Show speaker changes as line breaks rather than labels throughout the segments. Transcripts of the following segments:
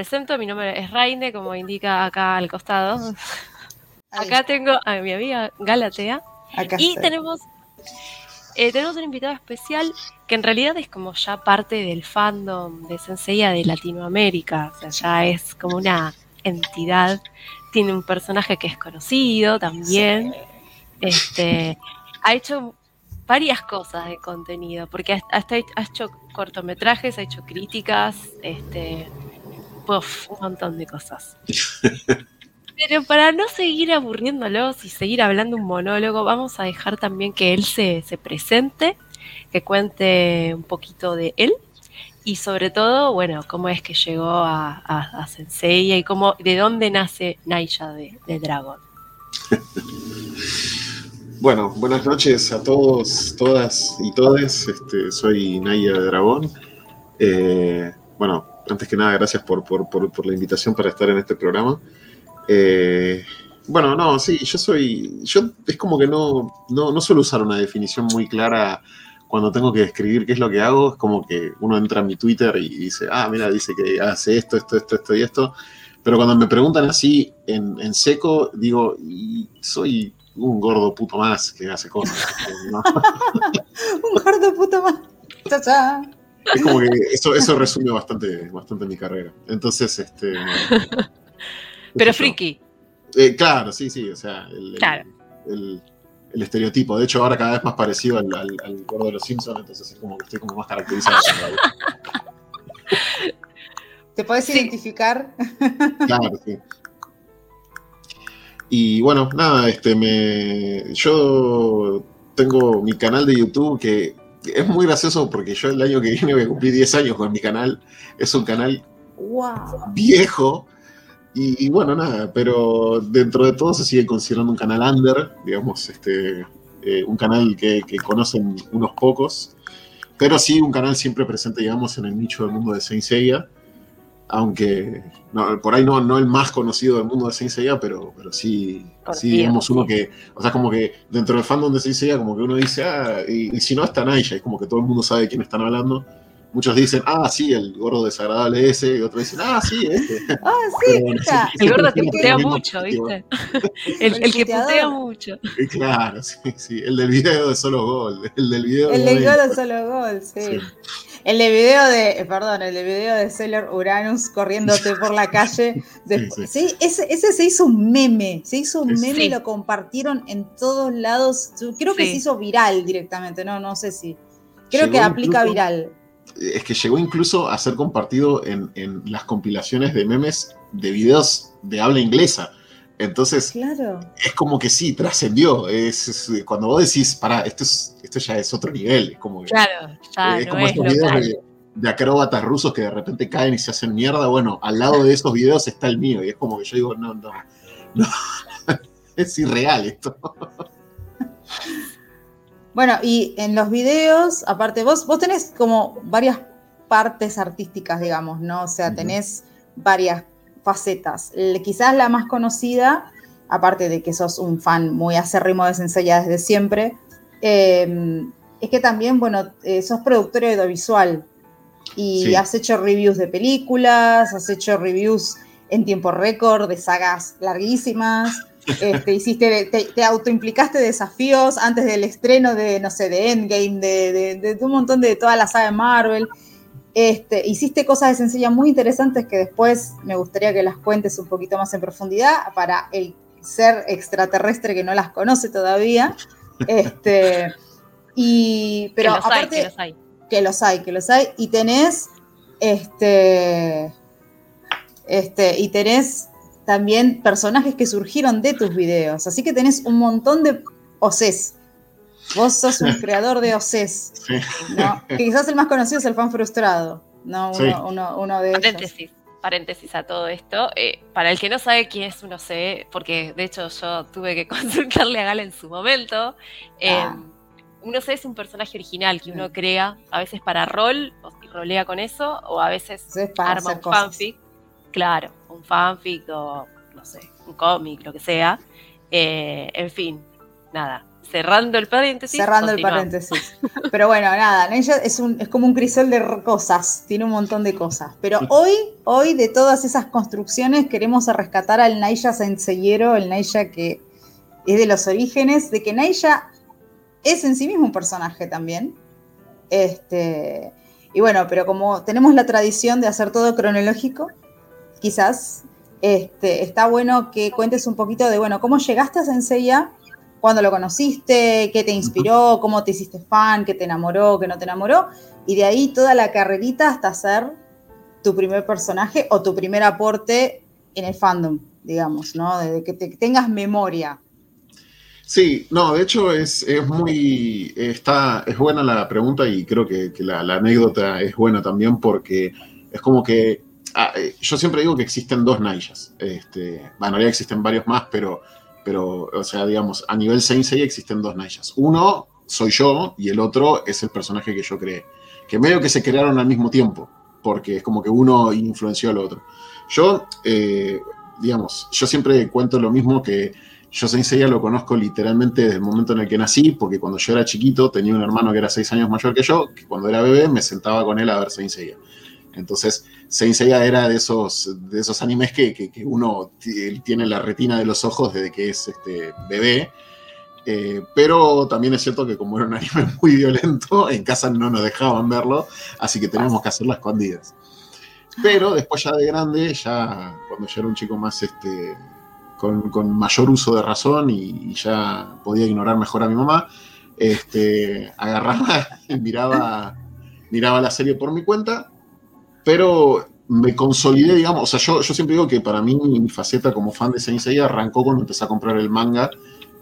presento, mi nombre es Raine, como indica acá al costado. Acá tengo a mi amiga Galatea. y tenemos, eh, tenemos un invitado especial que en realidad es como ya parte del fandom de Senseiya de Latinoamérica. O sea, ya es como una entidad. Tiene un personaje que es conocido también. Este, ha hecho varias cosas de contenido, porque hasta ha hecho cortometrajes, ha hecho críticas, este, un montón de cosas. Pero para no seguir aburriéndolos y seguir hablando un monólogo, vamos a dejar también que él se, presente, que cuente un poquito de él y sobre todo, bueno, cómo es que llegó a, Senseiya y cómo, de dónde nace Naya de, de Dragon.
Bueno, buenas noches a todos, todas y todes. Este, soy Naya de Dragón. Eh, bueno, antes que nada, gracias por, la invitación para estar en este programa. Eh, bueno, no, sí, yo soy. Yo es como que no, no, suelo usar una definición muy clara cuando tengo que describir qué es lo que hago. Es como que uno entra en mi Twitter y dice, ah, mira, dice que hace esto, esto, esto, esto y esto. Pero cuando me preguntan así en, en seco, digo, soy un gordo puto más que hace cosas.
un gordo puto más.
Es como que eso, eso resume bastante, bastante mi carrera. Entonces, este.
Pero friki.
Eh, claro, sí, sí. O sea, el, el, estereotipo. De hecho, ahora cada vez más parecido al, al, gordo de los Simpsons, entonces es como que estoy como más caracterizado.
¿Te puedes identificar?
Claro, sí. Y bueno, nada, este me. Yo tengo mi canal de YouTube que es muy gracioso porque yo el año que viene voy a cumplir 10 años con mi canal. Es un canal viejo. Y, bueno, nada, pero dentro de todo se sigue considerando un canal under, digamos, este, eh, un canal que, que, conocen unos pocos, pero sí un canal siempre presente, digamos, en el nicho del mundo de Saint Seiya aunque por ahí no, no el más conocido del mundo de Saint Seiya, pero, pero sí, sí, digamos uno que, o sea, como que dentro del fandom de Saint Seiya, como que uno dice, ah, y, si no está Naija, es como que todo el mundo sabe de quién están hablando. Muchos dicen, ah, sí, el gordo desagradable ese, y otros dicen, ah, sí, este.
Ah, sí,
el gordo que putea mucho, ¿viste? el, que putea mucho.
Claro, sí, sí, el del video de Solo Gol, el del video
El del video de Solo Gol, sí. El de video de, perdón, el de video de Sailor Uranus corriéndote por la calle. sí, ese, se hizo un meme, se hizo un meme y lo compartieron en todos lados. Creo que se hizo viral directamente, no, no sé si. Creo que aplica viral.
Es que llegó incluso a ser compartido en, en las compilaciones de memes de videos de habla inglesa. Entonces, es como que sí, trascendió. Es, cuando vos decís, pará, esto, es, esto ya es otro nivel. Es como,
claro, ya
es como estos videos de, acróbatas rusos que de repente caen y se hacen mierda. Bueno, al lado de esos videos está el mío. Y es como que yo digo, no, no, no. es irreal esto.
Bueno, y en los videos, aparte, vos, vos tenés como varias partes artísticas, digamos, ¿no? O sea, tenés varias facetas. Quizás la más conocida, aparte de que sos un fan muy acérrimo de Senseiya desde siempre, em, es que también, bueno, eh, sos productor audiovisual y has hecho reviews de películas, has hecho reviews en tiempo récord de sagas larguísimas. Este, hiciste, te, autoimplicaste desafíos antes del estreno de, no sé, de Endgame, de, de, un montón de toda la saga de Marvel. Este, hiciste cosas de sencilla muy interesantes que después me gustaría que las cuentes un poquito más en profundidad para el ser extraterrestre que no las conoce todavía. Este, y, pero
que los hay, que los hay.
Que los hay, que los hay. Y tenés, este, este, y tenés también personajes que surgieron de tus videos. Así que tenés un montón de OCs Vos sos un creador de OCs. ¿no? quizás el más conocido es el fan frustrado, ¿no? Uno, de
paréntesis, Paréntesis a todo esto. Eh, para el que no sabe quién es un OC, porque de hecho yo tuve que consultarle a Gala en su momento. Eh, ah. Un OC es un personaje original que uno crea, a veces para rol, o rolea con eso, o a veces arma un fanfic. Claro, un fanfic o, no sé, un cómic, lo que sea. Eh, en fin, nada, cerrando el paréntesis.
Cerrando el paréntesis. Pero bueno, nada, Neisha es, un, es como un crisol de cosas, tiene un montón de cosas. Pero hoy, hoy de todas esas construcciones queremos rescatar al Neisha Senseyero, el Neisha que es de los orígenes, de que Neisha es en sí mismo un personaje también. Este, y bueno, pero como tenemos la tradición de hacer todo cronológico, quizás este, está bueno que cuentes un poquito de, bueno, cómo llegaste a Senseiya, cuándo lo conociste, qué te inspiró, cómo te hiciste fan, qué te enamoró, qué no te enamoró, y de ahí toda la carrerita hasta ser tu primer personaje o tu primer aporte en el fandom, digamos, ¿no? Desde que tengas memoria.
Sí, no, de hecho es, muy, está, es buena la pregunta y creo que, la, anécdota es buena también porque es como que, ah, eh, yo siempre digo que existen dos Naiyas, este, bueno, en realidad existen varios más, pero, pero, o sea, digamos, a nivel Sensei existen dos Naiyas. Uno soy yo y el otro es el personaje que yo creé, que medio que se crearon al mismo tiempo, porque es como que uno influenció al otro. Yo, eh, digamos, yo siempre cuento lo mismo que yo Saint Seiya lo conozco literalmente desde el momento en el que nací, porque cuando yo era chiquito tenía un hermano que era seis años mayor que yo, que cuando era bebé me sentaba con él a ver Saint Seiya. Entonces, Saint Seiya era de esos, de esos animes que, uno tiene la retina de los ojos desde que es este, bebé. Eh, pero también es cierto que como era un anime muy violento, en casa no nos dejaban verlo, así que teníamos que hacerlo a escondidas. Pero después ya de grande, ya cuando yo era un chico más este, con, mayor uso de razón y, ya podía ignorar mejor a mi mamá, este, agarraba y miraba, miraba la serie por mi cuenta, pero me consolidé, digamos, o sea, yo, yo siempre digo que para mí mi faceta como fan de Saint Seiya arrancó cuando empecé a comprar el manga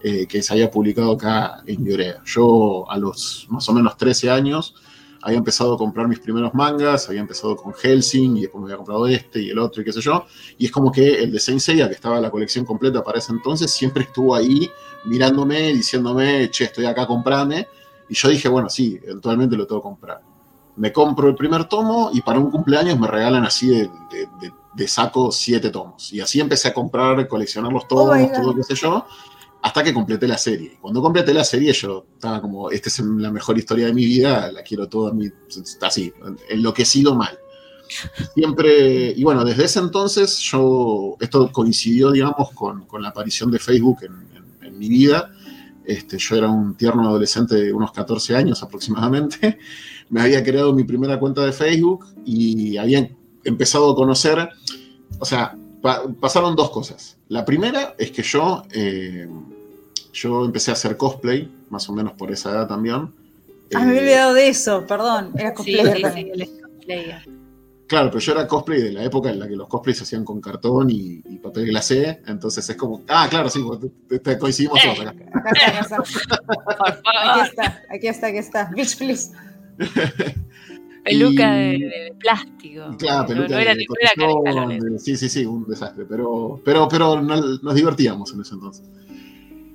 eh, que se había publicado acá en Iorea. Yo a los más o menos 13 años había empezado a comprar mis primeros mangas, había empezado con Helsing y después me había comprado este y el otro y qué sé yo. Y es como que el de Saint Seiya, que estaba la colección completa para ese entonces, siempre estuvo ahí mirándome, diciéndome, che, estoy acá, comprame. Y yo dije, bueno, sí, eventualmente lo tengo que comprar. Me compro el primer tomo y para un cumpleaños me regalan así de, de, saco siete tomos. Y así empecé a comprar, coleccionar los tomos, oh todo qué sé yo hasta que completé la serie. Cuando completé la serie yo estaba como, esta es la mejor historia de mi vida, la quiero toda, así, enloquecido mal. Siempre, y bueno, desde ese entonces yo, esto coincidió, digamos, con, la aparición de Facebook en, mi vida. Este, yo era un tierno adolescente de unos 14 años aproximadamente. Me había creado mi primera cuenta de Facebook y había empezado a conocer, o sea, pasaron dos cosas. La primera es que yo, eh, yo empecé a hacer cosplay, más o menos por esa edad también.
Ah, me había eh, olvidado de eso, perdón. Era cosplay.
Claro, pero yo era cosplay de la época en la que los cosplays se hacían con cartón y, papel glacé, entonces es como, ah, claro, sí, coincidimos todos acá.
Aquí está, aquí está, aquí está. Bitch, please.
Peluca de, plástico.
Claro, peluca no, era, de, Sí, sí, sí, un desastre. Pero, pero, pero nos divertíamos en ese entonces.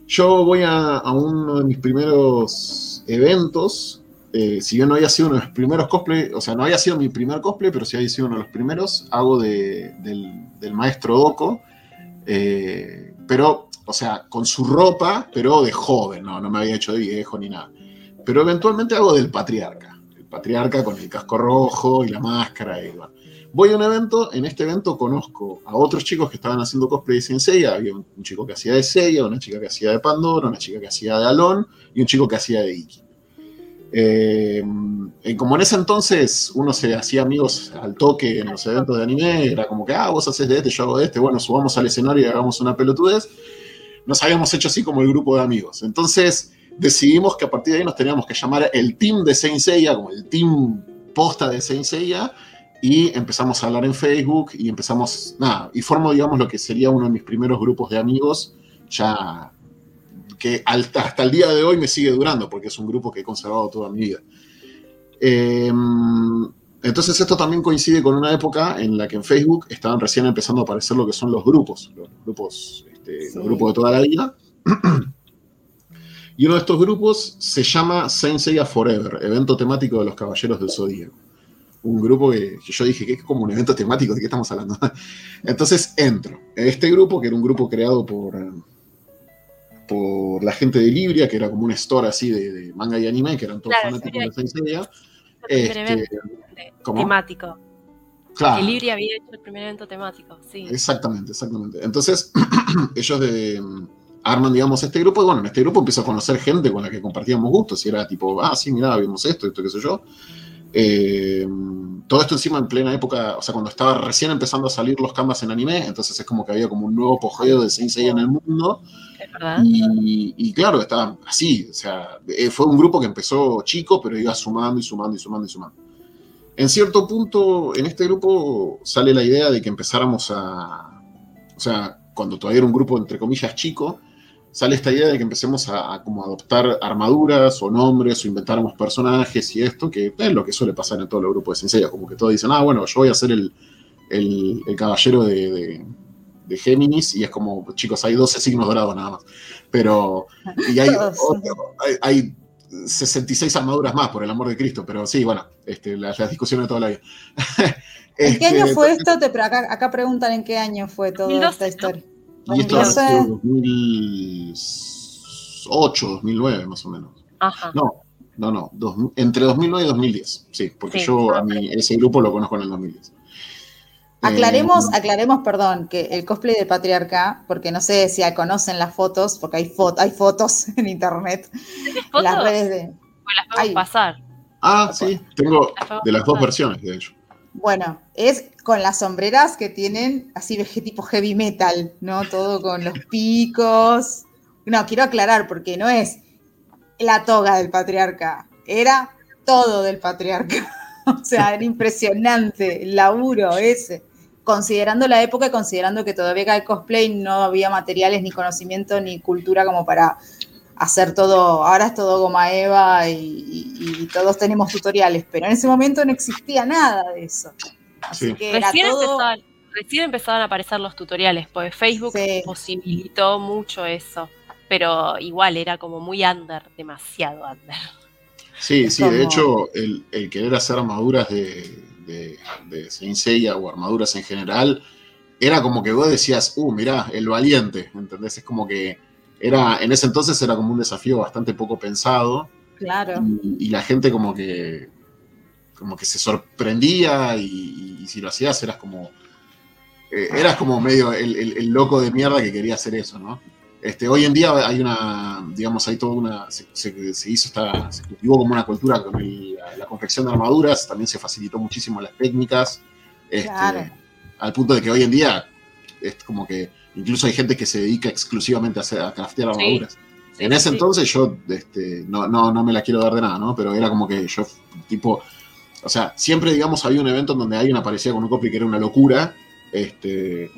Yo voy a, uno de mis primeros eventos. Eh, si yo no había sido uno de los primeros cosplay, o sea, no había sido mi primer cosplay, pero sí había sido uno de los primeros, hago de, del, maestro Doko. Eh, pero, o sea, con su ropa, pero de joven, no, no me había hecho de viejo ni nada. Pero eventualmente hago del patriarca patriarca con el casco rojo y la máscara. Y, Voy a un evento, en este evento conozco a otros chicos que estaban haciendo cosplay de Seiya. Había un, chico que hacía de Seiya, una chica que hacía de Pandora, una chica que hacía de Alon y un chico que hacía de Iki. Eh, como en ese entonces uno se hacía amigos al toque en los eventos de anime, era como que, ah, vos haces de este, yo hago de este, bueno, subamos al escenario y hagamos una pelotudez. Nos habíamos hecho así como el grupo de amigos. Entonces, decidimos que a partir de ahí nos teníamos que llamar el team de Saint Seiya, como el team posta de Saint Seiya, y empezamos a hablar en Facebook y empezamos, nada, y formo, digamos, lo que sería uno de mis primeros grupos de amigos, ya que hasta el día de hoy me sigue durando, porque es un grupo que he conservado toda mi vida. Em, entonces esto también coincide con una época en la que en Facebook estaban recién empezando a aparecer lo que son los grupos, los grupos, este, los grupos de toda la vida. Y uno de estos grupos se llama Saint Seiya Forever, evento temático de los Caballeros del Zodíaco. Un grupo que, yo dije que es como un evento temático, ¿de qué estamos hablando? Entonces entro. Este grupo, que era un grupo creado por, por la gente de Libria, que era como un store así de, manga y anime, que eran todos fanáticos de Saint Seiya.
Este, temático. Claro. Que Libria había hecho el primer evento temático, sí.
Exactamente, exactamente. Entonces, ellos de, arman, digamos, este grupo, y bueno, en este grupo empiezo a conocer gente con la que compartíamos gustos, y era tipo, ah, sí, mira, vimos esto, esto, qué sé yo. Eh, todo esto encima en plena época, o sea, cuando estaba recién empezando a salir los canvas en anime, entonces es como que había como un nuevo apogeo de Saint Seiya en el mundo. Y, y, claro, estaba así, o sea, eh, fue un grupo que empezó chico, pero iba sumando y sumando y sumando y sumando. En cierto punto, en este grupo sale la idea de que empezáramos a, o sea, cuando todavía era un grupo entre comillas chico, sale esta idea de que empecemos a, como adoptar armaduras o nombres o inventáramos personajes y esto, que es lo que suele pasar en todo el grupo de Sensei, como que todos dicen, ah, bueno, yo voy a ser el, el, caballero de, de, Géminis y es como, chicos, hay 12 signos dorados nada más. Pero, y hay, hay, 66 armaduras más, por el amor de Cristo, pero sí, bueno, este, las, discusiones de toda la vida.
¿En qué año este, fue esto? Te, acá, acá preguntan en qué año fue toda esta historia.
Y esto es 2008, 2009 más o menos. Ajá. No, no, no, entre 2009 y 2010, sí, porque yo a mí ese grupo lo conozco en el 2010.
Aclaremos, eh, aclaremos, perdón, que el cosplay de Patriarca, porque no sé si conocen las fotos, porque hay, hay fotos en internet.
¿Fotos? Las redes de. las podemos pasar.
Ah, sí, tengo de las dos versiones, de hecho.
Bueno, es con las sombreras que tienen así tipo heavy metal, ¿no? Todo con los picos. No, quiero aclarar porque no es la toga del patriarca, era todo del patriarca. o sea, era impresionante el laburo ese. Considerando la época y considerando que todavía el cosplay no había materiales, ni conocimiento, ni cultura como para hacer todo, ahora es todo goma eva y, todos tenemos tutoriales, pero en ese momento no existía nada de eso.
Así que recién, empezaban, recién, empezaban, a aparecer los tutoriales, porque Facebook posibilitó mucho eso, pero igual era como muy under, demasiado under.
Sí, sí, de hecho, el, querer hacer armaduras de, de, de o armaduras en general, era como que vos decías, uh, mirá, el valiente, ¿entendés? Es como que era, en ese entonces era como un desafío bastante poco pensado.
Claro.
Y, la gente como que, como que se sorprendía y, si lo hacías eras como, eh, eras como medio el, loco de mierda que quería hacer eso, ¿no? Este, hoy en día hay una, digamos, hay toda una, se, hizo esta, se cultivó como una cultura con la, confección de armaduras, también se facilitó muchísimo las técnicas, este, al punto de que hoy en día es como que Incluso hay gente que se dedica exclusivamente a, a craftear armaduras. en ese entonces yo este, no, no, no, me la quiero dar de nada, ¿no? Pero era como que yo, tipo, o sea, siempre, digamos, había un evento en donde alguien aparecía con un copy que era una locura. Este,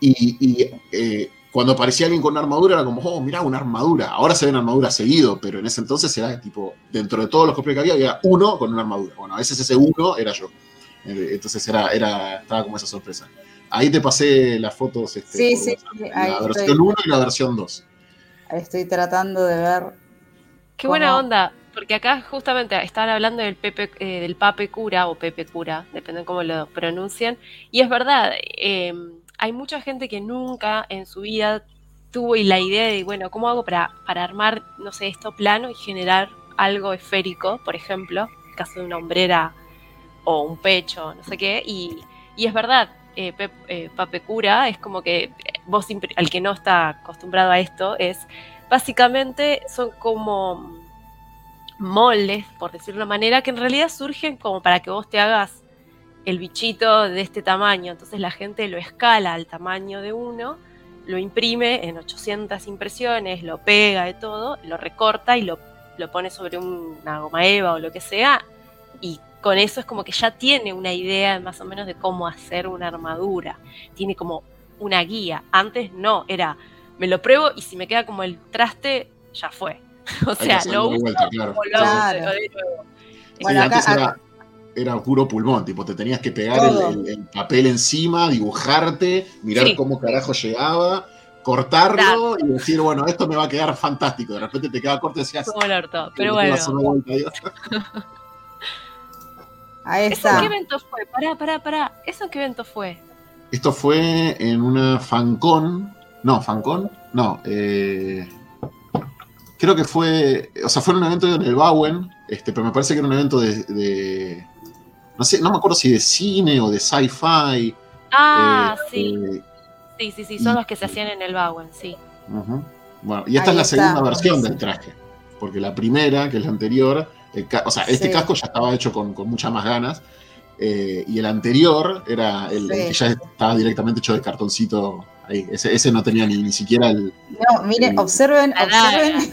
y, eh, cuando aparecía alguien con una armadura era como, oh, mira, una armadura. Ahora se ven armaduras seguido, pero en ese entonces era tipo, dentro de todos los cosplays que había, había uno con una armadura. Bueno, a veces ese uno era yo. Eh, entonces era, era, estaba como esa sorpresa. Ahí te pasé las fotos. Este,
sí, sí,
la versión 1 y la versión 2.
Estoy tratando de ver.
Qué buena onda, porque acá justamente estaban hablando del, Pepe, eh, del Pape Cura o Pepe Cura, depende de cómo lo pronuncien. Y es verdad, eh, hay mucha gente que nunca en su vida tuvo la idea de, bueno, ¿cómo hago para, para armar, no sé, esto plano y generar algo esférico, por ejemplo, en el caso de una hombrera o un pecho, no sé qué? Y, y es verdad, eh, eh, Papecura es como que vos, al que no está acostumbrado a esto, es básicamente son como moldes, por decirlo de una manera, que en realidad surgen como para que vos te hagas el bichito de este tamaño. Entonces la gente lo escala al tamaño de uno, lo imprime en 800 impresiones, lo pega de todo, lo recorta y lo, lo pone sobre una goma eva o lo que sea y con eso es como que ya tiene una idea más o menos de cómo hacer una armadura. Tiene como una guía. Antes no, era me lo pruebo y si me queda como el traste, ya fue. o sea, lo uso claro.
Bueno, acá, era, puro pulmón, tipo, te tenías que pegar el, papel encima, dibujarte, mirar cómo carajo llegaba, cortarlo y decir, bueno, esto me va a quedar fantástico. De repente te queda corto y decías.
Como el orto, pero bueno. ¿Eso qué evento fue? Pará, pará, pará. ¿Eso qué evento fue?
Esto fue en una FanCon. No, FanCon. No, eh, creo que fue, o sea, fue un evento en el Bowen, este, pero me parece que era un evento de, no sé, no me acuerdo si de cine o de sci-fi.
Ah, eh, sí. Eh, sí, sí, sí, son los que se hacían en el Bowen, sí.
Bueno, y esta es la segunda versión del traje, porque la primera, que es la anterior, o sea, este casco ya estaba hecho con, con muchas más ganas, eh, y el anterior era el, que ya estaba directamente hecho de cartoncito ahí. Ese, no tenía ni, siquiera el.
No, miren, observen, observen.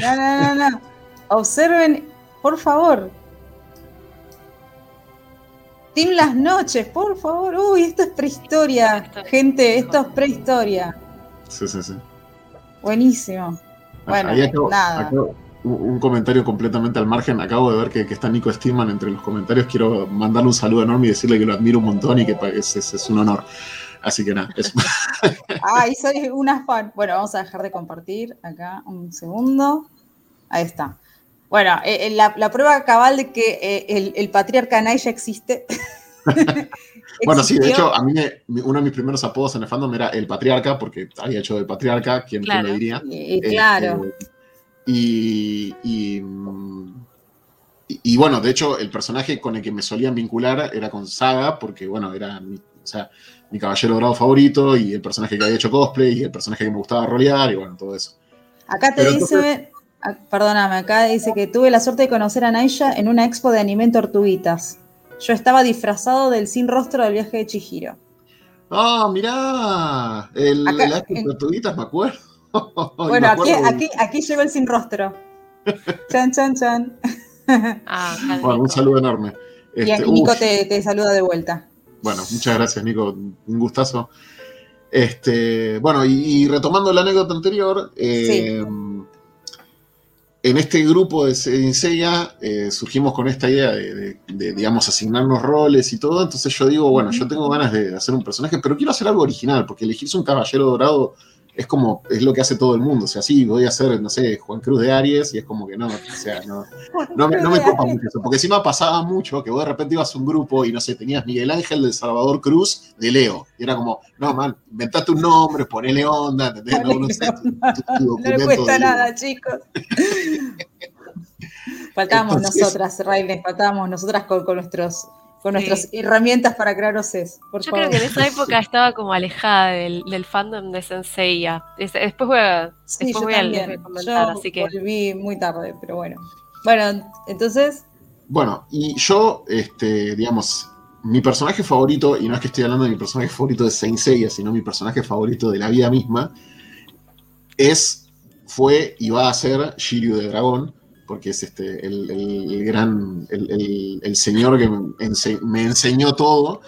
No, no, no, no. Observen, por favor. Team Las Noches, por favor. Uy, esto es prehistoria, gente. Esto es prehistoria.
Sí, sí, sí.
Buenísimo. Bueno, nada
un comentario completamente al margen. Acabo de ver que, está Nico Steedman entre los comentarios. Quiero mandarle un saludo enorme y decirle que lo admiro un montón y que es, es, un honor. Así que nada.
Ay, soy una fan. Bueno, vamos a dejar de compartir acá un segundo. Ahí está. Bueno, eh, eh, la, prueba cabal de que eh, el, el, patriarca Naya existe.
bueno, sí, de hecho, a mí uno de mis primeros apodos en el fandom era el patriarca, porque había hecho de patriarca, ¿quién, lo diría?
claro.
Este, y, y, bueno, de hecho, el personaje con el que me solían vincular era con Saga, porque bueno, era mi, o sea, mi caballero dorado favorito y el personaje que había hecho cosplay y el personaje que me gustaba rolear y bueno, todo eso.
Acá te dice, ah, perdóname, acá dice que tuve la suerte de conocer a Naisha en una expo de anime en Tortuguitas. Yo estaba disfrazado del sin rostro del viaje de Chihiro.
Ah, mirá, el, el de Tortuguitas me acuerdo.
bueno, aquí, aquí, aquí llevo el sin rostro. chan, chan, chan.
Ah, bueno, un saludo enorme.
y este, Nico te, saluda de vuelta.
Bueno, muchas gracias, Nico. Un gustazo. Este, bueno, y, retomando la anécdota anterior, eh, en este grupo de Seiya eh, surgimos con esta idea de, digamos, asignarnos roles y todo. Entonces yo digo, bueno, yo tengo ganas de hacer un personaje, pero quiero hacer algo original, porque elegirse un caballero dorado es como, es lo que hace todo el mundo. O sea, sí, voy a hacer, no sé, Juan Cruz de Aries y es como que no, o sea, no, no, me, no me copa mucho eso. Porque encima pasaba mucho que vos de repente ibas a un grupo y no sé, tenías Miguel Ángel de Salvador Cruz de Leo. Y era como, no, man, inventate un nombre, ponele onda, ¿entendés? No, no, sé,
no le cuesta nada, chicos. faltamos nosotras, Raíles, faltamos nosotras con, con nuestros con nuestras herramientas para crear OCs. Por
Yo creo que en esa época estaba como alejada del, fandom de Senseiya. Después voy a,
sí, después voy a comentar, así que. Volví muy tarde, pero bueno. Bueno, entonces.
Bueno, y yo, este, digamos, mi personaje favorito, y no es que estoy hablando de mi personaje favorito de Saint Seiya, sino mi personaje favorito de la vida misma, es, fue y va a ser Shiryu de Dragón porque es este, el, gran, el, señor que me, enseñó todo.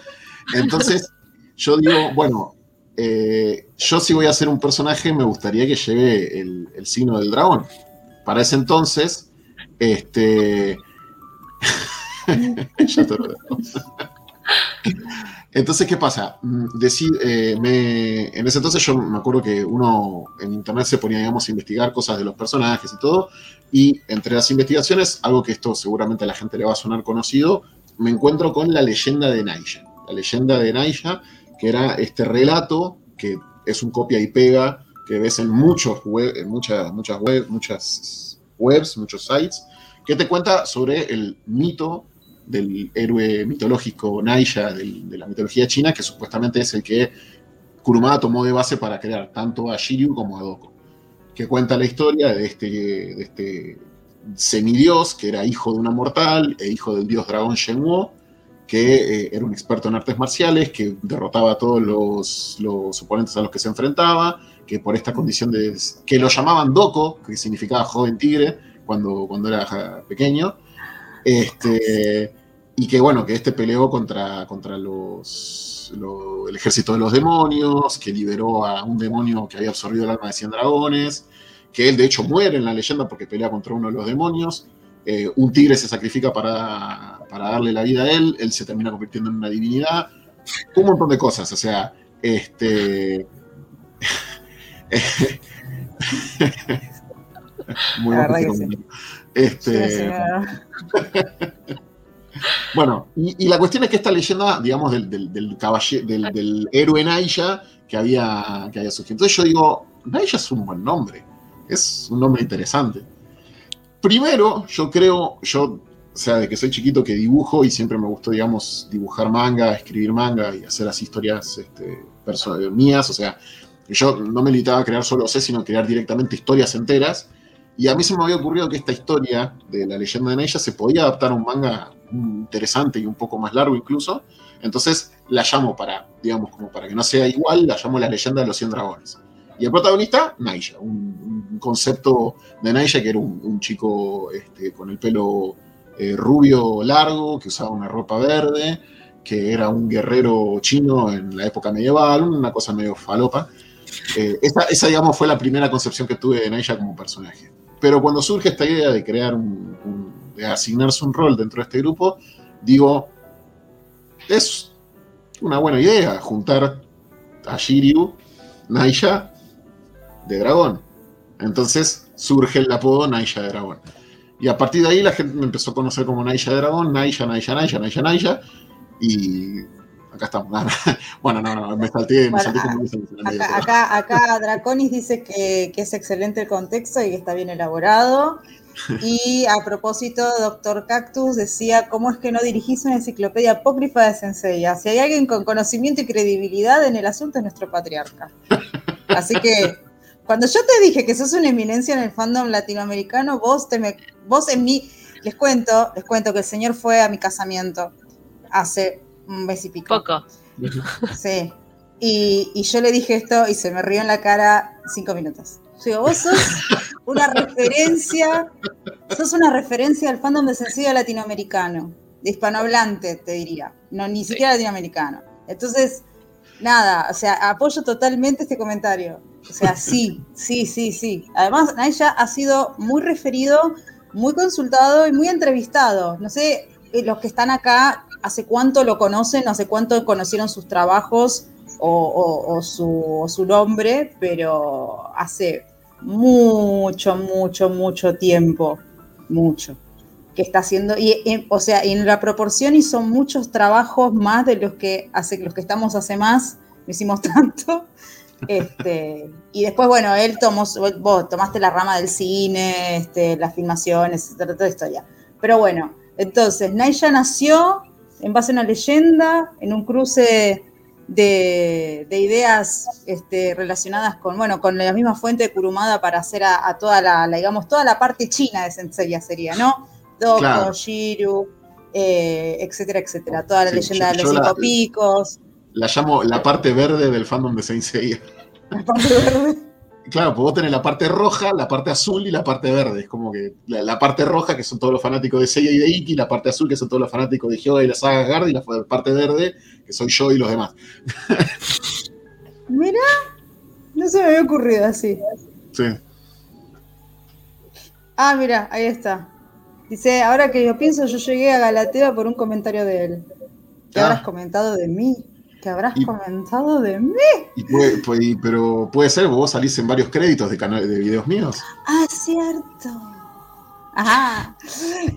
Entonces, yo digo, bueno, eh, yo si voy a hacer un personaje, me gustaría que lleve el, signo del dragón. Para ese entonces, este... ya te lo entonces, ¿qué pasa? Mm, eh, en ese entonces yo me acuerdo que uno en internet se ponía, digamos, a investigar cosas de los personajes y todo, y entre las investigaciones, algo que esto seguramente a la gente le va a sonar conocido, me encuentro con la leyenda de Naija. La leyenda de Naija, que era este relato que es un copia y pega que ves en muchos en muchas, muchas, web, muchas webs, muchos sites, que te cuenta sobre el mito del héroe mitológico Naija de la mitología china, que supuestamente es el que Kurumada tomó de base para crear tanto a Shiryu como a Doko, que cuenta la historia de este, de este semidios que era hijo de una mortal e hijo del dios dragón Shenhuo, que eh, era un experto en artes marciales, que derrotaba a todos los, los, oponentes a los que se enfrentaba, que por esta condición de... que lo llamaban Doko, que significaba joven tigre, cuando, cuando era pequeño, este, y que bueno, que este peleó contra, contra los, el ejército de los demonios, que liberó a un demonio que había absorbido el alma de 100 dragones, que él de hecho muere en la leyenda porque pelea contra uno de los demonios. Eh, un tigre se sacrifica para, para, darle la vida a él, él se termina convirtiendo en una divinidad. Un montón de cosas, o sea, este. Muy Este. Bueno, y, la cuestión es que esta leyenda, digamos, del, del, del, héroe Naya que había, que había surgido. Entonces yo digo, Naya es un buen nombre. es un nombre interesante. Primero, yo creo, yo, o sea, de que soy chiquito que dibujo y siempre me gustó, digamos, dibujar manga, escribir manga y hacer las historias este, mías, o sea, yo no me limitaba a crear solo C, sino crear directamente historias enteras. Y a mí se me había ocurrido que esta historia de la leyenda de Neya se podía adaptar a un manga interesante y un poco más largo incluso. Entonces la llamo para, digamos, como para que no sea igual, la llamo la leyenda de los 100 dragones. Y el protagonista, Naija, un, concepto de Naija que era un, chico este, con el pelo eh, rubio largo, que usaba una ropa verde, que era un guerrero chino en la época medieval, una cosa medio falopa. Eh, esa, digamos, fue la primera concepción que tuve de Naija como personaje. Pero cuando surge esta idea de crear un, de asignarse un rol dentro de este grupo, digo, es una buena idea juntar a Shiryu, Naija de dragón. Entonces surge el apodo Naija de dragón. Y a partir de ahí la gente me empezó a conocer como Naija de dragón, Naija, Naija, Naija, Naija, Naija. Y acá estamos. bueno, no, no, me salté, me salté como
acá, acá, acá, Draconis dice que, que, es excelente el contexto y que está bien elaborado. Y a propósito, doctor Cactus decía, ¿cómo es que no dirigís una enciclopedia apócrifa de Senseiya? Si hay alguien con conocimiento y credibilidad en el asunto es nuestro patriarca. Así que cuando yo te dije que sos una eminencia en el fandom latinoamericano, vos, te me, vos en mí, les cuento, les cuento que el señor fue a mi casamiento hace un mes y pico.
Poco.
Sí. Y, yo le dije esto y se me rió en la cara cinco minutos. Digo, vos sos una referencia, sos una referencia al fandom de sencillo latinoamericano, de hispanohablante, te diría, no ni siquiera latinoamericano. Entonces, nada, o sea, apoyo totalmente este comentario. O sea, sí, sí, sí, sí. Además, Naisha ha sido muy referido, muy consultado y muy entrevistado. No sé, eh, los que están acá, hace cuánto lo conocen, no sé cuánto conocieron sus trabajos o, su, nombre, pero hace mucho, mucho, mucho tiempo, mucho, que está haciendo, y, o sea, en la proporción son muchos trabajos más de los que hace, los que estamos hace más, no hicimos tanto, este, y después, bueno, él tomó, vos tomaste la rama del cine, este, las filmaciones, toda esto ya. Pero bueno, entonces, Naija nació en base a una leyenda, en un cruce de, ideas este, relacionadas con, bueno, con la misma fuente de Kurumada para hacer a, toda la, digamos, toda la parte china de Senseiya sería, ¿no? Doko, Shiru, eh, etcétera, etcétera. Toda la leyenda de los cinco picos.
La llamo la parte verde del fandom de Saint La parte verde. Claro, pues vos tenés la parte roja, la parte azul y la parte verde. Es como que la, parte roja, que son todos los fanáticos de Seiya y de Iki, la parte azul, que son todos los fanáticos de Hyoga y la saga Gard, y la parte verde, que soy yo y los demás.
Mira, no se me había ocurrido así. Sí. Ah, mira, ahí está. Dice, ahora que yo pienso, yo llegué a Galatea por un comentario de él. ¿Qué habrás ah. comentado de mí? ¿Qué habrás comentado de mí?
pero puede ser, vos salís en varios créditos de, canales de videos míos.
Ah, cierto. Ajá.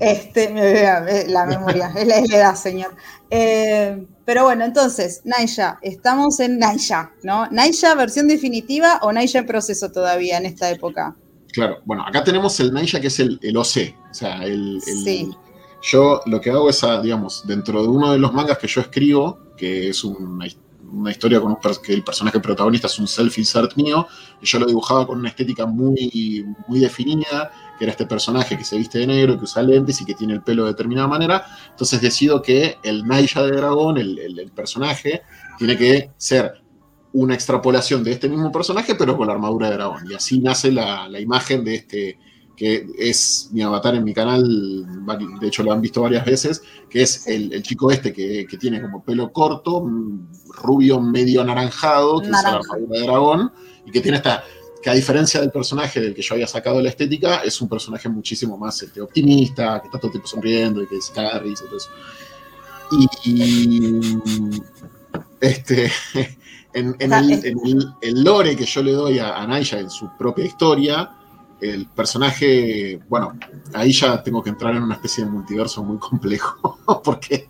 Este, me, la memoria, es la, edad, señor. Eh, pero bueno, entonces, Naisha, estamos en Naisha, ¿no? Naisha versión definitiva o Naisha en proceso todavía en esta época.
Claro, bueno, acá tenemos el Naisha que es el, el OC, o sea, el, sí. Yo lo que hago es, ah, digamos, dentro de uno de los mangas que yo escribo, que es una, historia con un, que el personaje protagonista es un self-insert mío, y yo lo dibujaba con una estética muy, muy definida, que era este personaje que se viste de negro, que usa lentes y que tiene el pelo de determinada manera. Entonces decido que el Naija de dragón, el, personaje, tiene que ser una extrapolación de este mismo personaje, pero con la armadura de dragón. Y así nace la, la imagen de este que es mi avatar en mi canal, de hecho lo han visto varias veces, que es el, chico este que, tiene como pelo corto, mm, rubio medio anaranjado, que es la armadura de dragón, y que tiene esta, que a diferencia del personaje del que yo había sacado la estética, es un personaje muchísimo más este, optimista, que está todo el tiempo sonriendo y que se caga y todo eso. Y, este, en, el, lore que yo le doy a, a Naya en su propia historia, el personaje, bueno, ahí ya tengo que entrar en una especie de multiverso muy complejo, porque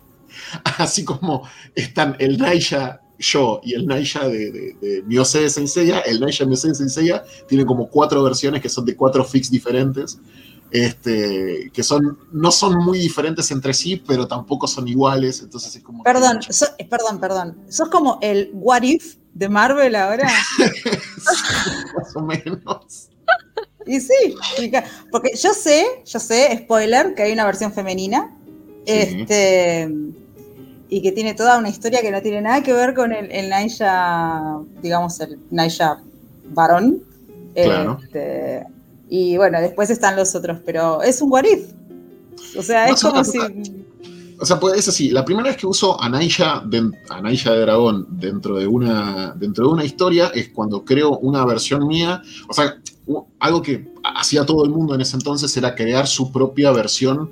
así como están el Naya yo y el Naija de, de, de Miose de Senseiya, el Naija Miose de Senseiya tiene como cuatro versiones que son de cuatro fix diferentes. Este, que son, no son muy diferentes entre sí, pero tampoco son iguales, entonces es como...
Perdón, perdón, perdón. ¿Sos como el What If de Marvel ahora?
Más o menos.
Y sí, porque yo sé, yo sé, spoiler, que hay una versión femenina. Este y que tiene toda una historia que no tiene nada que ver con el, el Naija, digamos, el Naija varón. Claro. Este, y bueno, después están los otros, pero es un what O sea, es como si.
O sea, pues es así. La primera vez que uso a Naija, de, de Dragón dentro de, una, dentro de una historia es cuando creo una versión mía. O sea, algo que hacía todo el mundo en ese entonces era crear su propia versión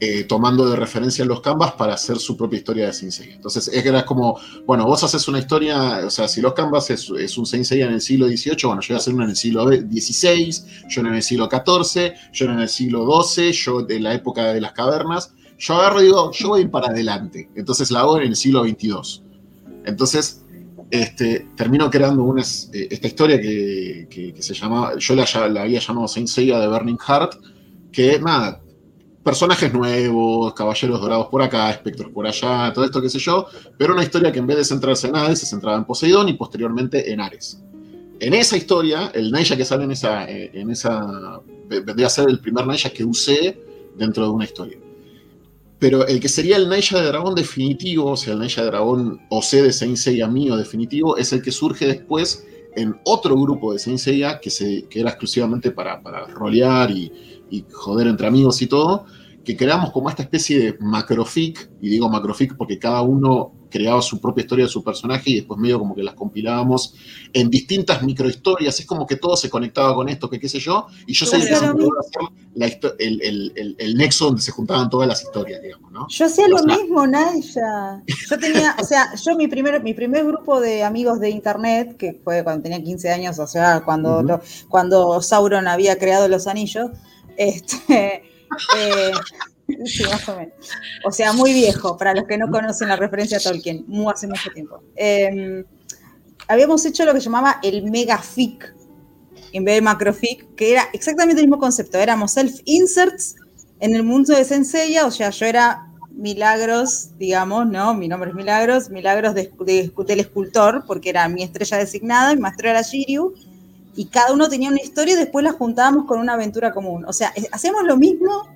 eh, tomando de referencia los canvas para hacer su propia historia de Saint Entonces, era como, bueno, vos haces una historia, o sea, si los canvas es, un Saint en el siglo XVIII, bueno, yo voy a hacer uno en el siglo XVI, yo en el siglo XIV, yo en el siglo XII, yo de la época de las cavernas, yo agarro y digo, yo voy para adelante. Entonces la hago en el siglo XXII. Entonces, este, termino creando una, eh, esta historia que, se llama, yo la, la, había llamado Saint Seiya de Burning Heart, que nada, personajes nuevos, caballeros dorados por acá, espectros por allá, todo esto, qué sé yo, pero una historia que en vez de centrarse en Hades, se centraba en Poseidón y posteriormente en Ares. En esa historia, el Naija que sale en esa, eh, en esa vendría a ser el primer Naija que usé dentro de una historia. Pero el que sería el Naija de Dragón definitivo, o sea, el Naija de Dragón OC de Saint Seiya mío definitivo, es el que surge después en otro grupo de Saint Seiya que, se, que era exclusivamente para, para rolear y, y joder entre amigos y todo, que creamos como esta especie de macrofic, y digo macrofic porque cada uno creaba su propia historia de su personaje y después medio como que las compilábamos en distintas microhistorias, es como que todo se conectaba con esto, que qué sé yo, y yo soy el, el, el, nexo donde se juntaban todas las historias, digamos, ¿no?
Yo hacía lo mismo, Naya. Yo tenía, o sea, yo mi primer, mi primer grupo de amigos de internet, que fue cuando tenía 15 años, o sea, cuando, cuando Sauron había creado los anillos, este, eh, sí, más o menos. O sea, muy viejo, para los que no conocen la referencia a Tolkien, muy hace mucho tiempo. Em, habíamos hecho lo que llamaba el megafic, en vez de macrofic, que era exactamente el mismo concepto. Éramos self-inserts en el mundo de Senseiya, o sea, yo era Milagros, digamos, ¿no? Mi nombre es Milagros, Milagros de, del escultor, porque era mi estrella designada, mi maestro era Shiryu, y cada uno tenía una historia y después la juntábamos con una aventura común. O sea, hacemos lo mismo,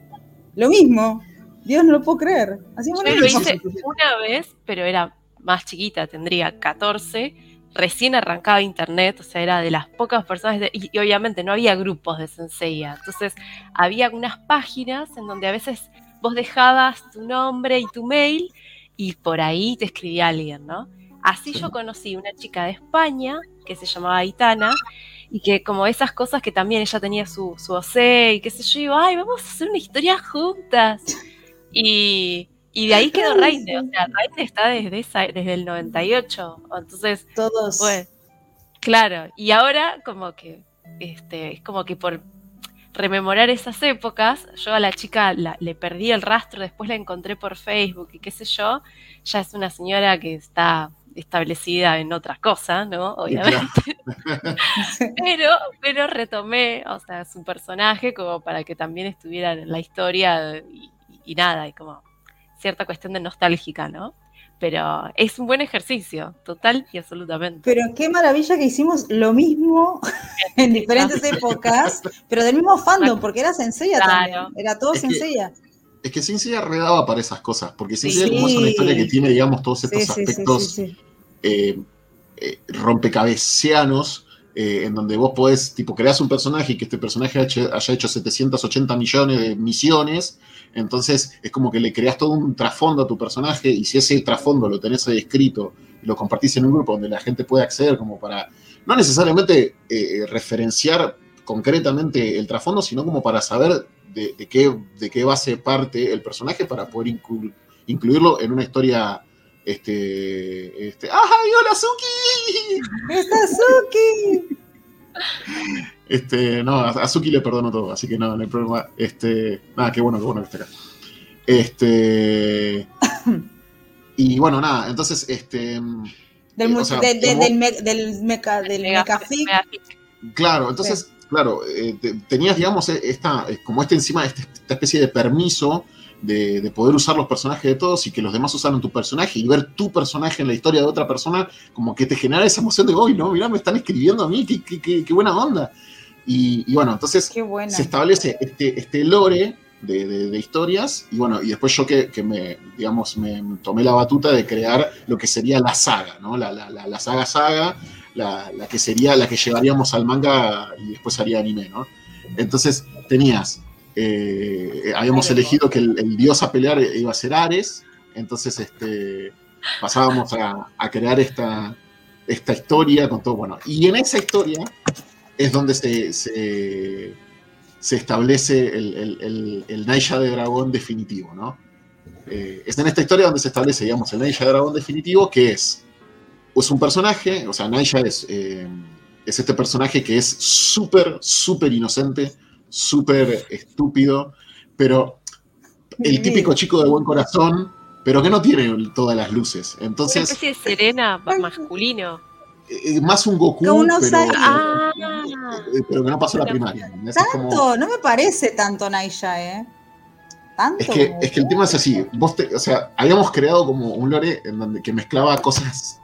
lo mismo. Dios no lo puedo creer. Hacíamos
Yo lo, hice una vez, pero era más chiquita, tendría 14, recién arrancaba internet, o sea, era de las pocas personas, y, obviamente no había grupos de Senseiya, entonces había unas páginas en donde a veces vos dejabas tu nombre y tu mail y por ahí te escribía alguien, ¿no? Así yo conocí una chica de España que se llamaba Aitana y que como esas cosas que también ella tenía su, su OC y qué sé yo, digo, ay, vamos a hacer una historia juntas. Y, y de ahí quedó Raine, o sea, Raine está desde, esa, desde el 98, entonces...
Todos.
Pues, claro, y ahora como que, este, es como que por rememorar esas épocas, yo a la chica le perdí el rastro, después la encontré por Facebook y qué sé yo, ya es una señora que está establecida en otras cosas, ¿no? Obviamente. pero, pero retomé, o sea, su personaje como para que también estuviera en la historia y, nada, y como cierta cuestión de nostálgica, ¿no? Pero es un buen ejercicio, total y absolutamente.
Pero qué maravilla que hicimos lo mismo en diferentes épocas, pero del mismo fandom, porque era sencilla también, era todo sencilla.
Es que Sin redaba para esas cosas, porque Sin es como es una historia que tiene, digamos, todos estos aspectos eh, eh, rompecabecianos, eh, en donde vos podés, tipo, creas un personaje y que este personaje haya hecho 780 millones de misiones, entonces es como que le creas todo un trasfondo a tu personaje y si ese trasfondo lo tenés ahí escrito y lo compartís en un grupo donde la gente puede acceder como para, no necesariamente referenciar concretamente el trasfondo, sino como para saber de, qué, de qué base parte el personaje para poder incluirlo en una historia. Este, este, ¡Ay, hola Suki!
¡Está Suki!
Este, no, a Suki le perdono todo, así que no, no hay problema. Este, nada, qué bueno, qué bueno que esté acá. Este, y bueno, nada, entonces, este,
Del, del, meca, del mecafic.
Claro, entonces, claro, eh, tenías, digamos, esta, como este encima, este, esta especie de permiso de, poder usar los personajes de todos y que los demás usaran tu personaje y ver tu personaje en la historia de otra persona, como que te genera esa emoción de, hoy, no, mira, me están escribiendo a mí, qué, qué, qué buena onda. Y, bueno, entonces se establece este, este lore de, historias y bueno, y después yo que, me, digamos, me tomé la batuta de crear lo que sería la saga, ¿no? La, la, saga saga, la, que sería la que llevaríamos al manga y después haría anime, ¿no? Entonces tenías eh, habíamos elegido que el, dios a pelear iba a ser Ares, entonces este, pasábamos a, crear esta, esta historia con todo, bueno, y en esa historia es donde se, se, establece el, el, Naija de Dragón definitivo, ¿no? Eh, es en esta historia donde se establece, digamos, el Naija de Dragón definitivo, que es, es un personaje, o sea, Naija es, eh, es este personaje que es súper, súper inocente, súper estúpido, pero el típico chico de buen corazón, pero que no tiene todas las luces. Entonces, Una
especie de serena masculino.
Eh, más un Goku, pero, ah. eh, pero, que no pasó la primaria.
Tanto, no me parece tanto Naija, ¿eh?
¿Tanto? Es que, es que el tema es así. Vos o sea, habíamos creado como un lore en donde que mezclaba cosas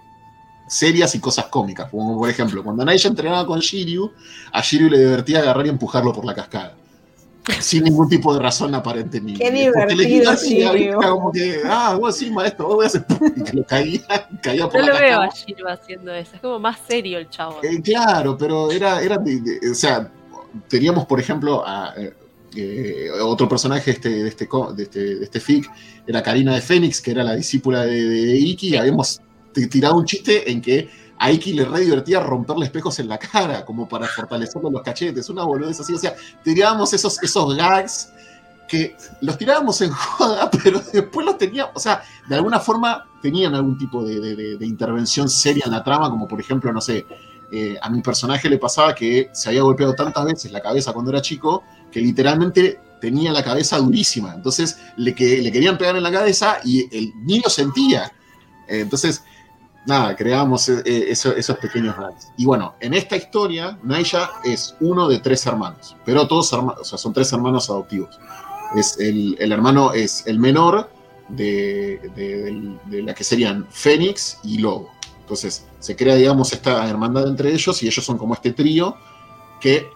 serias y cosas cómicas. Como por ejemplo, cuando Naija entrenaba con Shiryu, a Shiryu le divertía agarrar y empujarlo por la cascada. Sin ningún tipo de razón aparente ni.
Qué divertido, Shiryu.
Como que, ah, vos sí, maestro, vos voy a hacer. Y que lo caía, caía por
no
la
lo veo a Shiryu haciendo eso, es como más serio el chavo.
Eh, claro, pero era, era o sea, teníamos, por ejemplo, a, eh, eh, otro personaje este, de, este, de, este, de este fic era Karina de Fénix, que era la discípula de, de Iki. Habíamos tiraba un chiste en que a Iki le re divertía romperle espejos en la cara, como para fortalecerle los cachetes, una boludez así. O sea, tirábamos esos, esos gags que los tirábamos en joda, pero después los teníamos, o sea, de alguna forma tenían algún tipo de, intervención seria en la trama, como por ejemplo, no sé, eh, a mi personaje le pasaba que se había golpeado tantas veces la cabeza cuando era chico, que literalmente tenía la cabeza durísima. Entonces le, que, le querían pegar en la cabeza y el niño sentía. entonces, nada, creamos eh, eh, esos pequeños gags. Y bueno, en esta historia, Naija es uno de tres hermanos, pero todos son tres hermanos adoptivos. Es el, hermano es el menor de, la que serían Fénix y Lobo. Entonces, se crea, digamos, esta hermandad entre ellos y ellos son como este trío que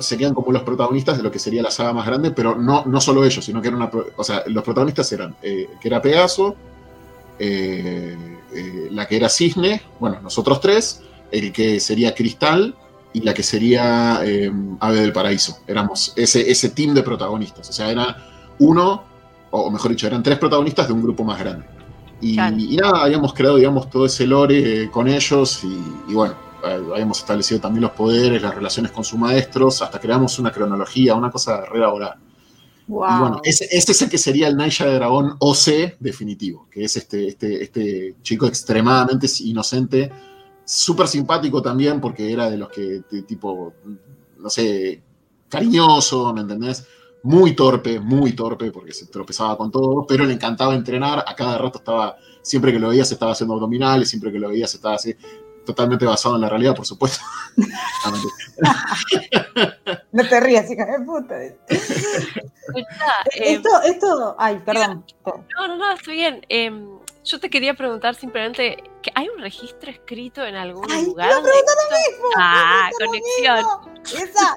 serían como los protagonistas de lo que sería la saga más grande, pero no, no solo ellos, sino que eran una, o sea, los protagonistas eran, eh, que era Pegaso, eh, eh, la que era Cisne, bueno, nosotros tres, el que sería Cristal y la que sería eh, Ave del Paraíso. Éramos ese, ese team de protagonistas. O sea, era uno, o mejor dicho, eran tres protagonistas de un grupo más grande. Y, nada, habíamos creado, digamos, todo ese lore eh, con ellos y, bueno, habíamos establecido también los poderes, las relaciones con sus maestros, hasta creamos una cronología, una cosa re Y bueno, ese, es el que sería el Naija de Dragón OC definitivo, que es este, este, este chico extremadamente inocente, súper simpático también, porque era de los que, tipo, no sé, cariñoso, ¿me entendés? Muy torpe, muy torpe, porque se tropezaba con todo, pero le encantaba entrenar, a cada rato estaba, siempre que lo veías estaba haciendo abdominales, siempre que lo veías estaba así, totalmente basado en la realidad, por supuesto.
no te rías, hija de puta. Eh, esto, esto, ay, perdón.
No, no, no, estoy bien. Em, yo te quería preguntar simplemente, ¿que ¿hay un registro escrito en algún lugar?
No, lo mismo.
Ah, conexión.
Esa.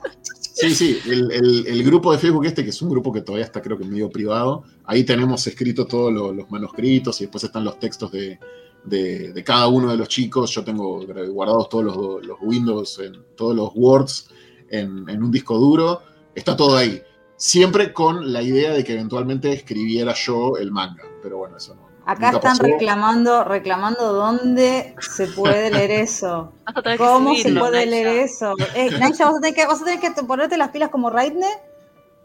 Sí, sí, el, el, grupo de Facebook este, que es un grupo que todavía está creo que medio privado, ahí tenemos escrito todos los manuscritos y después están los textos de, de, cada uno de los chicos. Yo tengo guardados todos los, Windows, en, todos los Words en, un disco duro. Está todo ahí. Siempre con la idea de que eventualmente escribiera yo el manga. Pero bueno, eso no.
Acá están reclamando, reclamando dónde se puede leer eso. ¿Cómo se puede leer eso? Eh, vas a, tener que, vas a tener que ponerte las pilas como Raidne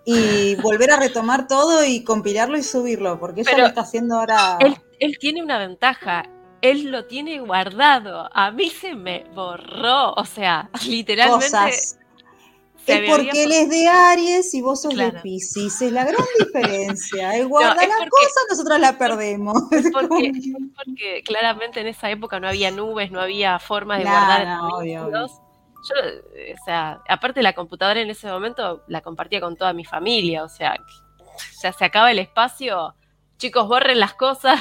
y volver a retomar todo y compilarlo y subirlo, porque ella lo está haciendo ahora.
él tiene una ventaja él lo tiene guardado. A mí se me borró. O sea, literalmente.
es porque él es de Aries y vos sos de Pisces. Es la gran diferencia. Él guarda las cosas, nosotros la perdemos.
Porque, claramente en esa época no había nubes, no había forma de guardar no, Yo, o sea, aparte la computadora en ese momento la compartía con toda mi familia, o sea, ya se acaba el espacio, chicos, borren las cosas.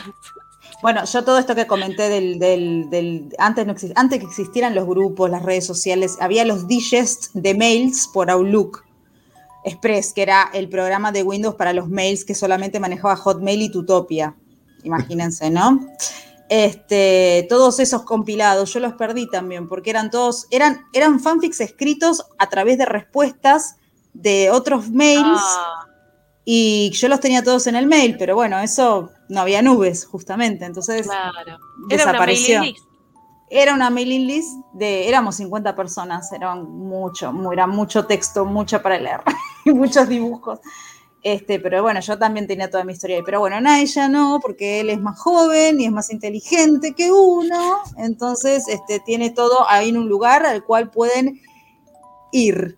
Bueno, yo todo esto que comenté del, del, antes, no antes que existieran los grupos, las redes sociales, había los digest de mails por Outlook Express, que era el programa de Windows para los mails que solamente manejaba Hotmail y Tutopia. Imagínense, ¿no? Este, todos esos compilados, yo los perdí también, porque eran todos, eran, eran fanfics escritos a través de respuestas de otros mails. Ah. Y yo los tenía todos en el mail, pero bueno, eso no había nubes, justamente. Entonces desapareció. Era una mailing list de, éramos 50 personas, era mucho, era mucho texto, mucho para leer, y muchos dibujos. Este, pero bueno, yo también tenía toda mi historia ahí. Pero bueno, Naya no, porque él es más joven y es más inteligente que uno. Entonces, este, tiene todo ahí en un lugar al cual pueden ir.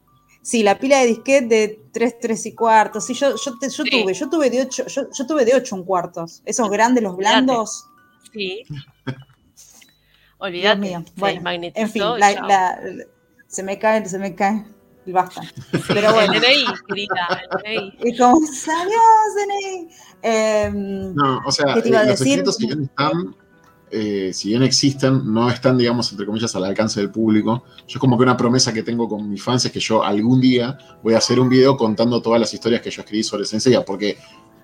Sí, la pila de disquete de 3, 3 y cuartos. Sí, yo, yo, yo tuve, yo tuve de 8, yo, yo, tuve de 8 en cuartos. Esos grandes, los blandos.
Sí. Olvídate. Mío.
Bueno, en fin, la, se me cae, se me cae el basta. Pero bueno. el DNI, querida, el Y como salió DNI. Eh,
no, o sea, ¿qué te iba a los decir? escritos que están eh, si bien existen, no están, digamos, entre comillas, al alcance del público. Yo es como que una promesa que tengo con mis fans es que yo algún día voy a hacer un video contando todas las historias que yo escribí sobre Sensei, porque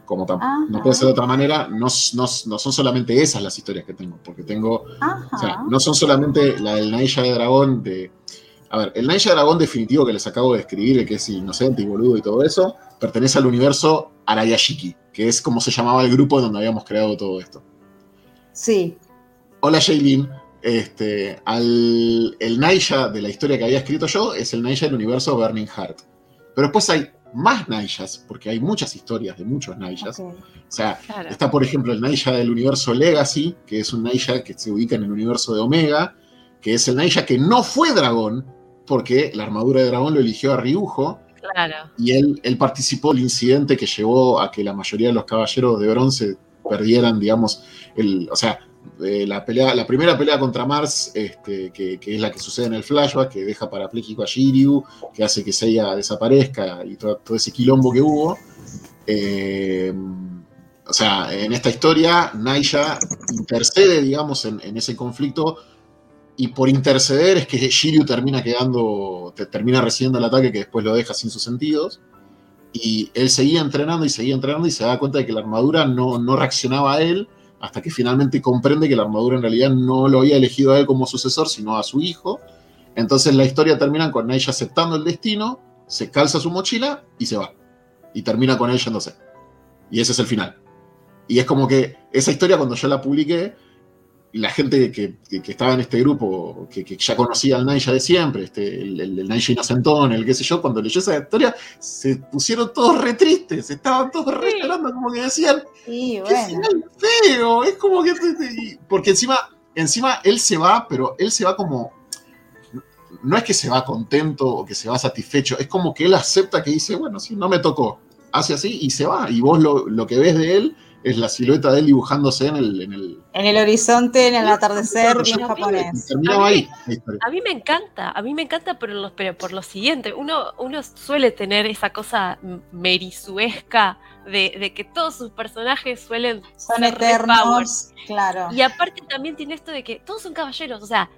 como no puede ser de otra manera, no, no, son solamente esas las historias que tengo, porque tengo, o sea, no son solamente la del Naija de Dragón, de, a ver, el Naija de Dragón definitivo que les acabo de escribir, el que es inocente y boludo y todo eso, pertenece al universo Arayashiki, que es como se llamaba el grupo donde habíamos creado todo esto.
Sí.
Hola Shailin, este, al, el Naija de la historia que había escrito yo es el Naija del universo Burning Heart. Pero después hay más Naijas, porque hay muchas historias de muchos Naijas. O sea, está por ejemplo el Naija del universo Legacy, que es un Naija que se ubica en el universo de Omega, que es el Naija que no fue dragón, porque la armadura de dragón lo eligió a Ryujo. Claro. Y él, él participó el incidente que llevó a que la mayoría de los caballeros de bronce perdieran, digamos, el, o sea, la, pelea, la primera pelea contra Mars, este, que, es la que sucede en el flashback, que deja parapléjico a Shiryu, que hace que Seiya desaparezca y todo, ese quilombo que hubo. Eh, o sea, en esta historia, Naija intercede, digamos, en, ese conflicto, y por interceder es que Shiryu termina quedando, termina recibiendo el ataque que después lo deja sin sus sentidos. Y él seguía entrenando y seguía entrenando y se da cuenta de que la armadura no, no reaccionaba a él hasta que finalmente comprende que la armadura en realidad no lo había elegido a él como sucesor, sino a su hijo. Entonces la historia termina con ella aceptando el destino, se calza su mochila y se va. Y termina con él yéndose. Y ese es el final. Y es como que esa historia cuando yo la publiqué, la gente que, estaba en este grupo, que, ya conocía al Naija de siempre, este, el, el, el Naija Inocentón, el qué sé yo, cuando leyó esa historia, se pusieron todos re tristes, estaban todos re llorando, como que decían, sí, bueno. qué feo, es como que... Porque encima, encima él se va, pero él se va como... No es que se va contento o que se va satisfecho, es como que él acepta que dice, bueno, sí, no me tocó, hace así y se va, y vos lo, lo que ves de él es la silueta de él dibujándose en el...
En el, en el horizonte, en el atardecer, bien japonés.
A mí, a mí me encanta, a mí me encanta por, los, pero por lo siguiente, uno, uno suele tener esa cosa merisuesca de, de que todos sus personajes suelen
son ser eternos, claro.
Y aparte también tiene esto de que todos son caballeros, o sea,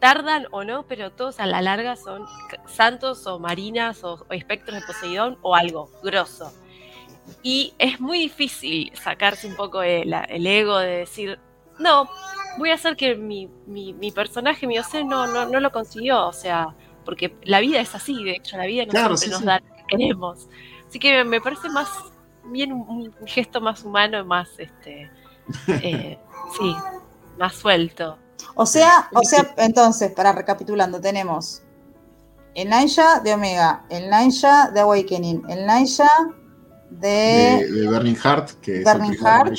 tardan o no, pero todos a la larga son santos o marinas o, o espectros de Poseidón o algo grosso. Y es muy difícil sacarse un poco el, ego de decir, no, voy a hacer que mi, mi, personaje, mi Ose, no, no, no, lo consiguió. O sea, porque la vida es así, de hecho, la vida no siempre nos da lo que queremos. Así que me parece más bien un, gesto más humano, más este eh, sí, más suelto.
O sea, o sea, entonces, para recapitulando, tenemos el Naija de Omega, el Naija de Awakening, el Naija de,
de, Burning Heart, que
Burning Heart.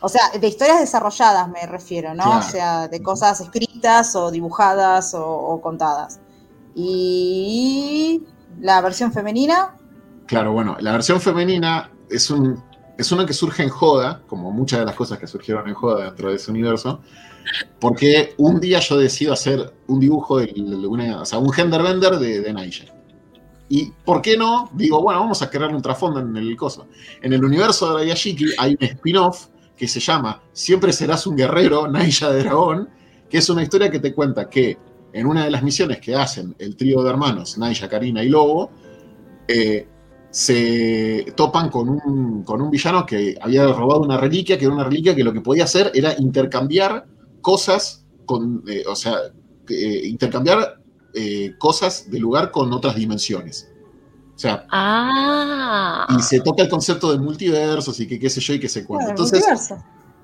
O sea, de historias desarrolladas me refiero, ¿no? O sea, de cosas escritas o dibujadas o, contadas. Y la versión femenina.
Claro, bueno, la versión femenina es, un, es una que surge en Joda, como muchas de las cosas que surgieron en Joda dentro de ese universo, porque un día yo decido hacer un dibujo, de, o sea, un genderbender de, de Naija. Y ¿por qué no? Digo, bueno, vamos a crear un trasfondo en el coso. En el universo de Yashiki hay un spin-off que se llama Siempre serás un guerrero, Naija de Dragón, que es una historia que te cuenta que en una de las misiones que hacen el trío de hermanos, Naija, Karina y Lobo, eh, se topan con un, con un villano que había robado una reliquia, que era una reliquia que lo que podía hacer era intercambiar cosas con, eh, o sea, eh, intercambiar eh, cosas de lugar con otras dimensiones. O sea,
ah.
y se toca el concepto de multiversos y que qué sé yo y qué se cuenta. Entonces,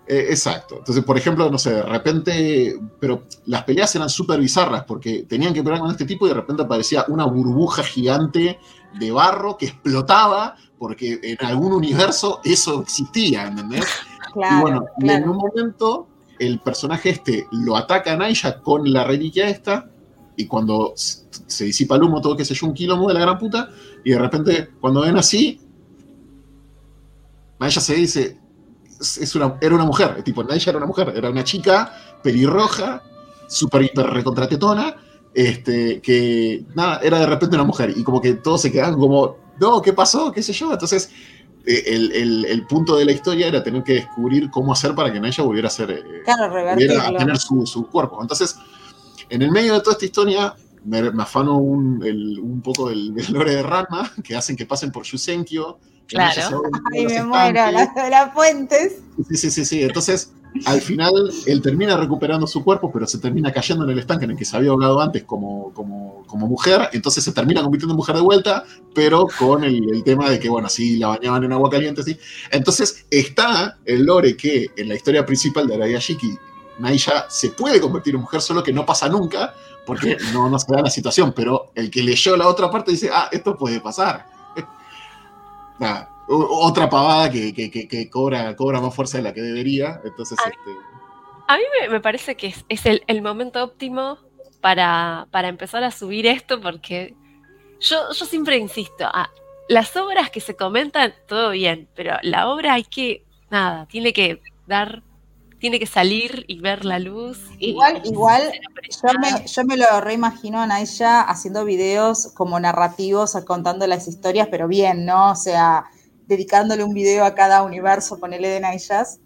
exacto. Entonces, por ejemplo, no sé, de repente, pero las peleas eran súper bizarras porque tenían que pelear con este tipo y de repente aparecía una burbuja gigante de barro que explotaba porque en algún universo eso existía, ¿entendés? y bueno, en un momento el personaje este lo ataca a Naija con la reliquia esta y cuando se disipa el humo, todo que se yo, un quilombo de la gran puta, y de repente, cuando ven así, Naija se dice, es una, era una mujer, tipo, Naija era una mujer, era una chica pelirroja, súper hiper recontratetona, este, que nada, era de repente una mujer y como que todos se quedaban como, no, ¿qué pasó? ¿Qué sé yo? Entonces, eh, el, punto de la historia era tener que descubrir cómo hacer para que Naya volviera a ser, eh, volviera a tener su, cuerpo. Entonces, en el medio de toda esta historia, me, afano un, poco del, lore de Ranma, que hacen que pasen por Yusenkyo.
Claro. Ay, me muero, las, las fuentes.
Sí, sí, sí, sí. Entonces, al final él termina recuperando su cuerpo, pero se termina cayendo en el estanque en el que se había ahogado antes como, como, como mujer, entonces se termina convirtiendo en mujer de vuelta, pero con el, tema de que, bueno, sí, la bañaban en agua caliente, sí. Entonces está el lore que en la historia principal de Arayashiki, Naisha se puede convertir en mujer, solo que no pasa nunca, porque no, no se da la situación, pero el que leyó la otra parte dice, ah, esto puede pasar. Nada otra pavada que, cobra, cobra más fuerza de la que debería. Entonces,
a,
este...
a mí me, parece que es, el, momento óptimo para, empezar a subir esto, porque yo, yo siempre insisto, ah, las obras que se comentan, todo bien, pero la obra hay que, nada, tiene que dar tiene que salir y ver la luz.
Igual, igual yo me, yo me, lo reimagino a ella haciendo videos como narrativos, contando las historias, pero bien, ¿no? O sea, dedicándole un video a cada universo, ponele de Naijas.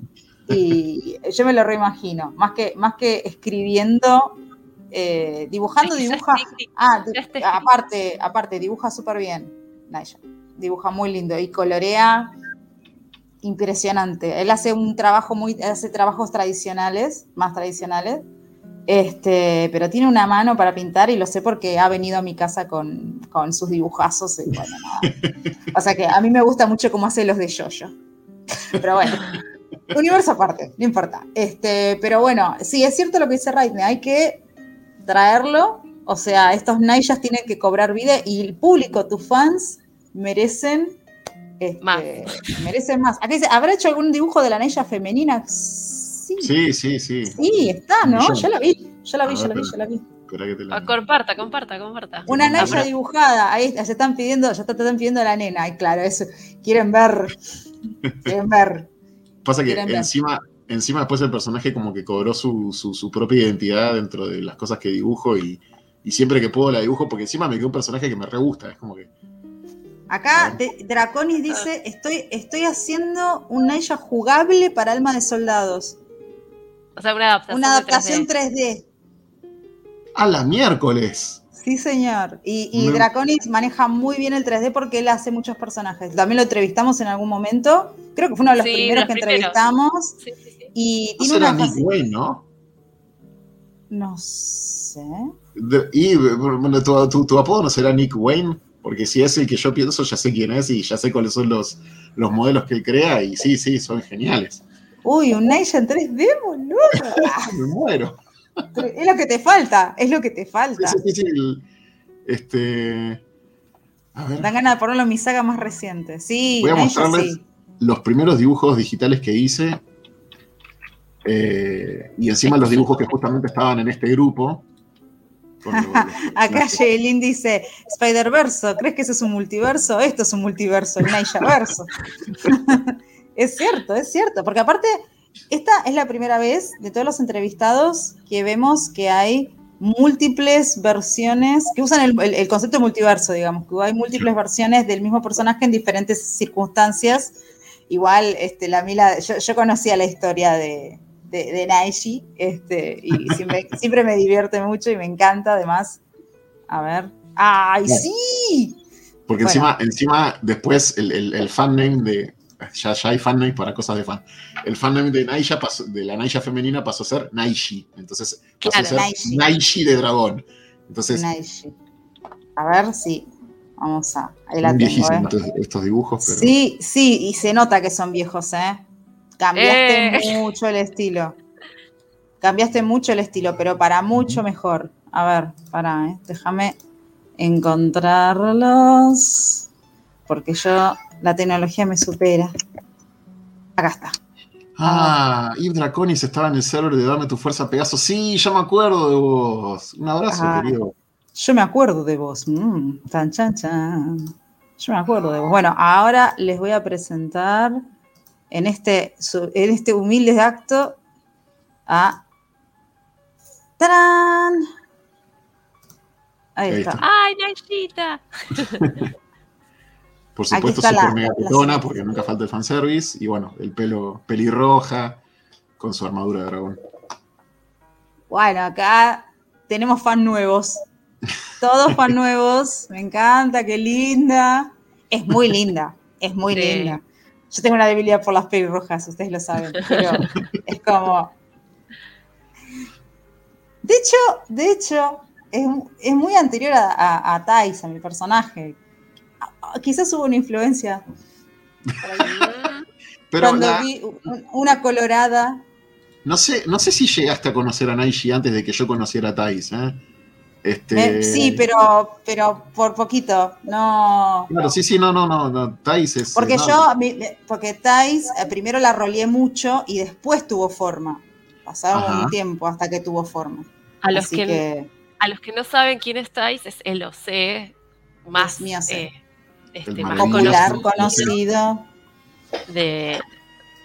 Y yo me lo reimagino, más que, más que escribiendo, eh, dibujando, dibuja. Ah, aparte, aparte, dibuja súper bien, Naija. Dibuja muy lindo y colorea impresionante. Él hace un trabajo muy, hace trabajos tradicionales, más tradicionales, este, pero tiene una mano para pintar y lo sé porque ha venido a mi casa con, sus dibujazos. O sea que a mí me gusta mucho cómo hace los de Yoyo. Pero bueno, universo aparte, no importa. Este, pero bueno, sí, es cierto lo que dice Raidne, hay que traerlo. O sea, estos Naijas tienen que cobrar vida y el público, tus fans, merecen este, más. Merecen más. ¿habrá hecho algún dibujo de la Naya femenina?
Sí, sí, sí.
Sí, está, ¿no? Yo la vi, yo la vi, yo la vi, yo la vi.
Ah, comparta, comparta, comparta.
Una Naya dibujada, ahí se están pidiendo, ya te están pidiendo a la nena, y claro, eso, quieren ver, quieren ver.
Pasa que encima, encima después el personaje como que cobró su, su, propia identidad dentro de las cosas que dibujo y, y, siempre que puedo la dibujo, porque encima me quedó un personaje que me re gusta, es como que...
Acá Draconis dice, estoy, estoy haciendo un Naya jugable para alma de soldados.
O sea, una adaptación,
una adaptación 3D.
A la miércoles.
Sí, señor. Y, Draconis maneja muy bien el 3D porque él hace muchos personajes. También lo entrevistamos en algún momento. Creo que fue uno de los primeros que entrevistamos. Sí, sí, y
tiene una Nick Wayne, ¿no?
No sé.
y bueno, tu, tu, apodo no será Nick Wayne, porque si es el que yo pienso, ya sé quién es y ya sé cuáles son los, los modelos que él crea. Y sí, sí, son geniales.
Uy, un Nation 3D, boludo.
Me muero.
Es lo que te falta, es lo que te falta.
Es difícil. Este.
A ver. Dan ganas de ponerlo en mi saga más reciente. Sí,
voy a mostrarles los primeros dibujos digitales que hice. Eh, y encima los dibujos que justamente estaban en este grupo.
Acá Jaylin dice, Spider-Verso, ¿crees que eso es un multiverso? Esto es un multiverso, el Naya-verso. es cierto, es cierto, porque aparte, esta es la primera vez de todos los entrevistados que vemos que hay múltiples versiones, que usan el, concepto de multiverso, digamos, que hay múltiples versiones del mismo personaje en diferentes circunstancias. Igual, este, la Mila, yo, conocía la historia de, de, Naishi, este, y siempre, me divierte mucho y me encanta, además. A ver. ¡Ay, sí!
Porque encima, encima, después el, el, el fan name de, ya, ya hay fannames para cosas de fan. El fanname de Naisha de la Naisha femenina pasó a ser Naishi. Entonces pasó a ser Naishi. de dragón. Entonces.
Naishi. A ver si. Vamos a. Ahí la tengo,
¿eh? estos dibujos.
Sí, sí, y se nota que son viejos, ¿eh? Cambiaste eh. mucho el estilo. Cambiaste mucho el estilo, pero para mucho mejor. A ver, para, ¿eh? déjame encontrarlos. Porque yo la tecnología me supera. Acá está.
Ah, Yves Draconis estaba en el server de Dame tu fuerza, Pegaso. Sí, ya me acuerdo de vos. Un abrazo, ah, querido.
Yo me acuerdo de vos. Mm, tan chan chan. Yo me acuerdo de vos. Bueno, ahora les voy a presentar en este, en este humilde acto a. ¡Tarán!
Ahí, está. ¡Ay, Naishita!
Por supuesto, super mega petona, porque nunca falta el fanservice. Y bueno, el pelo pelirroja con su armadura de dragón.
Bueno, acá tenemos fans nuevos. Todos fans nuevos. Me encanta, qué linda. Es muy linda, es muy linda. Yo tengo una debilidad por las pelirrojas, ustedes lo saben, pero es como. De hecho, de hecho, es, muy anterior a, a, a Thais, a mi personaje quizás hubo una influencia. Pero Cuando vi una colorada.
No sé, no sé si llegaste a conocer a Naishi antes de que yo conociera a Thais, ¿eh?
Este... sí, pero, pero por poquito, no.
Claro, sí, sí, no, no, no, Thais es.
Porque yo, porque Thais eh, primero la roleé mucho y después tuvo forma. Pasaron un tiempo hasta que tuvo forma.
A los que, a los que no saben quién es Thais, es el OC más eh,
este, más popular, conocido.
De,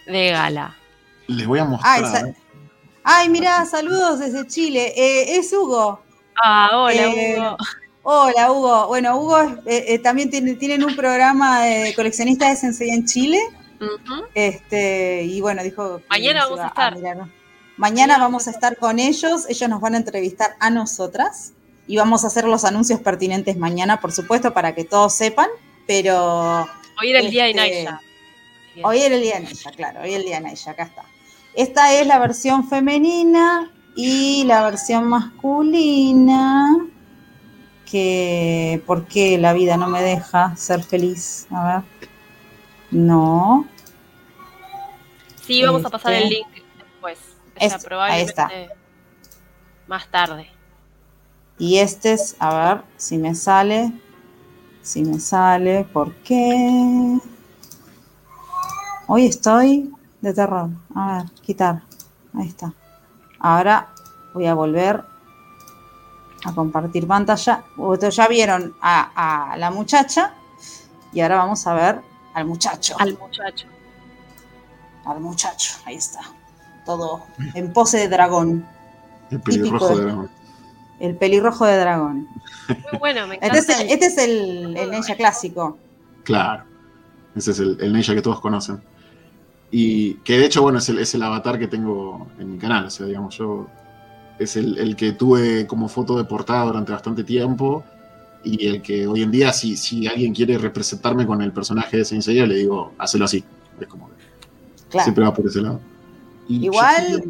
de Gala.
Les voy a mostrar.
Ay, mira, saludos desde Chile. Eh, es Hugo.
Ah, hola, eh, Hugo.
Hola, Hugo. Bueno, Hugo eh, también tiene, tienen un programa de coleccionistas de Sensei en Chile. Este, y bueno, dijo.
Mañana vamos a estar.
Mañana vamos a estar con ellos. Ellos nos van a entrevistar a nosotras. Y vamos a hacer los anuncios pertinentes mañana, por supuesto, para que todos sepan pero...
Hoy era el día de este, Naisha.
Hoy era el día de Naisha, claro, hoy era el día de Naisha, acá está. Esta es la versión femenina y la versión masculina, que ¿por qué la vida no me deja ser feliz? A ver. No.
Sí, vamos a pasar el este. link después. O sea, probablemente ahí está. más tarde.
Y este es, a ver si me sale. Si me sale, ¿por qué? Hoy estoy de terror. A ver, quitar. Ahí está. Ahora voy a volver a compartir pantalla. Ustedes ya vieron a, la muchacha y ahora vamos a ver al muchacho.
Al muchacho.
Al muchacho, ahí está. Todo en pose de dragón.
El pelirrojo de dragón.
El pelirrojo de dragón.
Muy bueno, me encanta.
Este, este es el, el, clásico.
Claro. Ese es el, el que todos conocen. Y que de hecho, bueno, es el, es el avatar que tengo en mi canal. O sea, digamos, yo. Es el, que tuve como foto de portada durante bastante tiempo. Y el que hoy en día, si, si alguien quiere representarme con el personaje de Saint le digo, hazlo así. Es como siempre va por ese lado.
igual,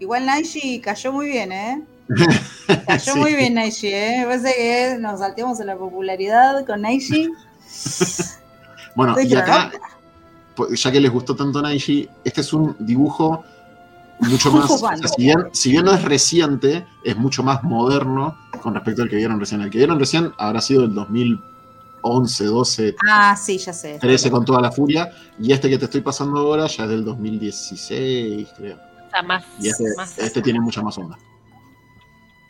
igual Naishi cayó muy bien, ¿eh? Cayó muy bien Naishi, ¿eh? Parece que nos salteamos en la popularidad con Naishi.
bueno, y acá, ya que les gustó tanto Naishi, este es un dibujo mucho más. si, bien, no es reciente, es mucho más moderno con respecto al que vieron recién. El que vieron recién habrá sido el 2011, 12.
Ah, sí, ya sé.
13 con toda la furia. Y este que te estoy pasando ahora ya es del 2016, creo.
O sea, más.
Y este, este tiene mucha más onda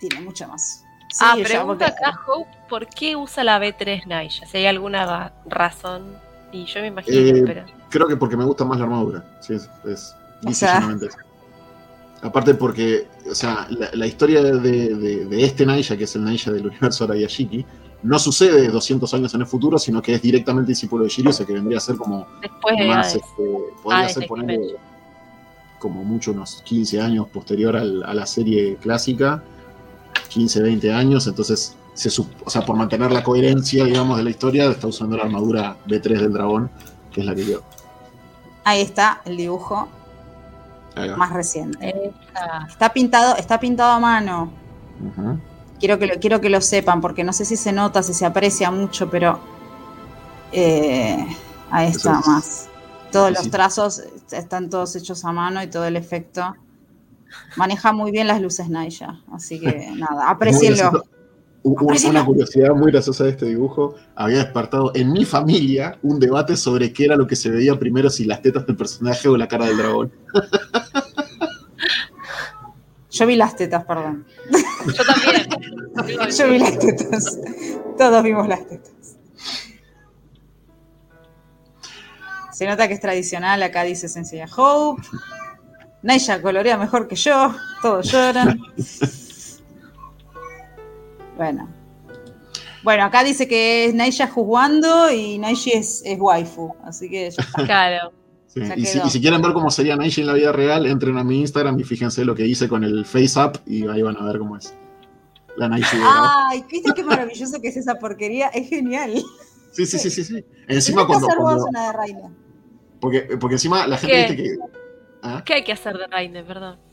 tiene mucho más.
ah, pregunta acá, Hope, ¿por qué usa la B3 Naya? Si hay alguna razón. Y yo me imagino,
eh, pero... Creo que porque me gusta más la armadura. Sí, es, es Aparte porque, o sea, la, historia de, este Naya, que es el Naya del universo Arayashiki, no sucede 200 años en el futuro, sino que es directamente discípulo de Shiryu, o sea que vendría a ser como
Después más,
este, podría ser como mucho unos 15 años posterior a la serie clásica, 15, 20 años, entonces, se, o sea, por mantener la coherencia, digamos, de la historia, está usando la armadura B3 del dragón, que es la que yo.
Ahí está el dibujo más reciente. Está pintado, está pintado a mano. quiero, que lo, quiero que lo sepan, porque no sé si se nota, si se aprecia mucho, pero eh, ahí está más. Todos los trazos están todos hechos a mano y todo el efecto. Maneja muy bien las luces Naya, así que nada, aprecienlo.
Una curiosidad muy graciosa de este dibujo había despertado en mi familia un debate sobre qué era lo que se veía primero, si las tetas del personaje o la cara del dragón.
Yo vi las tetas, perdón.
Yo también.
Yo vi las tetas. Todos vimos las tetas. Se nota que es tradicional, acá dice Sencilla Hope. Naya colorea mejor que yo, todos lloran. Bueno. Bueno, acá dice que es Naya jugando y Naishi es, es waifu, así que ya está.
Claro.
Y, si, quieren ver cómo sería Naishi en la vida real, entren a mi Instagram y fíjense lo que hice con el Face Up y ahí van a ver cómo es. La Naishi.
Ay, ¿viste qué maravilloso que es esa porquería? Es genial.
Sí, sí, sí, sí. sí. Encima cuando. porque, porque encima la gente dice que.
¿ah? ¿Qué hay que hacer de Raine, perdón?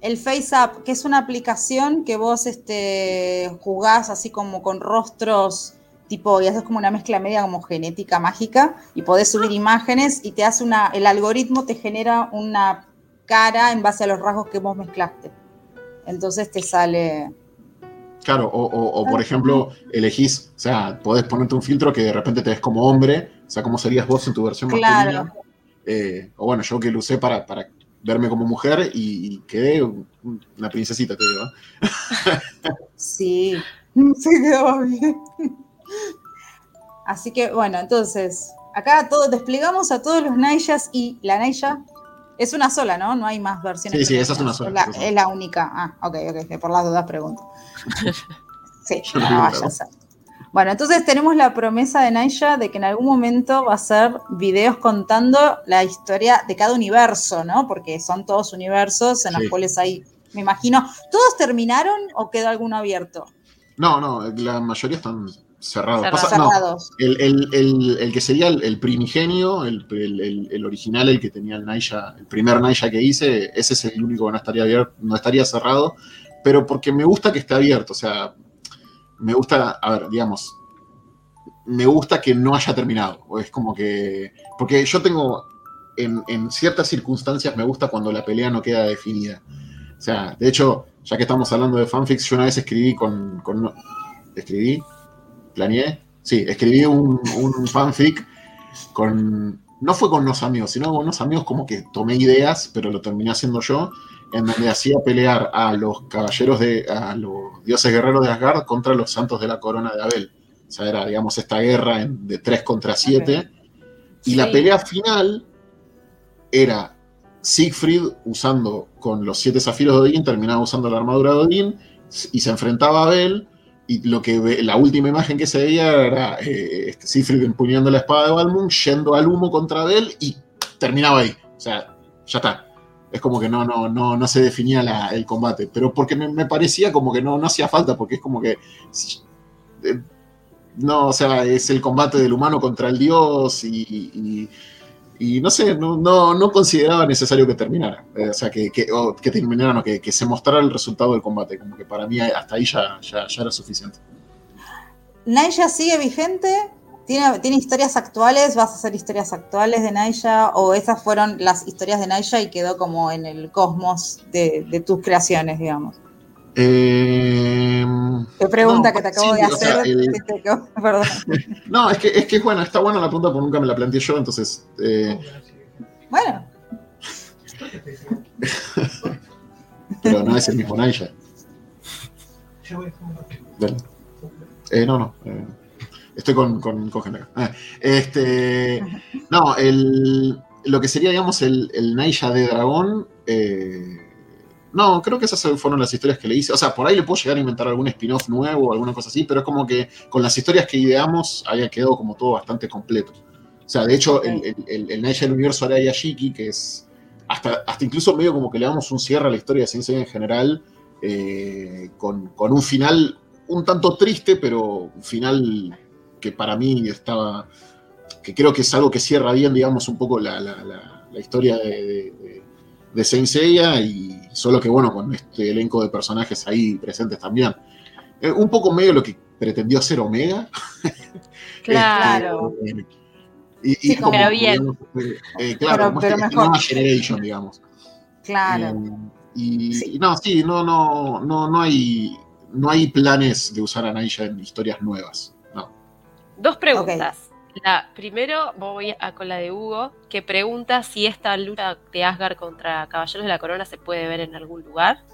El FaceApp, que es una aplicación que vos este, jugás así como con rostros tipo, y haces como una mezcla media como genética mágica, y podés subir imágenes y te hace una, el algoritmo te genera una cara en base a los rasgos que vos mezclaste. Entonces te sale...
Claro, o, por ejemplo, elegís, o sea, podés ponerte un filtro que de repente te ves como hombre, o sea, cómo serías vos en tu versión
masculina.
Eh, o bueno, yo que lo usé para, para verme como mujer y, quedé una princesita, te digo.
sí, se quedó bien. Así que bueno, entonces, acá todos desplegamos a todos los Naiyas y la Naya es una sola, ¿no? No hay más versiones.
Sí, sí, esa es una sola.
Es la, única. Ah, ok, ok, por las dudas pregunto. Sí, no vaya a ser. Bueno, entonces tenemos la promesa de Naisha de que en algún momento va a hacer videos contando la historia de cada universo, ¿no? Porque son todos universos en los cuales hay, me imagino, ¿todos terminaron o quedó alguno abierto?
No, no, la mayoría están cerrados. el, que sería el, primigenio, el, original, el que tenía el Naisha, el primer Naisha que hice, ese es el único que no estaría abierto, no estaría cerrado, pero porque me gusta que esté abierto, o sea, me gusta, a ver, digamos, me gusta que no haya terminado. Es como que. Porque yo tengo. En, ciertas circunstancias me gusta cuando la pelea no queda definida. O sea, de hecho, ya que estamos hablando de fanfics, yo una vez escribí con. con ¿Escribí? ¿Planeé? Sí, escribí un, un fanfic con. No fue con unos amigos, sino con unos amigos como que tomé ideas, pero lo terminé haciendo yo en donde hacía pelear a los caballeros de, a los dioses guerreros de Asgard contra los santos de la corona de Abel. O sea, era, digamos, esta guerra de 3 contra 7. Y la pelea final era Siegfried usando con los siete zafiros de Odín, terminaba usando la armadura de Odín y se enfrentaba a Abel. Y lo que la última imagen que se veía era eh, este, Siegfried empuñando la espada de Balmung, yendo al humo contra Abel y terminaba ahí. O sea, ya está es como que no, no, no, no se definía el combate, pero porque me, parecía como que no, no hacía falta, porque es como que, eh, no, o sea, es el combate del humano contra el dios y, y, no sé, no, no, consideraba necesario que terminara, eh, o sea, que, que, que terminaran o que, se mostrara el resultado del combate, como que para mí hasta ahí ya, ya, ya era suficiente.
¿Naya sigue vigente? ¿Tiene, historias actuales? ¿Vas a hacer historias actuales de Naya? ¿O esas fueron las historias de Naya y quedó como en el cosmos de, tus creaciones, digamos?
Eh,
Qué pregunta que te acabo de hacer.
perdón. no, es que, es que bueno, está buena la pregunta porque nunca me la planteé yo, entonces. Eh,
bueno.
Pero no es el mismo Naya. Eh, no, no. Eh, estoy con, con, con ah, este, no, el, lo que sería, digamos, el, el Naya de Dragón. Eh, no, creo que esas fueron las historias que le hice. O sea, por ahí le puedo llegar a inventar algún spin-off nuevo o alguna cosa así, pero es como que con las historias que ideamos había quedado como todo bastante completo. O sea, de hecho, el, el, el del universo Araya Yashiki, que es hasta, hasta incluso medio como que le damos un cierre a la historia de Ciencia en general, eh, con, con, un final un tanto triste, pero un final que para mí estaba, que creo que es algo que cierra bien, digamos, un poco la, la, la, historia de, de, de Saint Seiya, y solo que bueno, con este elenco de personajes ahí presentes también. Eh, un poco medio lo que pretendió hacer Omega.
Claro.
Este, y,
y pero bien.
Eh, claro, pero, pero mejor. Generation, digamos.
Claro.
Eh, y, no, sí, no, no, no, no hay, no hay planes de usar a Naija en historias nuevas.
Dos preguntas. La, primero voy a, con la de Hugo, que pregunta si esta lucha de Asgard contra Caballeros de la Corona se puede ver en algún lugar.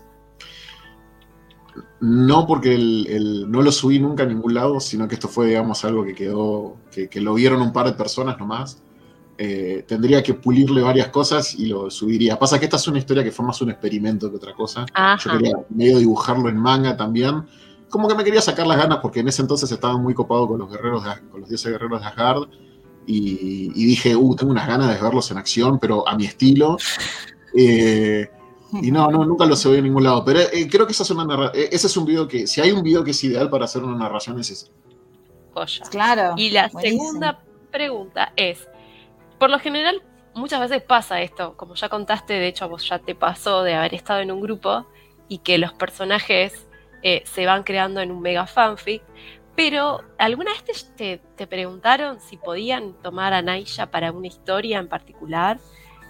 No, porque el, no lo subí nunca a ningún lado, sino que esto fue, digamos, algo que quedó, que, que lo vieron un par de personas nomás. Eh, tendría que pulirle varias cosas y lo subiría. Pasa que esta es una historia que fue más un experimento que otra cosa. Yo quería medio dibujarlo en manga también. Como que me quería sacar las ganas porque en ese entonces estaba muy copado con los guerreros, con los dioses guerreros de Asgard. Y, dije, uh, tengo unas ganas de verlos en acción, pero a mi estilo. Eh, y no, no, nunca lo se ve en ningún lado. Pero eh, creo que esa es una ese es un video que, si hay un video que es ideal para hacer una narración, es ese.
Claro.
Y la segunda pregunta es, por lo general, muchas veces pasa esto, como ya contaste, de hecho vos ya te pasó de haber estado en un grupo y que los personajes eh, se van creando en un mega fanfic, pero ¿alguna vez te, te, preguntaron si podían tomar a Naisha para una historia en particular?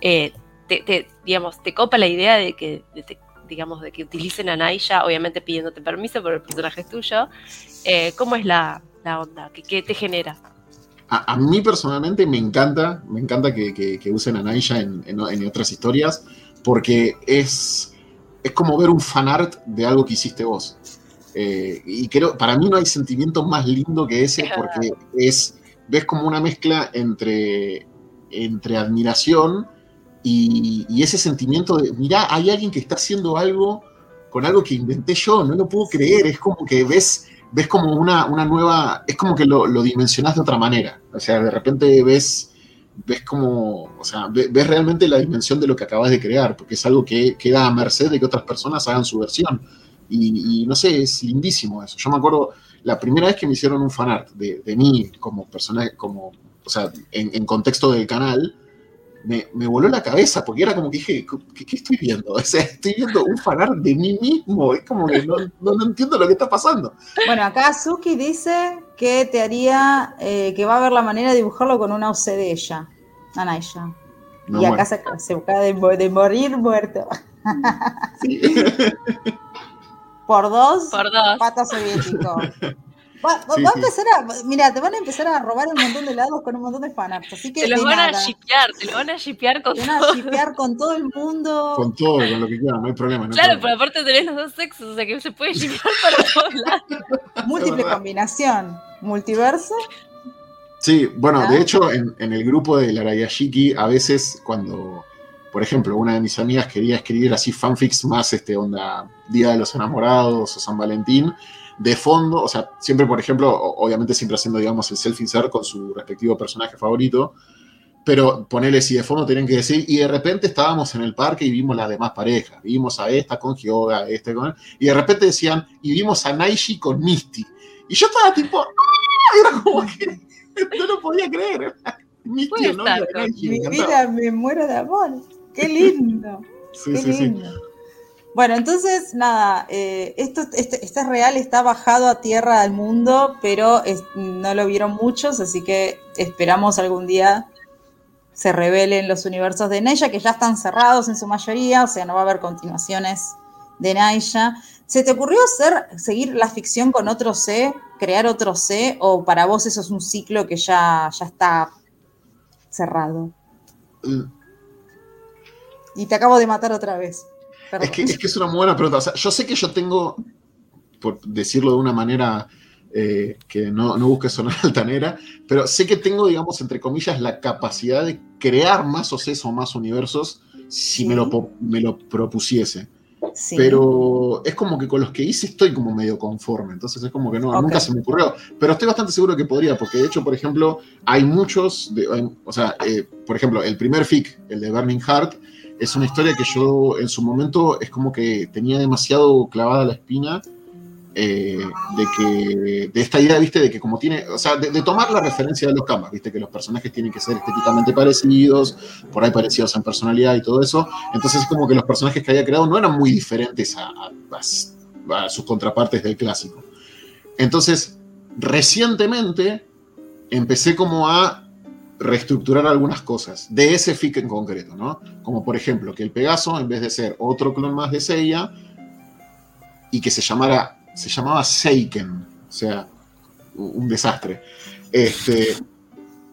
Eh, te, digamos, ¿Te copa la idea de que, digamos, de que utilicen a Naisha, obviamente pidiéndote permiso, por el personaje es tuyo? Eh, ¿Cómo es la, la onda? ¿Qué, ¿Qué te genera?
a, mí personalmente me encanta, me encanta que, usen a Naisha en, otras historias, porque es, es como ver un fanart de algo que hiciste vos. Eh, y creo, para mí no hay sentimiento más lindo que ese, porque es, ves como una mezcla entre, entre admiración y, y ese sentimiento de, mirá, hay alguien que está haciendo algo con algo que inventé yo, no lo puedo creer, es como que ves ves como una, una nueva, es como que lo, lo, dimensionás de otra manera. O sea, de repente ves, ves como, o sea, ves, realmente la dimensión de lo que acabas de crear, porque es algo que queda a merced de que otras personas hagan su versión. Y, no sé, es lindísimo eso. Yo me acuerdo la primera vez que me hicieron un fanart de, de mí como personaje, como, o sea, en, en contexto del canal, me, me, voló la cabeza, porque era como que dije, ¿qué, estoy viendo? O sea, estoy viendo un fanar de mí mismo, es como que no, no, entiendo lo que está pasando.
Bueno, acá Suki dice que te haría, eh, que va a ver la manera de dibujarlo con una OC de ella, Anaya. No, y acá se, se busca de, de, morir muerto. Sí. Por dos,
Por dos.
pato soviético. Va, va a empezar a, mira, te van a empezar a robar un montón de helados con un montón de fanarts, así que
te los van a shipear, te los van a shipear con
te van a shipear con todo el mundo.
Con todo, con lo que quieran, no hay problema. No
claro,
hay
problema. pero aparte tenés los dos sexos, o sea que se puede shipear para todos lados.
Múltiple combinación, multiverso.
Sí, bueno, ¿Ah? de hecho, en, en, el grupo de Larayashiki, a veces cuando, por ejemplo, una de mis amigas quería escribir así fanfics más, este, onda Día de los Enamorados o San Valentín, de fondo, o sea, siempre, por ejemplo, obviamente siempre haciendo, digamos, el self-insert con su respectivo personaje favorito, pero ponerle si de fondo tenían que decir, y de repente estábamos en el parque y vimos las demás parejas, vimos a esta con Hyoga, a este con... Y de repente decían, y vimos a Naishi con Misty. Y yo estaba tipo, ¡ah! Era como que no lo podía creer.
Misty, ¿no? Mi vida, me muero de amor. Qué lindo.
Sí, Qué sí, lindo. sí.
Bueno, entonces, nada, eh, esto este, este, es real, está bajado a tierra al mundo, pero es, no lo vieron muchos, así que esperamos algún día se revelen los universos de Naya, que ya están cerrados en su mayoría, o sea, no va a haber continuaciones de Naya. ¿Se te ocurrió hacer, seguir la ficción con otro C, crear otro C, o para vos eso es un ciclo que ya, ya está cerrado? Mm. Y te acabo de matar otra vez.
Es que, es que, es una muy buena pregunta. O sea, yo sé que yo tengo. por decirlo de una manera eh, que no, no busque sonar altanera, pero sé que tengo, digamos, entre comillas, la capacidad de crear más OCs o más universos si me, lo, me lo propusiese. Pero es como que con los que hice estoy como medio conforme, entonces es como que no, nunca se me ocurrió. Pero estoy bastante seguro que podría, porque de hecho, por ejemplo, hay muchos, o sea, eh, por ejemplo, el primer fic, el de Burning Heart, es una historia que yo en su momento es como que tenía demasiado clavada la espina eh, de que de esta idea, viste, de que como tiene, o sea, de, tomar la referencia de los camas, viste, que los personajes tienen que ser estéticamente parecidos, por ahí parecidos en personalidad y todo eso. Entonces es como que los personajes que había creado no eran muy diferentes a, sus contrapartes del clásico. Entonces, recientemente empecé como a reestructurar algunas cosas de ese fic en concreto, ¿no? Como por ejemplo que el Pegaso, en vez de ser otro clon más de Seiya, y que se llamara se llamaba Seiken, o sea, un desastre. Este,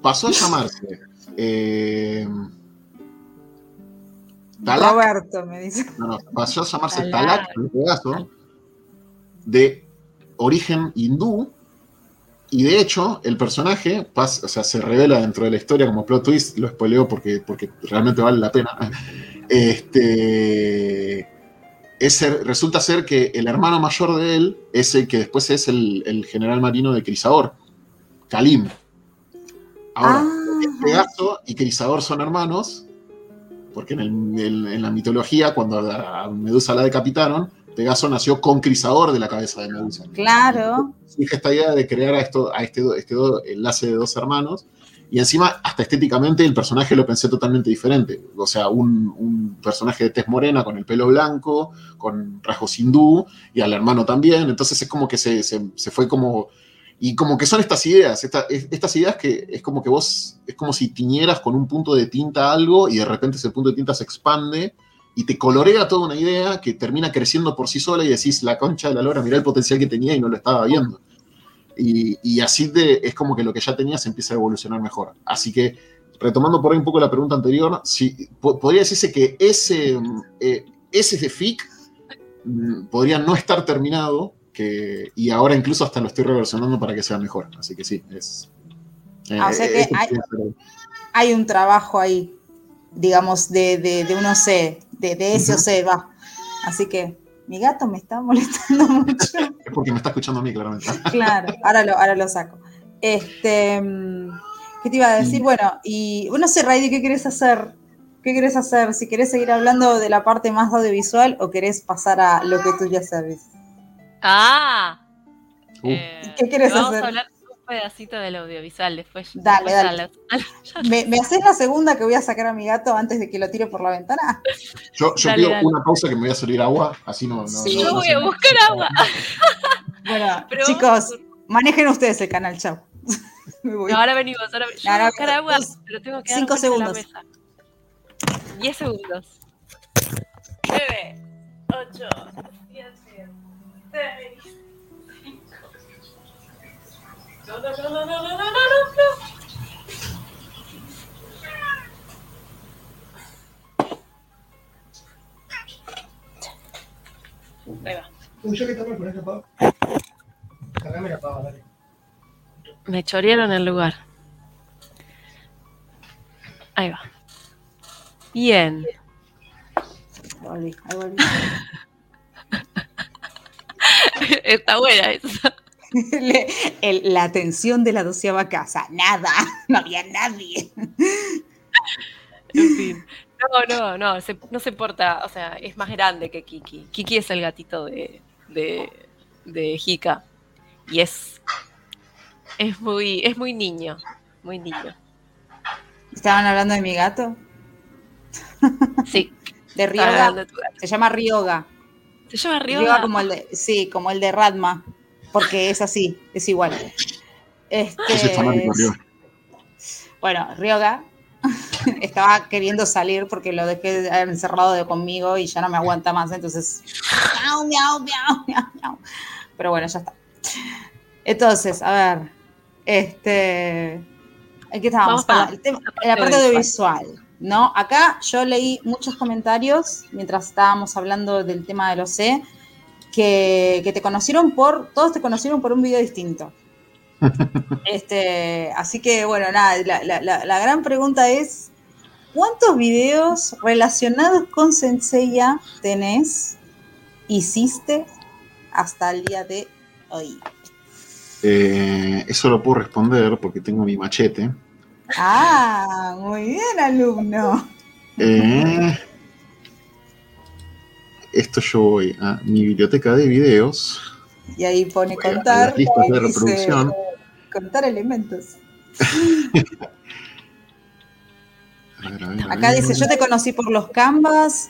pasó a llamarse eh,
Roberto me dice.
No, no, pasó a llamarse Talak, en este caso, de origen hindú, y de hecho, el personaje pasa, o sea, se revela dentro de la historia como plot twist, lo spoileo porque, porque realmente vale la pena. Este, resulta ser que el hermano mayor de él es el que después es el, general marino de Crisador, Kalim. Ahora, ah. Pegaso y Crisador son hermanos, porque en, la mitología, cuando a Medusa la decapitaron, Pegaso nació con Crisador de la cabeza de Medusa.
Claro.
Fija esta idea de crear a, esto, a este, este enlace de dos hermanos y encima, hasta estéticamente, el personaje lo pensé totalmente diferente. O sea, un, personaje de tez morena con el pelo blanco, con rasgos hindú, y al hermano también. Entonces es como que se, fue como... Y como que son estas ideas, estas ideas que es como que vos, es como si tiñeras con un punto de tinta algo y de repente ese punto de tinta se expande y te colorea toda una idea que termina creciendo por sí sola y decís, la concha de la lora, mirá el potencial que tenía y no lo estaba viendo. Y, así de, es como que lo que ya tenía se empieza a evolucionar mejor. Así que, retomando por ahí un poco la pregunta anterior, si, podría decirse que ese, eh, ese de FIC mm, podría no estar terminado, que, y ahora incluso hasta lo estoy reversionando para que sea mejor. Así que sí, es...
Eh, ah, o sea que hay, un trabajo ahí, digamos, de, de, de un OC, de, de ese OC, va. Así que mi gato me está molestando mucho.
Es porque me está escuchando a mí, claramente.
Claro, ahora lo, ahora lo saco. Este, ¿Qué te iba a decir? Bueno, y no sé, Raidi, ¿qué querés hacer? ¿Qué querés hacer? Si querés seguir hablando de la parte más audiovisual o querés pasar a lo que tú ya sabes.
Ah.
Uh. Eh, ¿Qué querés hacer?
pedacito del audiovisual después.
Dale, después dale. A los, a los... ¿Me, ¿Me, haces la segunda que voy a sacar a mi gato antes de que lo tire por la ventana?
Yo, yo dale, pido dale. una pausa que me voy a salir agua, así no.
no sí, no, yo no voy a buscar agua.
bueno, Pero chicos, manejen ustedes el canal, chao.
ahora venimos, ahora yo ahora, buscar agua, pero tengo que
cinco segundos. De la mesa.
10 segundos. 9, 8, 7, 6, 6. Ahí va. Yo que con esta pava. Cargame la pava, dale. Me chorearon el lugar. Ahí va. Bien.
Volví, ahí volví.
Está buena esa.
La atención de la doceava casa, nada, no había nadie.
En fin. No, no, no, no se porta, o sea, es más grande que Kiki. Kiki es el gatito de, de, de Hika. Y es, es muy, es muy niño, muy niño.
¿Estaban hablando de mi gato?
Sí.
De Ryoga. Se llama Ryoga.
Se llama Ryoga.
como el de, sí, como el de Radma porque es así, es igual. Este, bueno, Ryoga estaba queriendo salir porque lo dejé encerrado de conmigo y ya no me aguanta más, entonces miau, miau, miau, miau, Pero bueno, ya está. Entonces, a ver, este, aquí estábamos, ah, la parte audiovisual, ¿no? Acá yo leí muchos comentarios mientras estábamos hablando del tema de los Que, te conocieron por, todos te conocieron por un video distinto. este, así que bueno, nada, la, gran pregunta es, ¿cuántos videos relacionados con Senseiya tenés, hiciste hasta el día de hoy?
Eh, eso lo puedo responder porque tengo mi machete.
Ah, muy bien, alumno.
Eh, esto yo voy a mi biblioteca de videos.
Y ahí pone contar.
listas de reproducción.
contar elementos. Acá dice, yo te conocí por los canvas,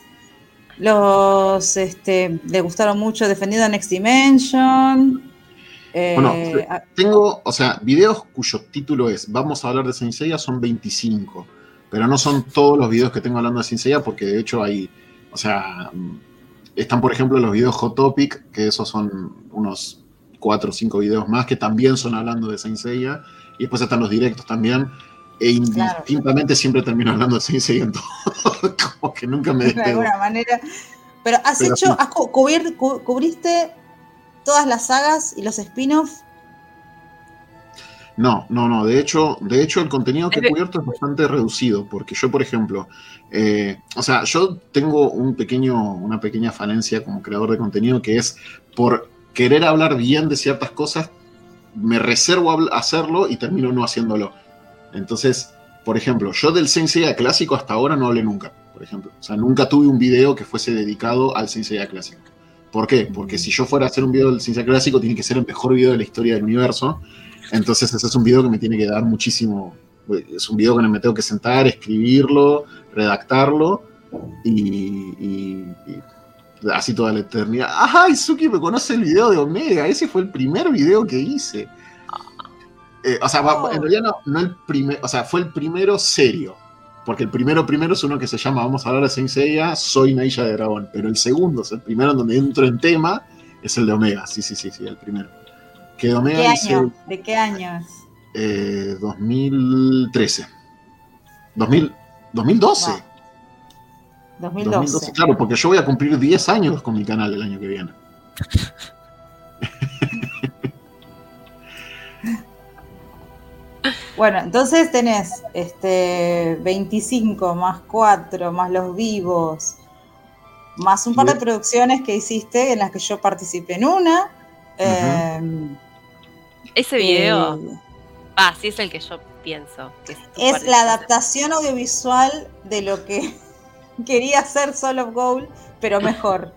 los, este, le gustaron mucho Defendido Next Dimension.
bueno, eh, tengo, o sea, videos cuyo título es Vamos a hablar de Saint son 25, pero no son todos los videos que tengo hablando de Saint porque de hecho hay, o sea, están, por ejemplo, los videos Hot Topic, que esos son unos cuatro o cinco videos más que también son hablando de Saint Seiya. Y después están los directos también. E indistintamente siempre termino hablando de Saint Seiya en todo. Como que nunca me
De alguna manera. Pero has hecho, has cubriste todas las sagas y los spin-offs
no, no, no. De hecho, de hecho, el contenido que he cubierto es bastante reducido, porque yo, por ejemplo, eh, o sea, yo tengo un pequeño, una pequeña falencia como creador de contenido que es por querer hablar bien de ciertas cosas, me reservo a hacerlo y termino no haciéndolo. Entonces, por ejemplo, yo del Sensei clásico hasta ahora no hablé nunca, por ejemplo. O sea, nunca tuve un video que fuese dedicado al Sensei clásico. ¿Por qué? Porque si yo fuera a hacer un video del Sensei clásico, tiene que ser el mejor video de la historia del universo. Entonces ese es un video que me tiene que dar muchísimo, es un video que me tengo que sentar, escribirlo, redactarlo y, así toda la eternidad. ¡Ay, Suki me conoce el video de Omega! Ese fue el primer video que hice. Eh, o sea, en realidad no, el primer, o sea, fue el primero serio. Porque el primero primero es uno que se llama, vamos a hablar de Saint Soy Naisha de Dragón. Pero el segundo, es el primero en donde entro en tema, es el de Omega. Sí, sí, sí, sí, el primero.
¿De qué años?
2013. 2000, 2012.
2012.
Claro, porque yo voy a cumplir 10 años con mi canal el año que viene.
Bueno, entonces tenés este 25 más 4 más los vivos, más un par de producciones que hiciste en las que yo participé en una.
Ese video, eh, ah, sí es el que yo pienso.
es, la adaptación audiovisual de lo que quería hacer Solo of Gold, pero mejor.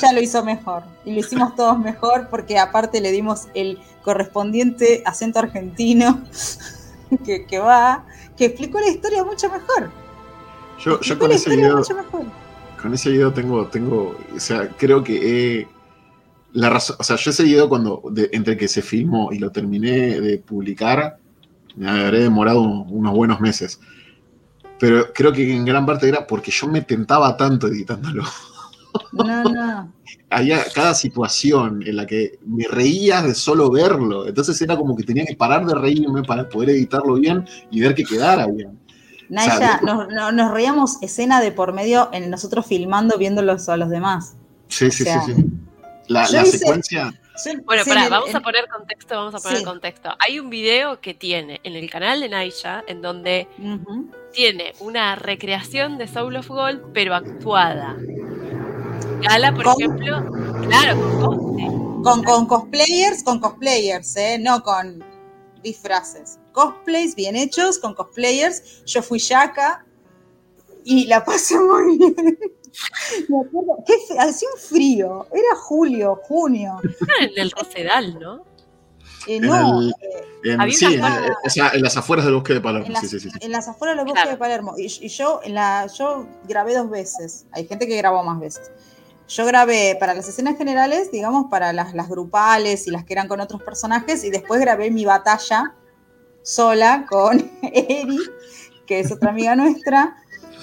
Ya lo hizo mejor. Y lo hicimos todos mejor porque aparte le dimos el correspondiente acento argentino que, va, que explicó la historia mucho mejor.
Yo, yo con ese video. Con ese video tengo, tengo, o sea, creo que he la razón, o sea, yo ese video cuando, entre que se filmó y lo terminé de publicar, me habré demorado unos buenos meses. Pero creo que en gran parte era porque yo me tentaba tanto editándolo.
No, no.
Había cada situación en la que me reía de solo verlo. Entonces era como que tenía que parar de reírme para poder editarlo bien y ver que quedara bien.
Naya, nos, reíamos escena de por medio en nosotros filmando viéndolos a los demás.
Sí, sí, sí, sí. La, secuencia.
Bueno, pará, vamos a poner contexto, vamos a poner contexto. Hay un video que tiene en el canal de Naisha en donde tiene una recreación de Soul of Gold, pero actuada. Gala, por ejemplo, claro,
con, con, cosplayers, con cosplayers, ¿eh? no con disfraces. Cosplays bien hechos, con cosplayers. Yo fui Shaka y la pasé muy bien. Me acuerdo, hacía un frío, era julio, junio.
en el Rosedal, ¿no?
Eh, no,
eh, en, sí, en, las afueras del bosque de Palermo.
En las,
sí, sí,
en las afueras del bosque de Palermo. Y, yo, en la, yo grabé dos veces. Hay gente que grabó más veces. Yo grabé para las escenas generales, digamos, para las, grupales y las que eran con otros personajes. Y después grabé mi batalla sola con Eri, que es otra amiga nuestra.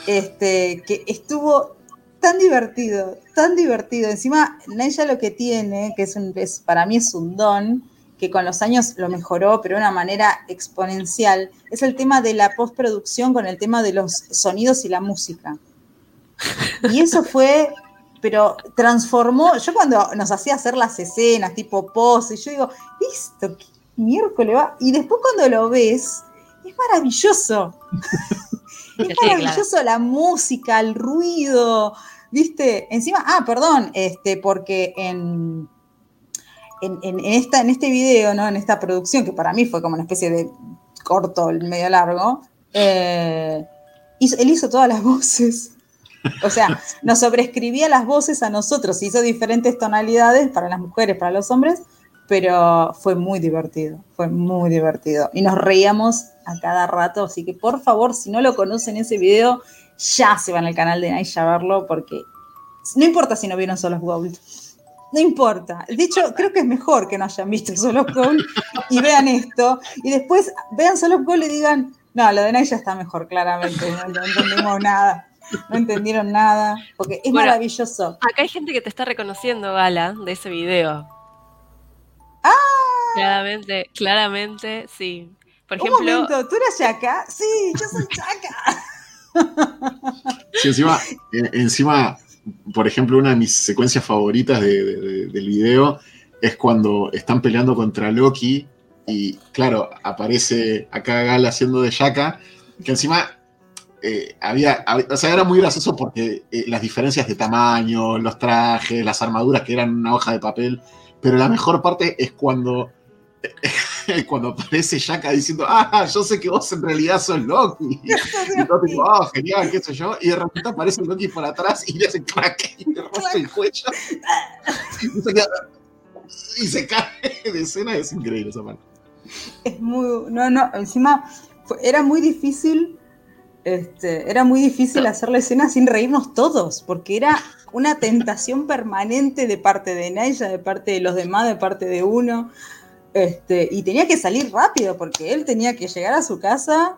Este, que estuvo tan divertido, tan divertido. Encima, ella lo que tiene, que es, un, para mí es un don, que con los años lo mejoró, pero de una manera exponencial, es el tema de la postproducción con el tema de los sonidos y la música. Y eso fue pero transformó, yo cuando nos hacía hacer las escenas, tipo pose, yo digo, ¿qué miércoles va? Y después cuando lo ves, es maravilloso. es maravilloso la música, el ruido, ¿viste? Encima, ah, perdón, este, porque en, en, esta, en este video, ¿no? En esta producción, que para mí fue como una especie de corto, medio largo, eh, él hizo todas las voces. O sea, nos sobrescribía las voces a nosotros, hizo diferentes tonalidades para las mujeres, para los hombres, pero fue muy divertido, fue muy divertido. Y nos reíamos a cada rato, así que por favor, si no lo conocen ese video, ya se van al canal de Night a verlo, porque no importa si no vieron Solo Gold. No importa. De hecho, creo que es mejor que no hayan visto Solo Gold y vean esto. Y después vean Solo Gold y digan, no, lo de Night ya está mejor, claramente. No, entendimos nada. No entendieron nada. Porque es maravilloso.
Acá hay gente que te está reconociendo, Gala, de ese video.
¡Ah!
Claramente, claramente, sí.
Por ejemplo. Un momento, ¿tú eras Chaka? Sí, yo soy Chaka.
Sí, encima, encima, por ejemplo, una de mis secuencias favoritas del video es cuando están peleando contra Loki y, claro, aparece acá Gal haciendo de Shaka, que encima eh, había, o sea, era muy gracioso porque eh, las diferencias de tamaño, los trajes, las armaduras que eran una hoja de papel, pero la mejor parte es cuando, cuando aparece Shaka diciendo, ah, yo sé que vos en realidad sos Loki. y todo tipo, oh, genial, qué sé yo. Y de repente aparece Loki por atrás y le hace crack y le roza el cuello. y, se cae de escena, es increíble esa parte.
Es muy, no, no, encima era muy difícil este, era muy difícil hacer la escena sin reírnos todos, porque era una tentación permanente de parte de Naya, de parte de los demás, de parte de uno. Este, y tenía que salir rápido, porque él tenía que llegar a su casa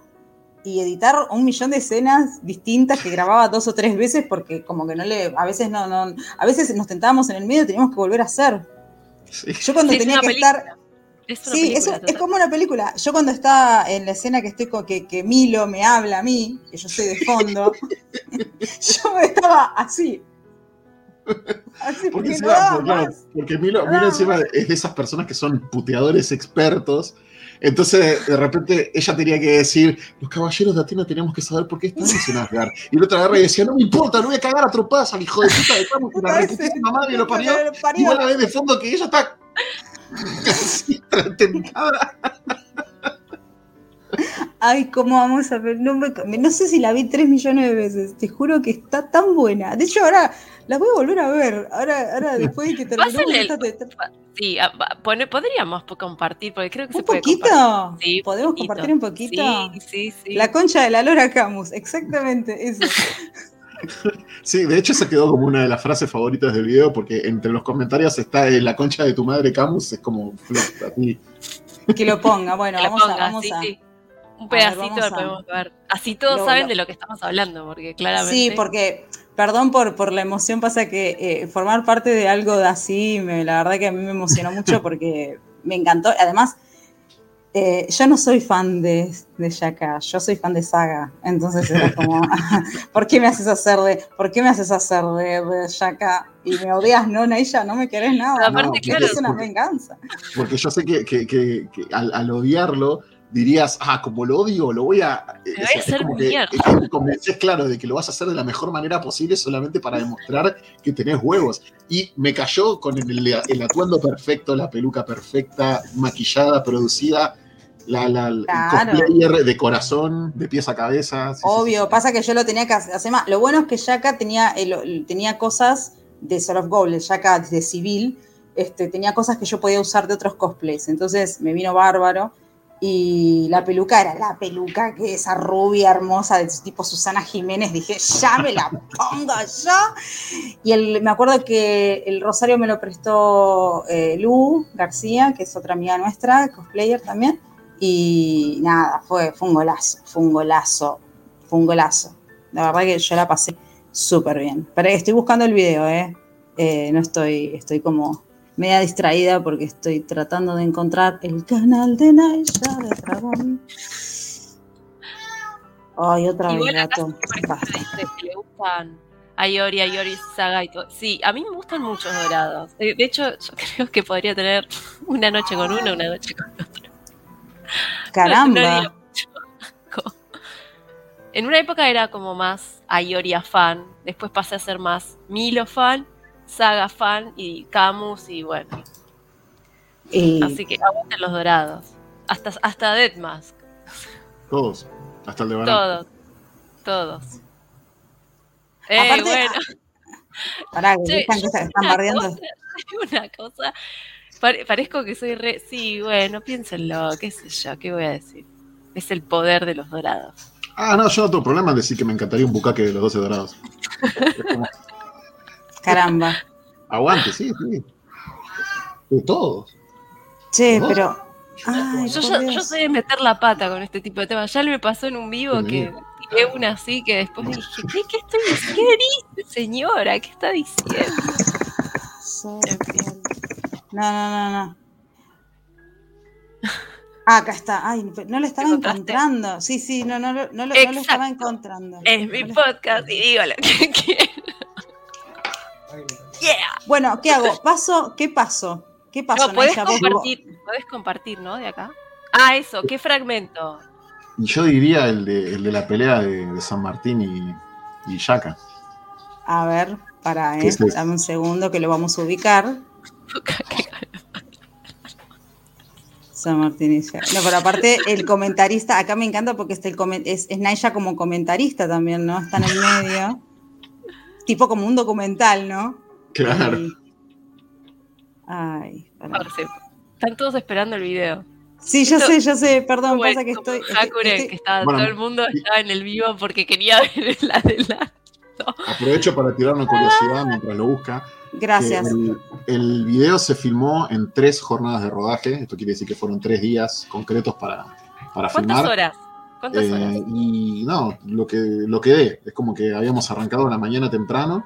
y editar un millón de escenas distintas que grababa dos o tres veces, porque como que no le, a veces no, no, a veces nos tentábamos en el medio y teníamos que volver a hacer. Yo cuando tenía que estar sí, es, es, como una película. Yo cuando estaba en la escena que estoy con que, que Milo me habla a mí, que yo estoy de fondo, yo estaba así.
Así porque, porque, Milo, Milo encima es de esas personas que son puteadores expertos. Entonces, de repente, ella tenía que decir, los caballeros de Atenas teníamos que saber por qué están en Asgard. Y el otro agarra y decía, no me importa, no voy a cagar a tropadas al hijo de puta de Camus, que la reputísima madre lo parió. Y van a ver de fondo que ella está
Ay, ¿cómo vamos a ver? No, no, sé si la vi tres millones de veces. Te juro que está tan buena. De hecho, ahora la voy a volver a ver. Ahora, ahora después de que terminó.
Sí, ah, podríamos compartir, porque creo que
se puede poquito? Sí, ¿Podemos compartir un poquito?
Sí, sí, sí.
La concha de la Lora Camus, exactamente eso.
Sí, de hecho se quedó como una de las frases favoritas del video porque entre los comentarios está la concha de tu madre Camus, es como
Que lo ponga, bueno, vamos, a, vamos
Un pedacito lo podemos ver. Así todos saben de lo que estamos hablando, porque claramente.
Sí, porque, perdón por, por la emoción, pasa que eh, formar parte de algo de así, la verdad que a mí me emocionó mucho porque me encantó. Además, eh, yo no soy fan de, de Shaka, yo soy fan de Saga. Entonces era como, ¿por qué me haces hacer de, por qué me haces hacer de, Shaka? Y me odias, no, ella no me querés nada. Aparte, claro, es una venganza.
Porque yo sé que, que, que, al, odiarlo, dirías, ah, como lo odio, lo voy a.
Me voy a hacer como
que, claro, de que lo vas a hacer de la mejor manera posible solamente para demostrar que tenés huevos. Y me cayó con el, el atuendo perfecto, la peluca perfecta, maquillada, producida la, la, de corazón, de pies a cabeza.
Obvio, pasa que yo lo tenía que hacer más. Lo bueno es que Yaka tenía, tenía cosas de Sort of Gold, Yaka de civil, este, tenía cosas que yo podía usar de otros cosplays. Entonces me vino bárbaro. Y la peluca era la peluca que esa rubia hermosa de tipo Susana Jiménez, dije, ya me la pongo yo. Y el, me acuerdo que el rosario me lo prestó eh, Lu García, que es otra amiga nuestra, cosplayer también. Y nada, fue, fue un golazo, fue un golazo, fue un golazo. La verdad que yo la pasé súper bien. Pero estoy buscando el video, ¿eh? ¿eh? no estoy, estoy como media distraída porque estoy tratando de encontrar el canal de Naisha de Dragón. Ay, otra vez, gato.
Que le gustan Ayori, Ayori Saga y todo. Sí, a mí me gustan muchos dorados. De hecho, yo creo que podría tener una noche con uno, una noche con otro.
Caramba.
en una época era como más Ayoria fan, después pasé a ser más Milo fan, Saga fan y Camus y bueno. Así que aguanten los dorados. Hasta, hasta Deadmask.
Todos. Hasta el de
Todos. Todos. Eh, bueno.
Pará, que están, que están bardeando.
una cosa. Parezco que soy re. Sí, bueno, piénsenlo, qué sé yo, qué voy a decir. Es el poder de los dorados.
Ah, no, yo no tengo problema en decir que me encantaría un bucaque de los 12 dorados.
Caramba.
Aguante, sí, sí. De todos.
Sí, pero.
yo, yo, sé de meter la pata con este tipo de temas. Ya me pasó en un vivo que tiré una así que después dije, ¿qué, qué estoy ¿Qué dice, señora? ¿Qué está diciendo?
No, no, no, no. Ah, acá está. Ay, no lo estaba encontrando. Sí, sí, no, no, no, no, lo, estaba encontrando.
Es mi podcast y digo lo que quiero.
Yeah. Bueno, ¿qué hago? ¿Paso? ¿Qué paso? ¿Qué pasó?
No, puedes compartir, puedes compartir, ¿no? De acá. Ah, eso, ¿qué fragmento?
Yo diría el de, el de la pelea de, San Martín y, y Yaka.
A ver, para, ¿eh? Dame un segundo que lo vamos a ubicar. San Martín y. No, pero aparte, el comentarista, acá me encanta porque este el es, es Naya como comentarista también, ¿no? Está en el medio. tipo como un documental, ¿no?
Claro.
Ay,
Están todos esperando el video.
Sí, yo sé, yo sé, perdón, pasa que estoy.
Hakure, que estaba, todo el mundo estaba en el vivo porque quería ver el adelanto.
Aprovecho para tirar una curiosidad mientras lo busca.
Gracias.
El, video se filmó en tres jornadas de rodaje. Esto quiere decir que fueron tres días concretos para, para
¿Cuántas
filmar.
horas? ¿Cuántas eh, horas?
Y no, lo que, lo que dé. Es como que habíamos arrancado la mañana temprano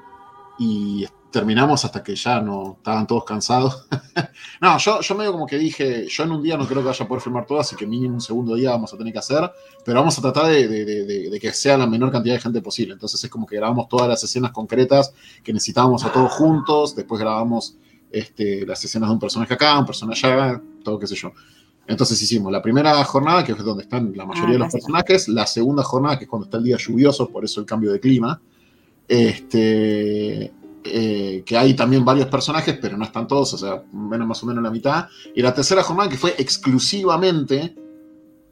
y terminamos hasta que ya no estaban todos cansados. no, yo, yo medio como que dije, yo en un día no creo que vaya a poder filmar todo, así que mínimo un segundo día vamos a tener que hacer, pero vamos a tratar de, que sea la menor cantidad de gente posible. Entonces es como que grabamos todas las escenas concretas que necesitábamos a todos juntos, después grabamos este, las escenas de un personaje acá, un personaje allá, todo qué sé yo. Entonces hicimos la primera jornada, que es donde están la mayoría de los ah, personajes, la segunda jornada, que es cuando está el día lluvioso, por eso el cambio de clima. Este, eh, que hay también varios personajes, pero no están todos, o sea, menos más o menos la mitad. Y la tercera jornada que fue exclusivamente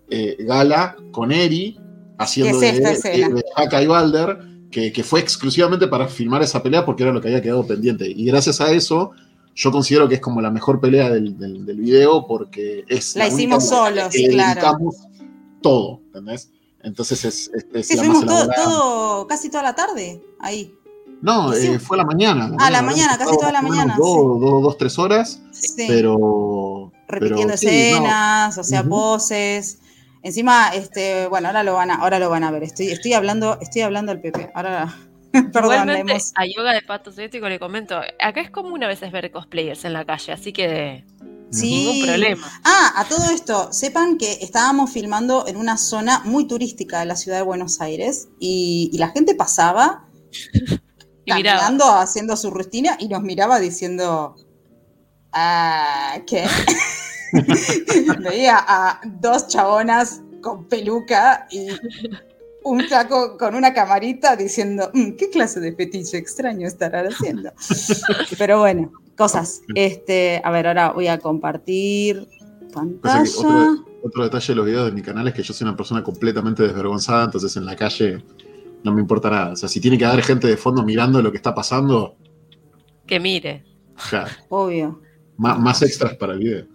eh, Gala con Eri, haciendo de, de, Haka y Balder, que, fue exclusivamente para filmar esa pelea porque era lo que había quedado pendiente. Y gracias a eso, yo considero que es como la mejor pelea del, del, video porque es...
La, hicimos solos, claro.
Todo, ¿entendés? Entonces es, es,
todo, casi toda la tarde ahí.
No, eh, fue a la mañana.
Ah, la mañana, casi toda la mañana.
Dos, dos, dos, tres horas, pero...
Repitiendo escenas, o sea, poses. Encima, este, bueno, ahora lo van a, ahora lo van a ver. Estoy, estoy hablando, estoy hablando al Pepe. Ahora
Perdón, a Yoga de Patos Ético le comento, acá es común a veces ver cosplayers en la calle, así que sí. ningún problema.
Ah, a todo esto, sepan que estábamos filmando en una zona muy turística de la ciudad de Buenos Aires y, y la gente pasaba caminando, haciendo su rutina y nos miraba diciendo, ah, ¿qué? Veía a dos chabonas con peluca y un saco con una camarita diciendo, mm, ¿qué clase de fetiche extraño estarán haciendo? Pero bueno, cosas. Este, a ver, ahora voy a compartir pantalla.
Otro, otro, detalle de los videos de mi canal es que yo soy una persona completamente desvergonzada, entonces en la calle no me importa nada. O sea, si tiene que haber gente de fondo mirando lo que está pasando.
Que mire.
Obvio.
más extras para el video.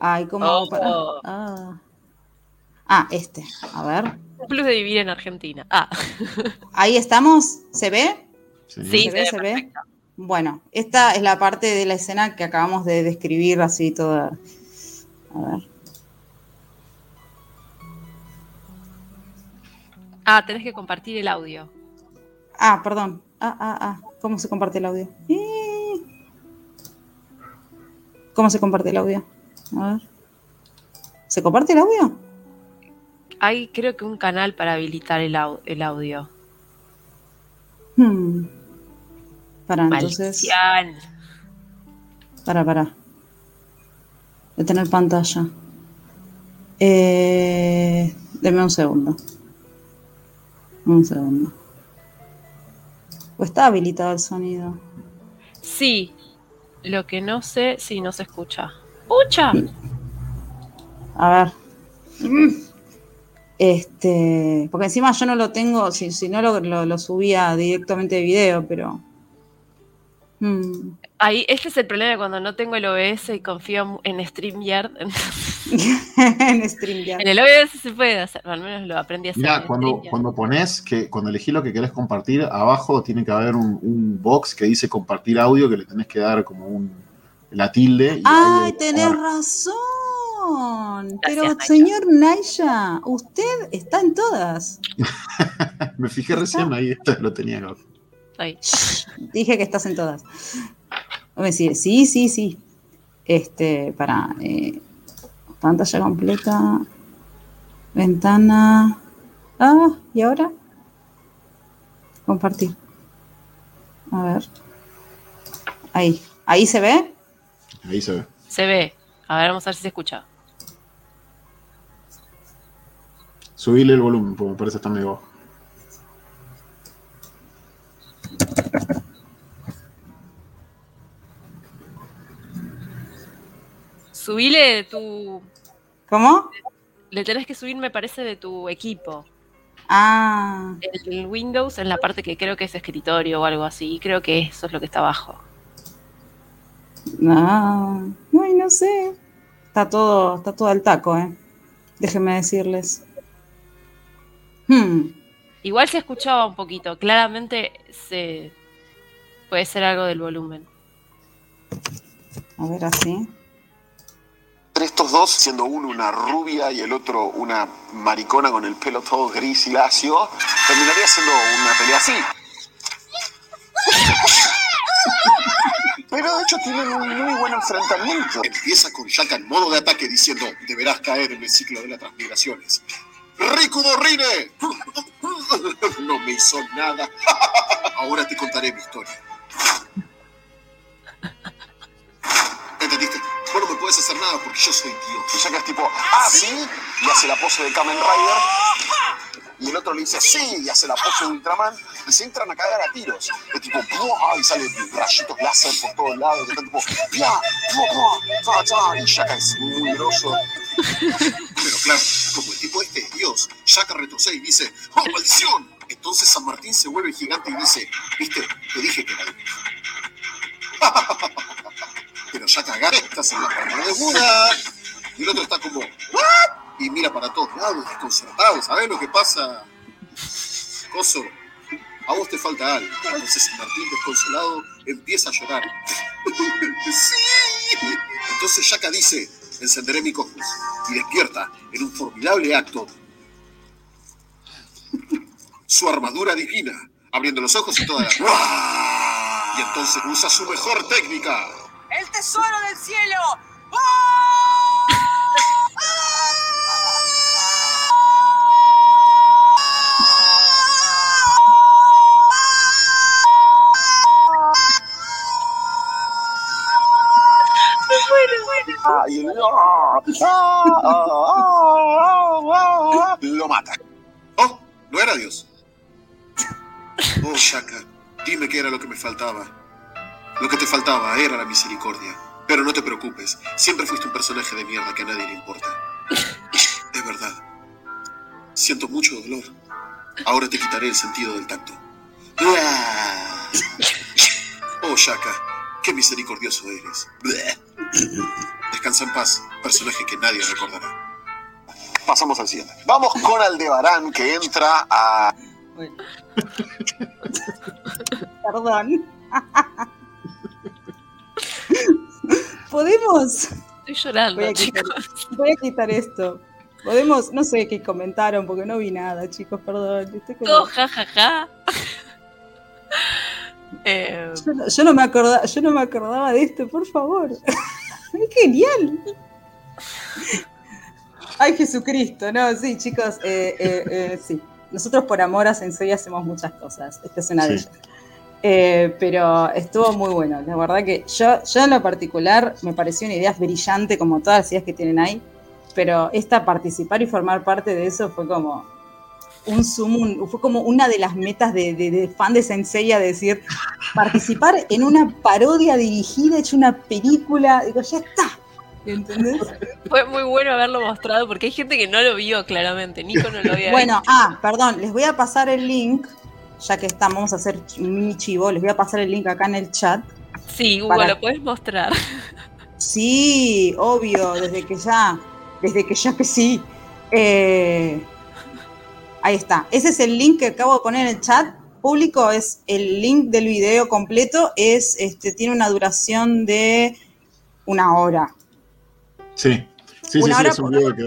Ay, ¿cómo oh. para.? Ah. ah. este. A ver.
Un plus de vivir en Argentina. Ah.
Ahí estamos. ¿Se ve?
Sí,
¿Se, ve? ¿Se ve? Bueno, esta es la parte de la escena que acabamos de describir así toda. A ver.
Ah, tenés que compartir el audio.
Ah, perdón. Ah, ah, ah. ¿Cómo se comparte el audio? ¿Cómo se comparte el audio? A ver. ¿Se comparte el audio?
Hay creo que un canal para habilitar el, audio.
Hmm. Para, entonces. Para, para. De tener pantalla. Eh, deme un segundo. Un segundo. ¿O está habilitado el sonido?
Sí. Lo que no sé si no se escucha. ¡Pucha!
A ver. Este, porque encima yo no lo tengo, si, si no lo, subía directamente de video, pero.
Hmm. Ahí, este es el problema cuando no tengo el OBS y confío en StreamYard. en StreamYard. En el OBS se puede hacer, al menos lo aprendí a hacer.
Mira, cuando, cuando pones, que cuando elegís lo que querés compartir, abajo tiene que haber un, box que dice compartir audio que le tenés que dar como un la tilde.
¡Ay, tenés razón! Pero, señor Naya, usted está en todas.
Me fijé recién ahí, esto lo tenía.
Dije que estás en todas. Voy a decir, sí, sí, sí. Este, para eh, pantalla completa, ventana. Ah, ¿y ahora? Compartir. A ver. Ahí. ¿Ahí se ve?
Ahí se ve.
Se ve. A ver, vamos a ver si se escucha.
Subirle el volumen, porque me parece que está medio bajo.
Subile de tu.
¿Cómo?
Le tenés que subir, me parece, de tu equipo.
Ah.
El, Windows en la parte que creo que es escritorio o algo así. Creo que eso es lo que está abajo.
No, ay, no sé. Está todo, está todo al taco, ¿eh? Déjenme decirles.
Hmm. Igual se escuchaba un poquito. Claramente se puede ser algo del volumen.
A ver así.
Estos dos, siendo uno una rubia y el otro una maricona con el pelo todo gris y lacio, terminaría siendo una pelea así. Pero de hecho tienen un muy buen enfrentamiento. Empieza con Shaka en modo de ataque diciendo, deberás caer en el ciclo de las transmigraciones. ¡Riku Dorrine! No me hizo nada. Ahora te contaré mi historia. Puedes hacer nada porque yo soy Dios. Y Shaka es tipo, ah, sí, y hace la pose de Kamen Rider y el otro le dice sí, y hace la pose de Ultraman, y se entran a cagar a tiros. Es tipo, y salen rayitos láser por todos lados, y están tipo, y Shaka es muy groso. Pero claro, como el tipo este es Dios, Shaka retrocede y dice, ¡oh, maldición! Entonces San Martín se vuelve gigante y dice, viste, te dije que era Pero Shaka agarra, estás en la palma de Buda. Y el otro está como, ¿what? y mira para todos lados, desconcertado. ¿Sabes lo que pasa? Coso, a vos te falta algo. Entonces Martín, desconsolado, empieza a llorar. ¡Sí! Entonces Shaka dice, encenderé mi cosmos y despierta en un formidable acto su armadura divina, abriendo los ojos y toda la... Y entonces usa su mejor técnica.
¡El tesoro del cielo!
lo mata. Oh, no era Dios. Oh, Shaka, dime qué era lo que me faltaba. Lo que te faltaba era la misericordia. Pero no te preocupes, siempre fuiste un personaje de mierda que a nadie le importa. Es verdad. Siento mucho dolor. Ahora te quitaré el sentido del tacto. Oh, Shaka, qué misericordioso eres. Descansa en paz, personaje que nadie recordará. Pasamos al siguiente. Vamos con Aldebarán, que entra a.
Perdón. Podemos.
Estoy llorando,
voy a, quitar, voy a quitar esto. Podemos, no sé qué comentaron porque no vi nada, chicos, perdón.
Todo jajaja.
Eh, yo, no, me acordaba, yo no me acordaba de esto, por favor. ¡Es genial! Ay, Jesucristo, no, sí, chicos, eh, eh, sí. Nosotros por amor a Sensei hacemos muchas cosas. Esta es una de ellas. Eh, pero estuvo muy bueno. La verdad que yo, yo en lo particular me pareció una idea brillante, como todas las ideas que tienen ahí. Pero esta participar y formar parte de eso fue como un zoom, fue como una de las metas de, fan de Sensei a decir, participar en una parodia dirigida, hecha una película. Digo, ya está. ¿Entendés?
Fue muy bueno haberlo mostrado porque hay gente que no lo vio claramente. Nico no lo vio.
Bueno, ah, perdón, les voy a pasar el link ya que estamos, vamos a hacer mi chivo, les voy a pasar el link acá en el chat.
Sí, Hugo, lo puedes mostrar.
Sí, obvio, desde que ya, desde que ya que sí. Eh, ahí está. Ese es el link que acabo de poner en el chat público, es el link del video completo, es, este, tiene una duración de una hora.
Sí, sí, sí, es un video que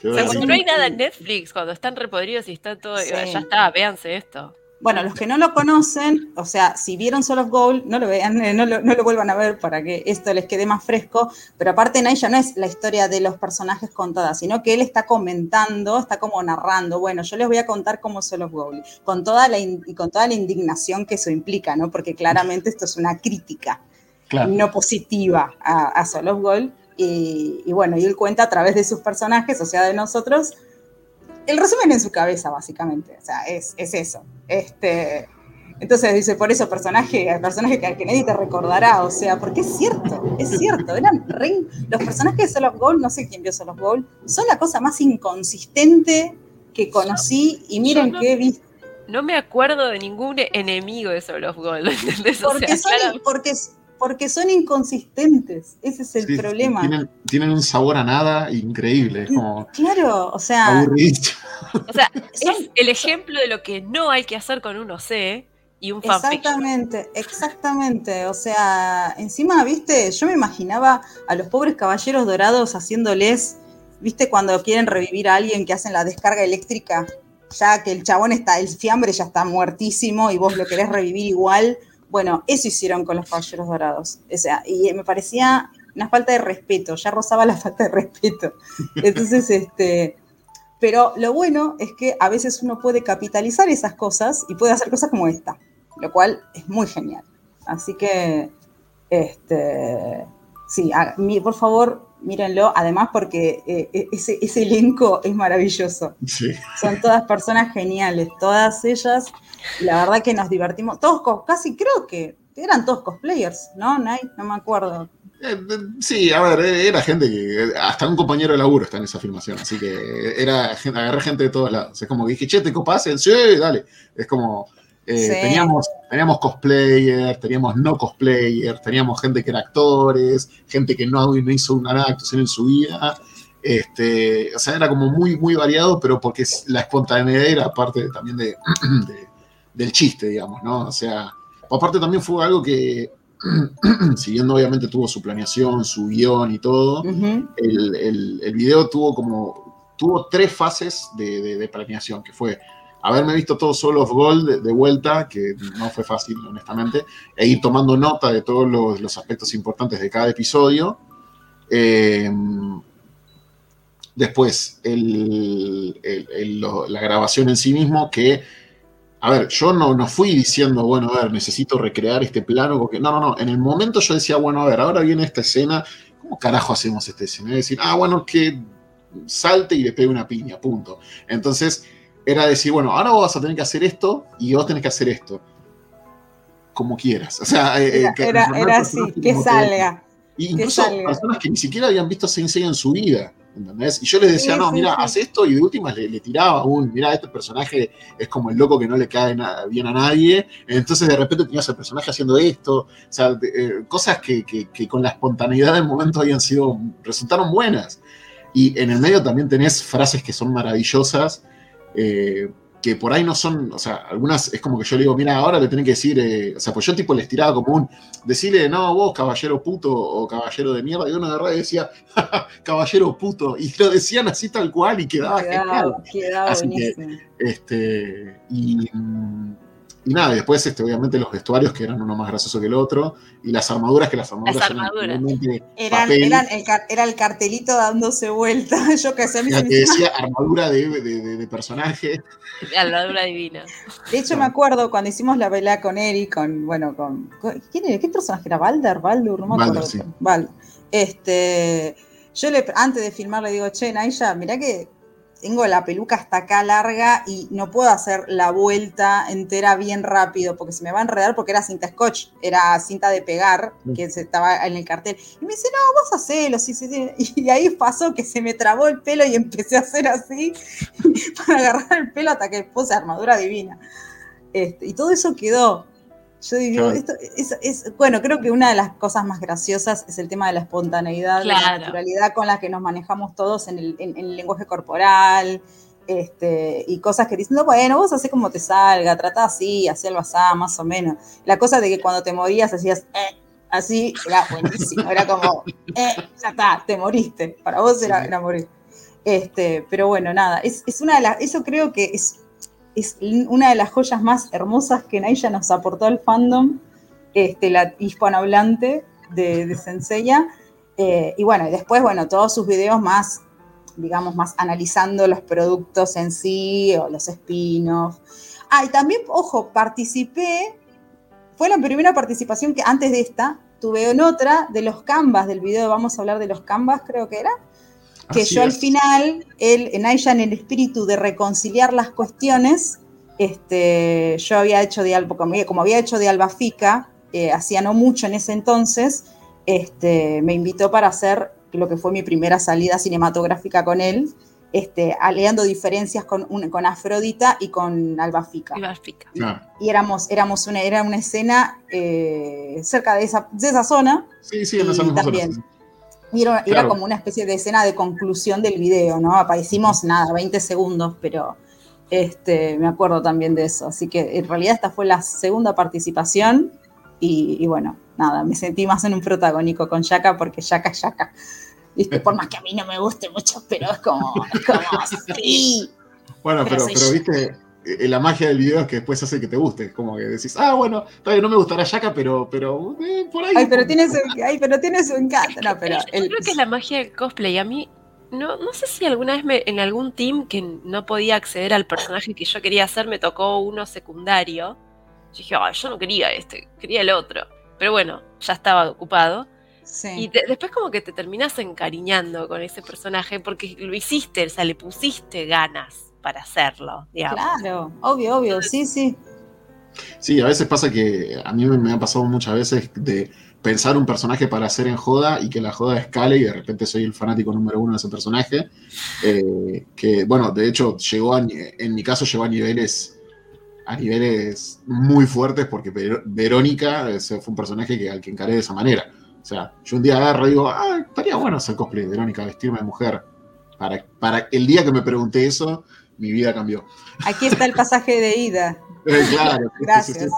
quedó,
no hay nada en Netflix, cuando están repodridos y está todo, ya está, véanse esto.
Bueno, los que no lo conocen, o sea, si vieron Soul of Gold, no lo vean, eh, no lo, vuelvan a ver para que esto les quede más fresco, pero aparte en ella no es la historia de los personajes contada, sino que él está comentando, está como narrando, bueno, yo les voy a contar cómo Soul of Gold, con toda la, y con toda la indignación que eso implica, ¿no? Porque claramente esto es una crítica no positiva a, a Soul of Gold, y, y bueno, y él cuenta a través de sus personajes, o sea, de nosotros, el resumen en su cabeza, básicamente. O sea, es, eso. Este, entonces dice, por eso personaje, el personaje que, que nadie te recordará, o sea, porque es cierto, es cierto. Eran los personajes de Soul of Gold, no sé quién vio Soul of Gold, son la cosa más inconsistente que conocí y miren qué he visto.
No me acuerdo de ningún enemigo de Soul of Gold,
Porque, son, porque, porque son inconsistentes, ese es el problema.
Tienen, un sabor a nada increíble.
claro, o sea.
O sea, es el ejemplo de lo que no hay que hacer con un OC y un fanfiction.
Exactamente, exactamente. O sea, encima, viste, yo me imaginaba a los pobres caballeros dorados haciéndoles, viste, cuando quieren revivir a alguien que hacen la descarga eléctrica, ya que el chabón está, el fiambre ya está muertísimo y vos lo querés revivir igual bueno, eso hicieron con los caballeros dorados. O sea, y me parecía una falta de respeto, ya rozaba la falta de respeto. Entonces, este, pero lo bueno es que a veces uno puede capitalizar esas cosas y puede hacer cosas como esta, lo cual es muy genial. Así que, este, sí, por favor, mírenlo, además porque eh, e, ese, ese, elenco es maravilloso. Son todas personas geniales, todas ellas la verdad que nos divertimos, todos casi creo que eran todos cosplayers, ¿no, Nay? No me acuerdo.
Eh, eh, sí, a ver, era gente que. Hasta un compañero de laburo está en esa filmación, así que era agarré gente de todos lados. Es como que dije, che, ¿te copas? Sí, dale. Es como. Teníamos, teníamos cosplayers, teníamos no cosplayers, teníamos gente que era actores, gente que no, no hizo una actuación en su vida. Este, o sea, era como muy, muy variado, pero porque la espontaneidad era parte también de del chiste, digamos, ¿no? O sea, aparte también fue algo que, siguiendo obviamente tuvo su planeación, su guion y todo, el, el, video tuvo como, tuvo tres fases de, planeación, que fue haberme visto todo Soul of Gold de, vuelta, que no fue fácil, honestamente, e ir tomando nota de todos los, aspectos importantes de cada episodio. Em, después, la grabación en sí mismo, que a ver, yo no, no fui diciendo, bueno, a ver, necesito recrear este plano, porque no, no, no, en el momento yo decía, bueno, a ver, ahora viene esta escena, ¿cómo carajo hacemos esta escena? Es decir, ah, bueno, que salte y le pegue una piña, punto. Entonces, era decir, bueno, ahora vos vas a tener que hacer esto y vos tenés que hacer esto. Como quieras. O sea,
eh, eh, era, era, así, que salga.
incluso personas que ni siquiera habían visto Sensei en su vida. Y yo les decía, no, mira, haz esto, y de últimas le, tiraba un, mira, este personaje es como el loco que no le cae bien a nadie, entonces de repente tenías el personaje haciendo esto, o sea, eh, cosas que, con la espontaneidad del momento habían sido, resultaron buenas. Y en el medio también tenés frases que son maravillosas, eh, que por ahí no son, o sea, algunas es como que yo le digo, mira, ahora le tenés que decir, eh", o sea, pues yo tipo les tiraba como un, decirle, no, vos, caballero puto o caballero de mierda, y uno agarraba y decía, caballero puto, y lo decían así tal cual y quedaba.
Quedaba
así que, este, y, y nada, después este, obviamente los vestuarios que eran uno más gracioso que el otro, y las armaduras que las armaduras,
eran, eran, el, era el cartelito dándose vuelta, yo que sé.
que decía armadura de, personaje.
Armadura divina.
De hecho me acuerdo cuando hicimos la pelea con Eric, con, bueno, con, ¿quién era? ¿Qué personaje era? ¿Balder? ¿Baldur? No me acuerdo. Este, yo le, antes de filmar le digo, che, Naisha, mirá que tengo la peluca hasta acá larga y no puedo hacer la vuelta entera bien rápido porque se me va a enredar porque era cinta scotch, era cinta de pegar mm. que se estaba en el cartel. Y me dice, no, vos hacelo, sí, sí, sí. Y ahí pasó que se me trabó el pelo y empecé a hacer así para agarrar el pelo hasta que puse armadura divina. Este, y todo eso quedó. Yo digo, esto es, bueno, creo que una de las cosas más graciosas es el tema de la espontaneidad, la naturalidad con la que nos manejamos todos en el, lenguaje corporal, este, y cosas que dicen, no, bueno, vos haces como te salga, trata así, así algo así, más o menos. La cosa de que cuando te morías hacías, eh, así, era buenísimo, era como, eh, ya está, te moriste, para vos era, era morir. Este, pero bueno, nada, es, es una de las, eso creo que es es una de las joyas más hermosas que Naya nos aportó al fandom, este, la hispanohablante de, de Senseiya. Eh, y bueno, después, bueno, todos sus videos más, digamos, más analizando los productos en sí o los spin-offs. Ah, y también, ojo, participé, fue la primera participación que antes de esta, tuve en otra de los canvas del video, vamos a hablar de los canvas, creo que era, que yo al final, él, en Aisha, en el espíritu de reconciliar las cuestiones, este, yo había hecho de Alba, como había hecho de Albafica, eh, hacía no mucho en ese entonces, este, me invitó para hacer lo que fue mi primera salida cinematográfica con él, este, aleando diferencias con, con Afrodita y con Albafica. Y éramos, éramos una, era una escena eh, cerca de esa, de esa zona.
Sí, sí, en esa misma
también. Era, como una especie de escena de conclusión del video, ¿no? Aparecimos nada, 20 segundos, pero este, me acuerdo también de eso. Así que en realidad esta fue la segunda participación y, bueno, nada, me sentí más en un protagónico con Yaka porque Yaka es Yaka. ¿Viste? Por más que a mí no me guste mucho, pero es como, es como sí.
Bueno, pero, pero viste, eh, la magia del video es que después hace que te guste. Como que decís, ah, bueno, todavía no me gustará Yaka, pero, pero eh, por ahí.
Ay, pero tiene su, ay, pero tiene su encanto. No, pero
Yo creo que es la magia del cosplay. A mí, no, no sé si alguna vez me, en algún team que no podía acceder al personaje que yo quería hacer, me tocó uno secundario. Yo dije, ay, yo no quería este, quería el otro. Pero bueno, ya estaba ocupado. Sí. Y después como que te terminas encariñando con ese personaje porque lo hiciste, o sea, le pusiste ganas para hacerlo, digamos.
Claro, obvio, obvio, sí, sí.
Sí, a veces pasa que a mí me ha pasado muchas veces de pensar un personaje para hacer en joda y que la joda escale y de repente soy el fanático número uno de ese personaje. Eh, que, bueno, de hecho, llegó en mi caso llegó a niveles a niveles muy fuertes porque Verónica fue un personaje que, al que encaré de esa manera. O sea, yo un día agarro y digo, ah, estaría bueno hacer cosplay de Verónica, vestirme de mujer. Para, para el día que me pregunté eso, mi vida cambió.
Aquí está el pasaje de ida.
Eh, claro.
Gracias.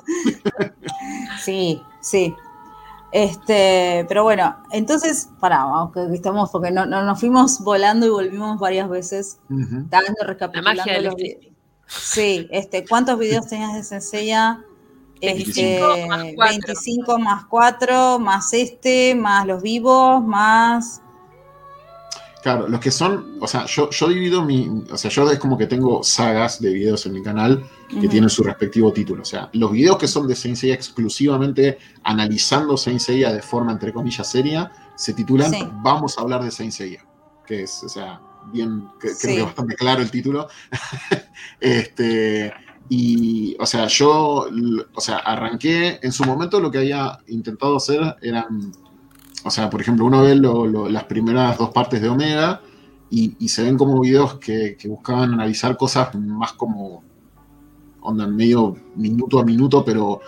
Sí, sí. Este, pero bueno, entonces, pará, que estamos, porque no, nos fuimos volando y volvimos varias veces. Dando, recapitulando los Sí, este, ¿cuántos videos tenías de Senseiya? Este, 25 más 4, más este, más los vivos, más
Claro, los que son, o sea, yo, yo divido mi, o sea, yo es como que tengo sagas de videos en mi canal que tienen su respectivo título. O sea, los videos que son de Saint Seiya exclusivamente analizando Saint Seiya de forma, entre comillas, seria, se titulan Vamos a hablar de Saint Seiya, que es, o sea, bien, creo que bastante claro el título. este, y, o sea, yo, o sea, arranqué, en su momento lo que había intentado hacer eran o sea, por ejemplo, uno ve las primeras dos partes de Omega y, se ven como videos que, buscaban analizar cosas más como onda medio minuto a minuto, pero,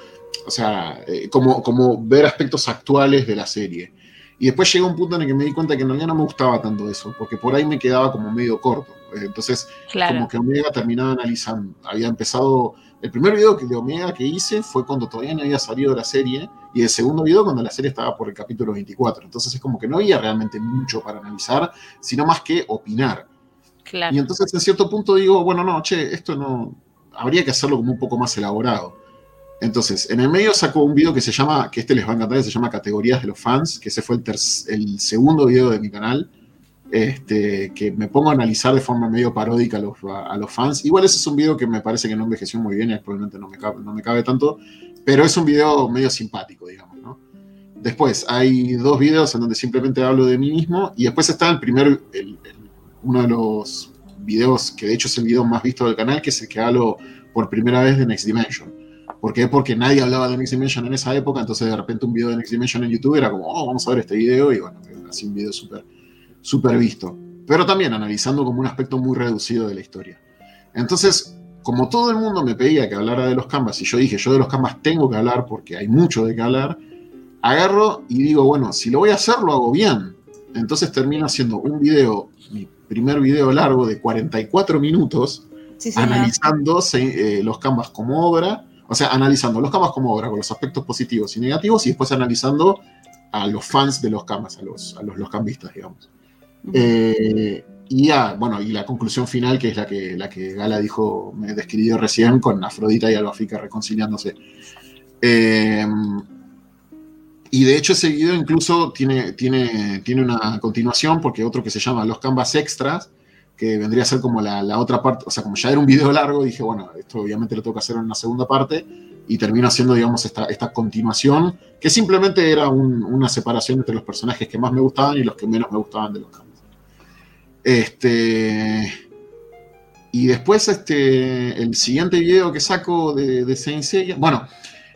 o sea, eh, como, como ver aspectos actuales de la serie. Y después llegó un punto en el que me di cuenta que en realidad no me gustaba tanto eso, porque por ahí me quedaba como medio corto. Entonces, como que Omega terminaba analizando. Había empezado el primer video de Omega que hice fue cuando todavía no había salido la serie y el segundo video cuando la serie estaba por el capítulo 24. Entonces es como que no había realmente mucho para analizar, sino más que opinar. Claro. Y entonces en cierto punto digo, bueno, no, che, esto no, habría que hacerlo como un poco más elaborado. Entonces, en el medio sacó un video que se llama, que este les va a encantar, que se llama Categorías de los fans, que ese fue el, el segundo video de mi canal, este, que me pongo a analizar de forma medio paródica a los, a, los, fans. Igual ese es un video que me parece que no envejeció muy bien y probablemente no me, cabe, no me cabe tanto, pero es un video medio simpático, digamos, ¿no? Después hay dos videos en donde simplemente hablo de mí mismo y después está el primer, uno de los videos que de hecho es el video más visto del canal, que es el que hablo por primera vez de Next Dimension. ¿Por qué? Porque nadie hablaba de Next Dimension en esa época, entonces de repente un video de Next Dimension en YouTube era como, oh, vamos a ver este video, y bueno, así un video súper super visto. Pero también analizando como un aspecto muy reducido de la historia. Entonces, como todo el mundo me pedía que hablara de los canvas, y yo dije, yo de los canvas tengo que hablar porque hay mucho de qué hablar, agarro y digo, bueno, si lo voy a hacer, lo hago bien. Entonces termino haciendo un video, mi primer video largo de 44 minutos, analizando eh, los canvas como obra, o sea, analizando los canvas como obra con los aspectos positivos y negativos, y después analizando a los fans de los canvas, a los, a los, los cambistas, digamos. Eh, y ya, bueno, y la conclusión final, que es la que, la que Gala dijo, me describió recién, con Afrodita y Albafica reconciliándose. Eh, y de hecho ese video incluso tiene, tiene, tiene una continuación, porque otro que se llama Los Canvas Extras, que vendría a ser como la, la, otra parte, o sea, como ya era un video largo, dije, bueno, esto obviamente lo tengo que hacer en una segunda parte, y termino haciendo, digamos, esta, esta continuación, que simplemente era una separación entre los personajes que más me gustaban y los que menos me gustaban de los canvas. Este, y después, este, el siguiente video que saco de, de Saint bueno,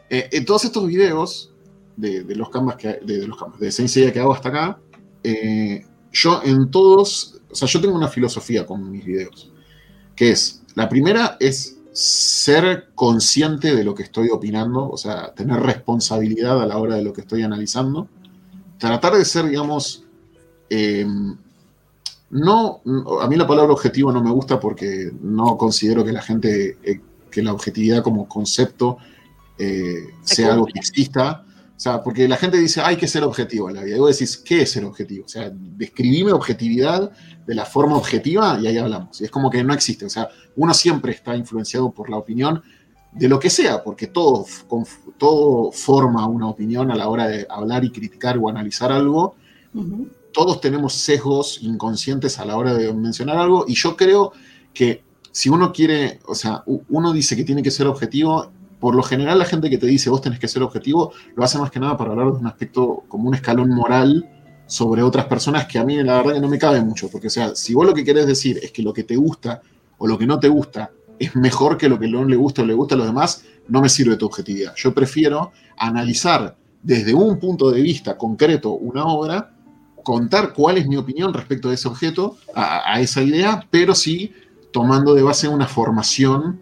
eh, en todos estos videos de, los canvas que, de, los canvas, de Saint que hago hasta acá, eh, yo en todos o sea, yo tengo una filosofía con mis videos, que es, la primera es ser consciente de lo que estoy opinando, o sea, tener responsabilidad a la hora de lo que estoy analizando, tratar de ser, digamos, eh, no, a mí la palabra objetivo no me gusta porque no considero que la gente, eh, que la objetividad como concepto eh, sea algo que exista, o sea, porque la gente dice, hay que ser objetivo en la vida. Y vos decís, ¿qué es ser objetivo? O sea, describime objetividad de la forma objetiva y ahí hablamos. Y es como que no existe. O sea, uno siempre está influenciado por la opinión de lo que sea, porque todo, todo forma una opinión a la hora de hablar y criticar o analizar algo. Todos tenemos sesgos inconscientes a la hora de mencionar algo y yo creo que si uno quiere, o sea, uno dice que tiene que ser objetivo por lo general la gente que te dice vos tenés que ser objetivo, lo hace más que nada para hablar de un aspecto como un escalón moral sobre otras personas que a mí la verdad que no me cabe mucho, porque o sea, si vos lo que querés decir es que lo que te gusta o lo que no te gusta es mejor que lo que le gusta o le gusta a los demás, no me sirve tu objetividad. Yo prefiero analizar desde un punto de vista concreto una obra, contar cuál es mi opinión respecto a ese objeto, a, a esa idea, pero sí tomando de base una formación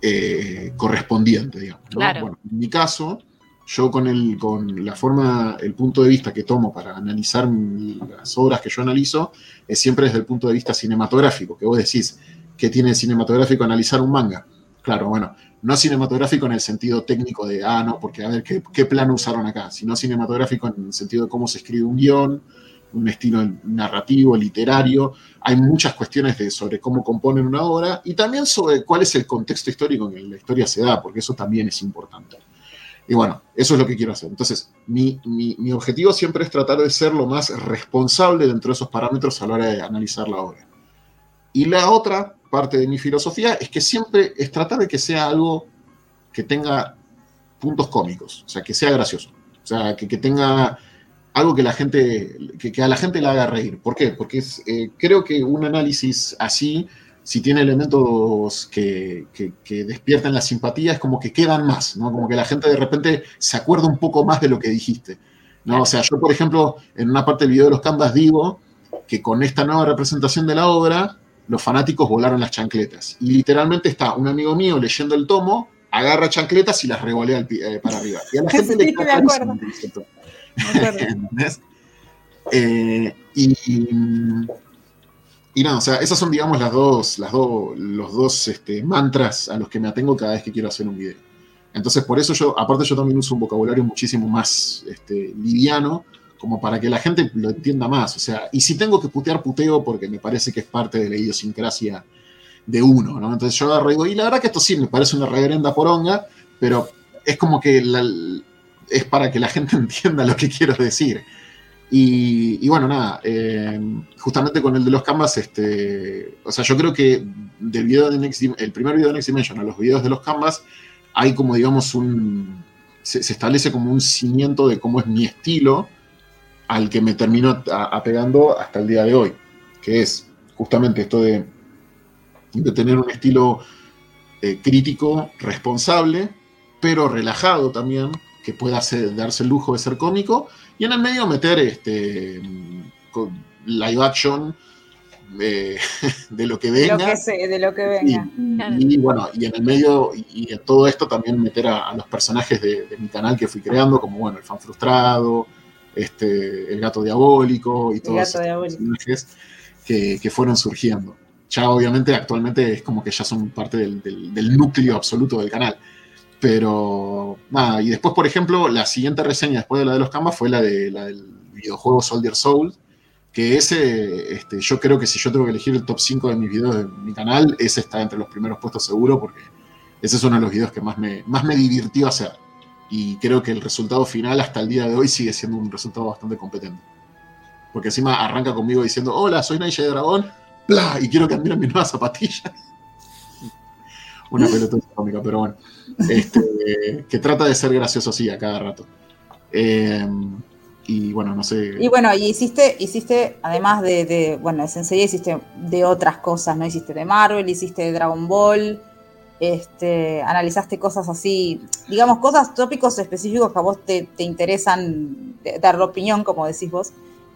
eh, correspondiente, digamos. Bueno, en mi caso, yo con, el, con la forma, el punto de vista que tomo para analizar las obras que yo analizo, es siempre desde el punto de vista cinematográfico, que vos decís, que tiene cinematográfico analizar un manga? Claro, bueno, no cinematográfico en el sentido técnico de, ah, no, porque a ver, ¿qué, qué plano usaron acá? Sino cinematográfico en el sentido de cómo se escribe un guion, un estilo narrativo, literario. Hay muchas cuestiones de, sobre cómo componen una obra y también sobre cuál es el contexto histórico en que la historia se da, porque eso también es importante. Y bueno, eso es lo que quiero hacer. Entonces, mi, mi, objetivo siempre es tratar de ser lo más responsable dentro de esos parámetros a la hora de analizar la obra. Y la otra parte de mi filosofía es que siempre es tratar de que sea algo que tenga puntos cómicos, o sea, que sea gracioso, o sea, que, que tenga algo que la gente, que, a la gente le haga reír. ¿Por qué? Porque eh, creo que un análisis así, si tiene elementos que, que, despiertan la simpatía, es como que quedan más, ¿no? Como que la gente de repente se acuerda un poco más de lo que dijiste. ¿no? O sea, yo, por ejemplo, en una parte del video de los canvas digo que con esta nueva representación de la obra, los fanáticos volaron las chancletas. Y literalmente está un amigo mío leyendo el tomo, agarra chancletas y las revolea eh, para arriba. Y a la gente le Eh, y, y, no, o sea, esas son, digamos, las dos, las dos, los dos este, mantras a los que me atengo cada vez que quiero hacer un video. Entonces, por eso yo, aparte yo también uso un vocabulario muchísimo más este, liviano, como para que la gente lo entienda más. O sea, y si tengo que putear, puteo, porque me parece que es parte de la idiosincrasia de uno, ¿no? Entonces yo agarro y digo, y la verdad que esto sí me parece una reverenda poronga, pero es como que es para que la gente entienda lo que quiero decir. Y, bueno, nada, eh, justamente con el de los canvas, este, o sea, yo creo que del video de Next, el primer video de Next Dimension a los videos de los canvas, hay como, digamos, un, se, establece como un cimiento de cómo es mi estilo al que me termino apegando hasta el día de hoy, que es justamente esto de, de tener un estilo eh, crítico, responsable, pero relajado también, que pueda darse el lujo de ser cómico, y en el medio meter este live action de, lo que venga.
de lo que venga.
Y, bueno, y en el medio, y, en todo esto también meter a, los personajes de, mi canal que fui creando, como bueno, el fan frustrado, este, el gato diabólico y todos esos personajes que, que, fueron surgiendo. Ya obviamente actualmente es como que ya son parte del, del núcleo absoluto del canal. Pero nada, y después, por ejemplo, la siguiente reseña después de la de los Canvas fue la, de, la del videojuego Soldier Soul, que ese, este, yo creo que si yo tengo que elegir el top 5 de mis videos de mi canal, ese está entre los primeros puestos seguro, porque ese es uno de los videos que más me, más me divirtió hacer. Y creo que el resultado final hasta el día de hoy sigue siendo un resultado bastante competente. Porque encima arranca conmigo diciendo, hola, soy Naya de Dragón, ¡Bla! y quiero que admiren mis nuevas zapatillas. Una pelota cómica, pero bueno. Este, que trata de ser gracioso así a cada rato. Eh, y bueno, no sé.
Y bueno, y hiciste, hiciste, además de, de, bueno, de Sensei, hiciste de otras cosas, ¿no? Hiciste de Marvel, hiciste de Dragon Ball, este, analizaste cosas así, digamos, cosas, tópicos específicos que a vos te, interesan dar la opinión, como decís vos,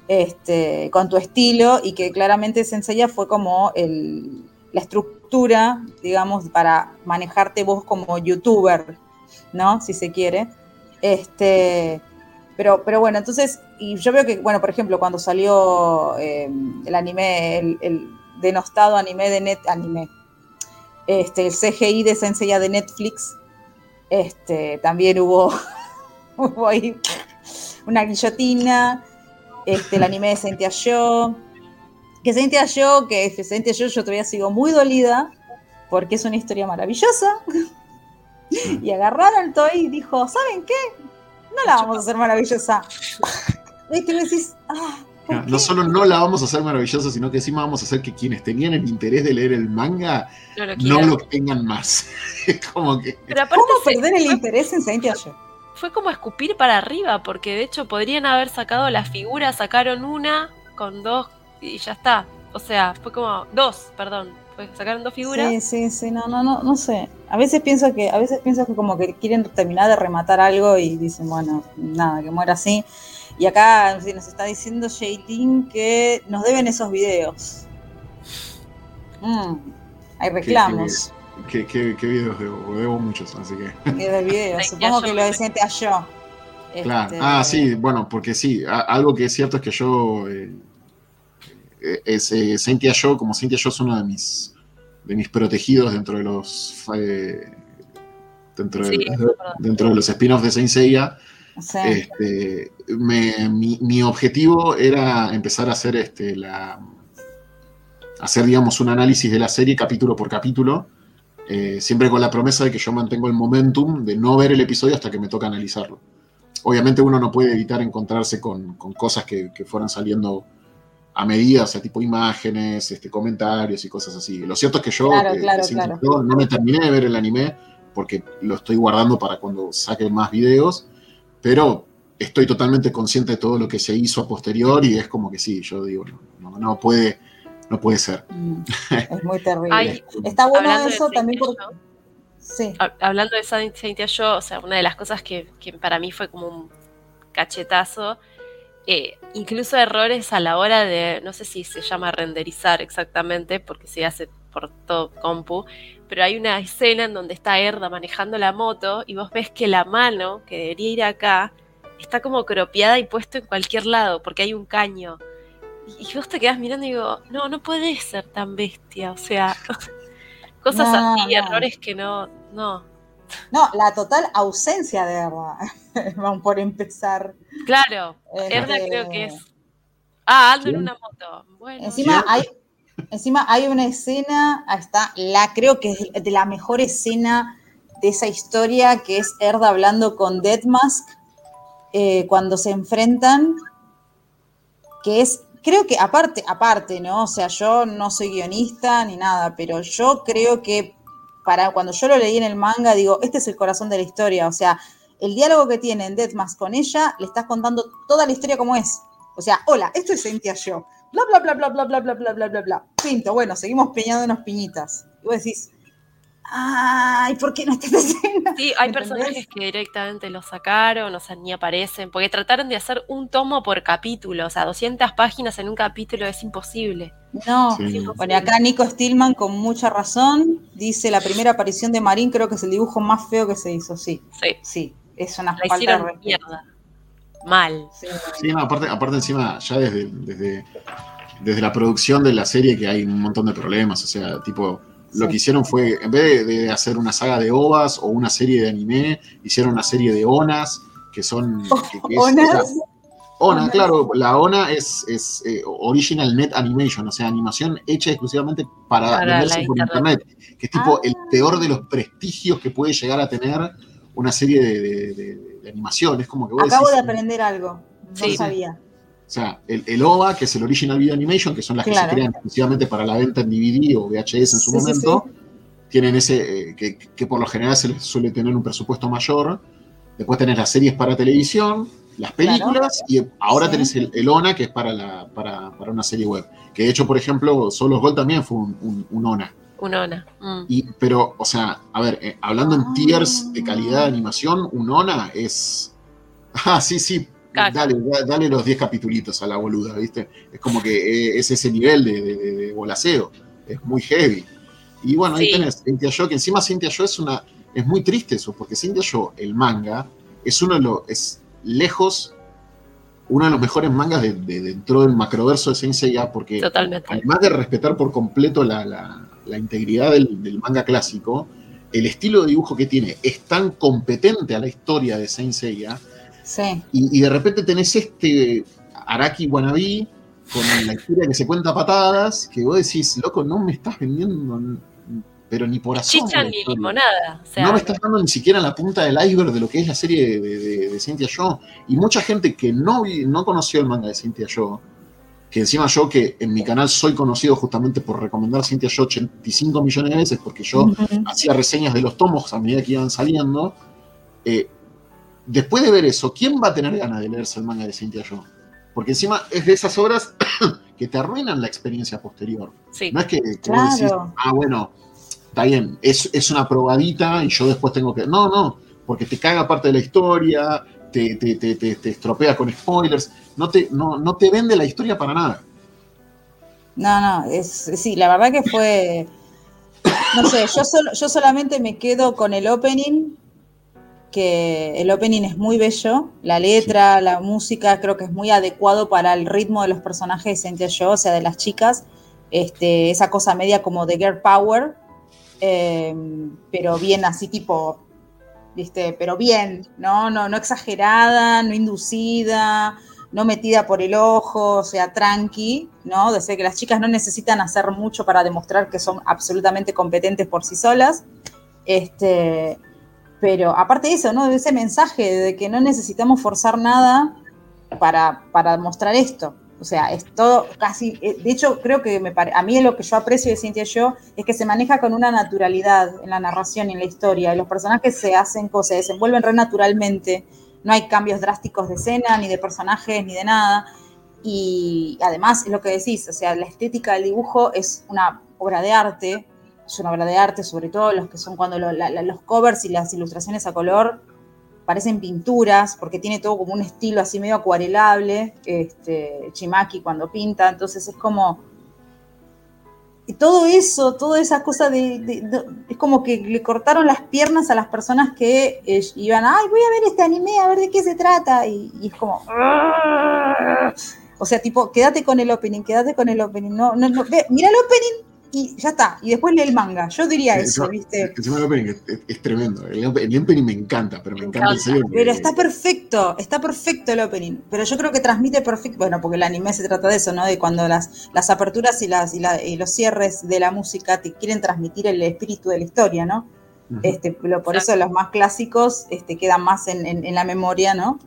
este, con tu estilo, y que claramente Sensei fue como el, la estructura, digamos, para manejarte vos como youtuber, ¿no? Si se quiere. Este, pero, pero bueno, entonces, y yo veo que, bueno, por ejemplo, cuando salió eh, el anime, el, denostado anime de net, anime, este, el CGI de Senseiya de Netflix, este, también hubo, hubo ahí una guillotina, este, el anime de Sentia Yo, que Cynthia yo, que Cynthia yo, yo todavía sigo muy dolida, porque es una historia maravillosa. y agarraron todo y dijo, ¿saben qué? No la vamos a hacer maravillosa. Es que me decís, ah,
no solo no la vamos a hacer maravillosa, sino que encima vamos a hacer que quienes tenían el interés de leer el manga no lo, tengan más. es como que.
Pero aparte ¿Cómo perder el interés en yo?
Fue como escupir para arriba, porque de hecho podrían haber sacado la figura, sacaron una con dos y ya está. O sea, fue como dos, perdón. sacaron dos figuras.
Sí, sí, sí, no, no, no, no sé. A veces pienso que, a veces pienso que como que quieren terminar de rematar algo y dicen, bueno, nada, que muera así. Y acá nos está diciendo Shailin que nos deben esos videos. Mm, hay reclamos.
¿Qué, qué, qué, videos debo? Debo muchos, así que.
¿Qué videos? Supongo que lo decente a yo.
Claro. Este, ah, sí, bueno, porque sí, algo que es cierto es que yo eh, es, eh, Cynthia Yo, como Cynthia Yo es uno de mis, de mis protegidos dentro de los eh, dentro, de, dentro de los spin-offs de Saint Seiya. Este, mi, objetivo era empezar a hacer este, la, hacer, digamos, un análisis de la serie capítulo por capítulo, eh, siempre con la promesa de que yo mantengo el momentum de no ver el episodio hasta que me toca analizarlo. Obviamente uno no puede evitar encontrarse con, cosas que, que fueran saliendo a medida, o sea, tipo imágenes, este, comentarios y cosas así. Lo cierto es que yo, eh, no me terminé de ver el anime porque lo estoy guardando para cuando saque más videos, pero estoy totalmente consciente de todo lo que se hizo a posterior y es como que sí, yo digo, no, no, puede, no puede ser.
Mm, es muy terrible. Está bueno eso también porque...
Sí. Hablando de Saint Yo, o sea, una de las cosas que, que para mí fue como un cachetazo eh, incluso errores a la hora de, no sé si se llama renderizar exactamente, porque se hace por todo compu, pero hay una escena en donde está Erda manejando la moto y vos ves que la mano, que debería ir acá, está como cropiada y puesto en cualquier lado, porque hay un caño. Y, vos te quedás mirando y digo, no, no puede ser tan bestia, o sea, cosas así, errores que no, no,
no, la total ausencia de Erda. Vamos por empezar.
Claro, Erda este, creo que es. Ah, ando en una moto.
Encima hay, encima hay una escena, está la, creo que es de la mejor escena esa historia que es Erda hablando con Deadmask eh, cuando se enfrentan, que es, creo que aparte, aparte, ¿no? O sea, yo no soy guionista ni nada, pero yo creo que para cuando yo lo leí en el manga, digo, este es el corazón de la historia, o sea, el diálogo que tiene en Deadmask con ella, le estás contando toda la historia como es. O sea, hola, esto es Cynthia yo. Bla, bla, bla, bla, bla, bla, bla, bla, bla, bla, bla. Pinto, bueno, seguimos unas piñitas. Y vos decís, ay, ¿por qué no está escena?
Sí, hay personajes que directamente lo sacaron, o sea, ni aparecen, porque trataron de hacer un tomo por capítulo, o sea, 200 páginas en un capítulo es imposible.
No, bueno, acá Nico Stillman con mucha razón dice la primera aparición de Marín creo que es el dibujo más feo que se hizo, sí. Sí. Sí, es una falta de mierda.
Mal.
Sí, no, aparte, aparte encima, ya desde, desde, desde la producción de la serie que hay un montón de problemas, o sea, tipo lo que hicieron fue, en vez de, hacer una saga de ovas o una serie de anime, hicieron una serie de onas, que son... ¿Onas? ONA, claro, la ONA es, es eh, Original Net Animation, o sea, animación hecha exclusivamente para, venderse por internet, que es tipo el ah. peor de los prestigios que puede llegar a tener una serie de, animación. Es como que
Acabo de aprender algo, no sabía.
O sea, el, OVA, que es el Original Video Animation, que son las que se crean exclusivamente para la venta en DVD o VHS en su momento, tienen ese, eh, que, por lo general se les suele tener un presupuesto mayor. Después tenés las series para televisión, las películas, y ahora tenés el, ONA, que es para, la, para, una serie web. Que de hecho, por ejemplo, Solos Gold también fue un. Un ONA. Mm. Y, pero, o sea, a ver, eh, hablando en tiers de calidad de animación, un ONA es. Ah, sí, sí, Dale, dale los 10 capitulitos a la boluda, ¿viste? Es como que eh, es ese nivel de, de, bolaseo. Es muy heavy. Y bueno, ahí tenés Cynthia Yo, que encima Cynthia Yo es una. Es muy triste eso, porque Cynthia Yo, el manga, es uno de los. es lejos uno de los mejores mangas de, dentro del macroverso de Saint porque además de respetar por completo la, integridad del, manga clásico, el estilo de dibujo que tiene es tan competente a la historia de Saint Seiya y, de repente tenés este Araki Wannabe con la historia que se cuenta patadas, que vos decís, loco, no me estás vendiendo, pero ni por asomo.
Chicha ni limonada.
no me estás dando ni siquiera la punta del iceberg de lo que es la serie de, de, Cynthia Joe. Y mucha gente que no, no conoció el manga de Cynthia Joe, que encima yo que en mi canal soy conocido justamente por recomendar Cynthia Joe 85 millones de veces, porque yo hacía reseñas de los tomos a medida que iban saliendo, eh, después de ver eso, ¿quién va a tener ganas de leerse el manga de Cynthia Joe? Porque encima es de esas obras que te arruinan la experiencia posterior. No es que, vos decís, ah, bueno, está bien, es, una probadita y yo después tengo que. No, no, porque te caga parte de la historia, te, te, estropea con spoilers, no te, no, no te vende la historia para nada.
No, no, es, sí, la verdad que fue. No sé, yo, yo solamente me quedo con el opening que el opening es muy bello, la letra, la música creo que es muy adecuado para el ritmo de los personajes de yo, o sea, de las chicas, este, esa cosa media como de girl power, em, pero bien así tipo, ¿viste? Pero bien, ¿no? No, no exagerada, no inducida, no metida por el ojo, o sea, tranqui, ¿no? De ser que las chicas no necesitan hacer mucho para demostrar que son absolutamente competentes por sí solas. Este, pero aparte de eso, ¿no? De ese mensaje de que no necesitamos forzar nada para, para mostrar esto. O sea, es todo casi, eh, de hecho creo que me a mí lo que yo aprecio de Cintia yo es que se maneja con una naturalidad en la narración y en la historia, y los personajes se hacen cosas, se desenvuelven re naturalmente, no hay cambios drásticos de escena, ni de personajes, ni de nada, y además es lo que decís, o sea, la estética del dibujo es una obra de arte, es una obra de arte, sobre todo los que son cuando los covers y las ilustraciones a color parecen pinturas, porque tiene todo como un estilo así medio acuarelable, este, Chimaki cuando pinta, entonces es como... Y todo eso, toda esa cosa de, Es como que le cortaron las piernas a las personas que eh, iban, ay, voy a ver este anime, a ver de qué se trata, y, es como... O sea, tipo, quédate con el opening, quédate con el opening. No, no, no, mira el opening, y ya está. Y después lee el manga. Yo diría eso, ¿viste?
el opening es, tremendo. El, opening me encanta, pero me encanta el sello.
Pero está perfecto, está perfecto el opening. Pero yo creo que transmite perfecto. Bueno, porque el anime se trata de eso, ¿no? De cuando las, las aperturas y, las, y, los cierres de la música te quieren transmitir el espíritu de la historia, ¿no? este, por eso los más clásicos este, quedan más en, la memoria, ¿no?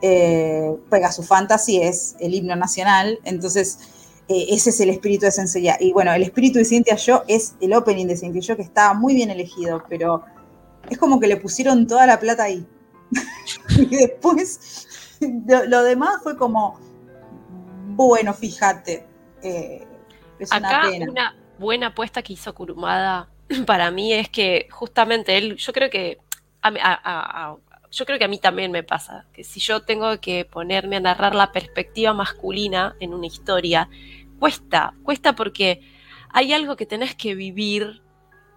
Eh, Pegasus Fantasy es el himno nacional, entonces eh, ese es el espíritu de Sensei. Y bueno, el espíritu de Cynthia Yo es el opening de Cynthia Yo, que estaba muy bien elegido, pero es como que le pusieron toda la plata ahí. y después lo, demás fue como, bueno, fíjate, eh, es
una pena. Una buena apuesta que hizo Kurumada para mí es que justamente él, yo creo que yo creo que a mí también me pasa, que si yo tengo que ponerme a narrar la perspectiva masculina en una historia, cuesta, cuesta porque hay algo que tenés que vivir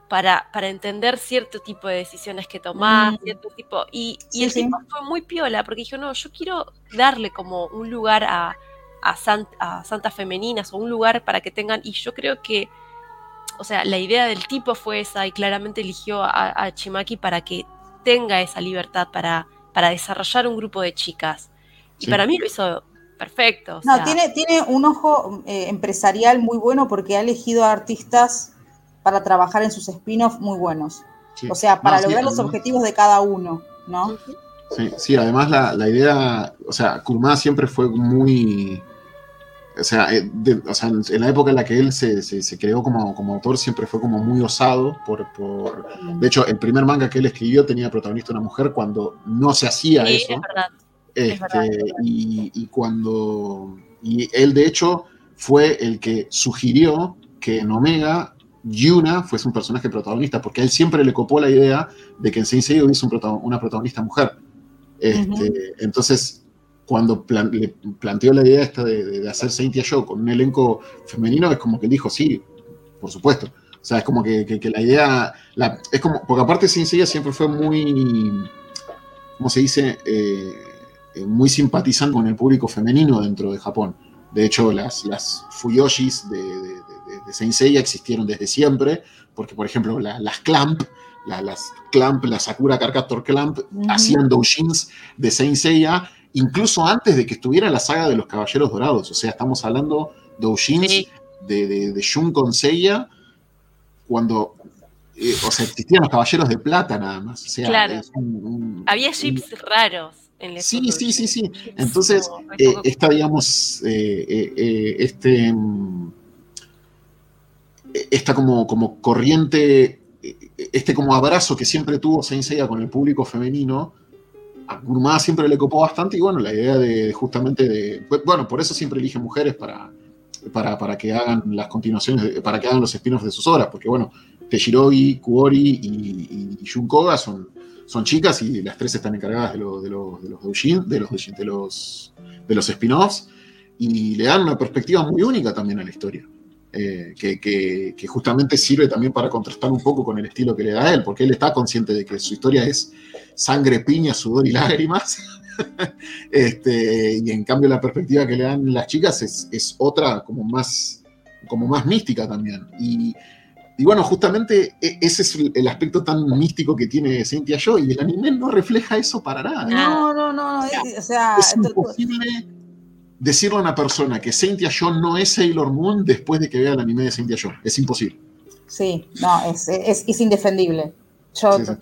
para, para entender cierto tipo de decisiones que tomás, mm. cierto tipo, y, el tipo fue muy piola, porque dijo, no, yo quiero darle como un lugar a, a, a santas femeninas o un lugar para que tengan, y yo creo que o sea, la idea del tipo fue esa y claramente eligió a, Chimaki para que tenga esa libertad para, para desarrollar un grupo de chicas. Y para mí lo hizo perfecto.
no, tiene, tiene un ojo eh, empresarial muy bueno porque ha elegido a artistas para trabajar en sus spin-offs muy buenos. O sea, para lograr los objetivos de cada uno, ¿no?
Sí, sí, además la, la idea, o sea, Kurma siempre fue muy o sea, eh, en la época en la que él se, creó como, autor siempre fue como muy osado. Por, De hecho, el primer manga que él escribió tenía protagonista una mujer cuando no se hacía eso. Este, y, cuando. Y él, de hecho, fue el que sugirió que en Omega Yuna fuese un personaje protagonista, porque a él siempre le copó la idea de que en Saint Seiya hubiese una protagonista mujer. Este, entonces, cuando le planteó la idea esta de, hacer Saint Show con un elenco femenino, es como que dijo, sí, por supuesto. O sea, es como que, la idea, es como, porque aparte Saint siempre fue muy, ¿cómo se dice? Eh, muy simpatizante con el público femenino dentro de Japón. De hecho, las, las Fuyoshis de, de, de, Saint Seiya existieron desde siempre, porque, por ejemplo, las Clamp, las Clamp, la Sakura Carcator Clamp, hacían doujins de Saint Seiya incluso antes de que estuviera la saga de los Caballeros Dorados. O sea, estamos hablando de Oshins, de, de, de Shun con Seiya, cuando eh, o sea, existían los Caballeros de Plata nada más. O sea,
claro. Había chips raros. En
sí, sí, sí, sí. Entonces, eh, esta, digamos, eh, este, mm, esta como, como corriente, este como abrazo que siempre tuvo Seiya con el público femenino, a Gurmada siempre le copó bastante y bueno, la idea de justamente de, bueno, por eso siempre elige mujeres para, para, que hagan las continuaciones, para que hagan los spin-offs de sus obras, porque bueno, Teshirogi, Kuori y, y Junkoga son, son chicas y las tres están encargadas de, de, los de los de los, de los, de los spin-offs y le dan una perspectiva muy única también a la historia. Eh, que, justamente sirve también para contrastar un poco con el estilo que le da él, porque él está consciente de que su historia es sangre, piña, sudor y lágrimas. este, y en cambio la perspectiva que le dan las chicas es, otra como más, como más mística también. Y, bueno, justamente e, ese es el aspecto tan místico que tiene Cynthia Joy y el anime no refleja eso para nada.
No, no, no, o sea,
es imposible decirle a una persona que Cynthia John no es Sailor Moon después de que vea el anime de Cynthia John. Es imposible.
Sí, no, es, es, indefendible. Yo, de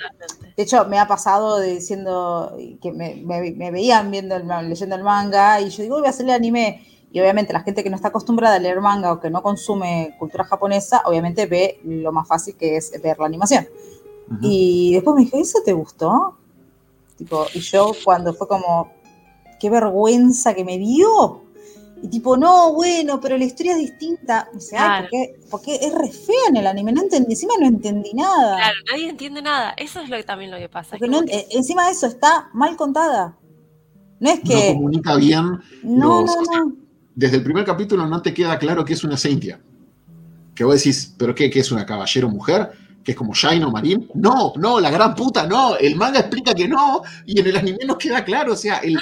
hecho, me ha pasado diciendo que me, veían viendo el, leyendo el manga y yo digo, voy a hacer el anime. Y obviamente la gente que no está acostumbrada a leer manga o que no consume cultura japonesa, obviamente ve lo más fácil que es ver la animación. Y después me dije, ¿eso te gustó? Tipo, y yo cuando fue como, qué vergüenza que me dio. Y tipo, no, bueno, pero la historia es distinta. O sea, porque, es re fea en el anime. No entendí, encima no entendí nada.
Claro, nadie entiende nada. Eso es lo que también lo que pasa.
Eh, encima de eso está mal contada. No es que.
No comunica bien.
No, no, no.
Desde el primer capítulo no te queda claro que es una Cynthia. Que vos decís, ¿pero qué? ¿Que es una caballero mujer? que es como Shaino Marín. No, no, la gran puta, no. El manga explica que no, y en el anime nos queda claro. O sea, el,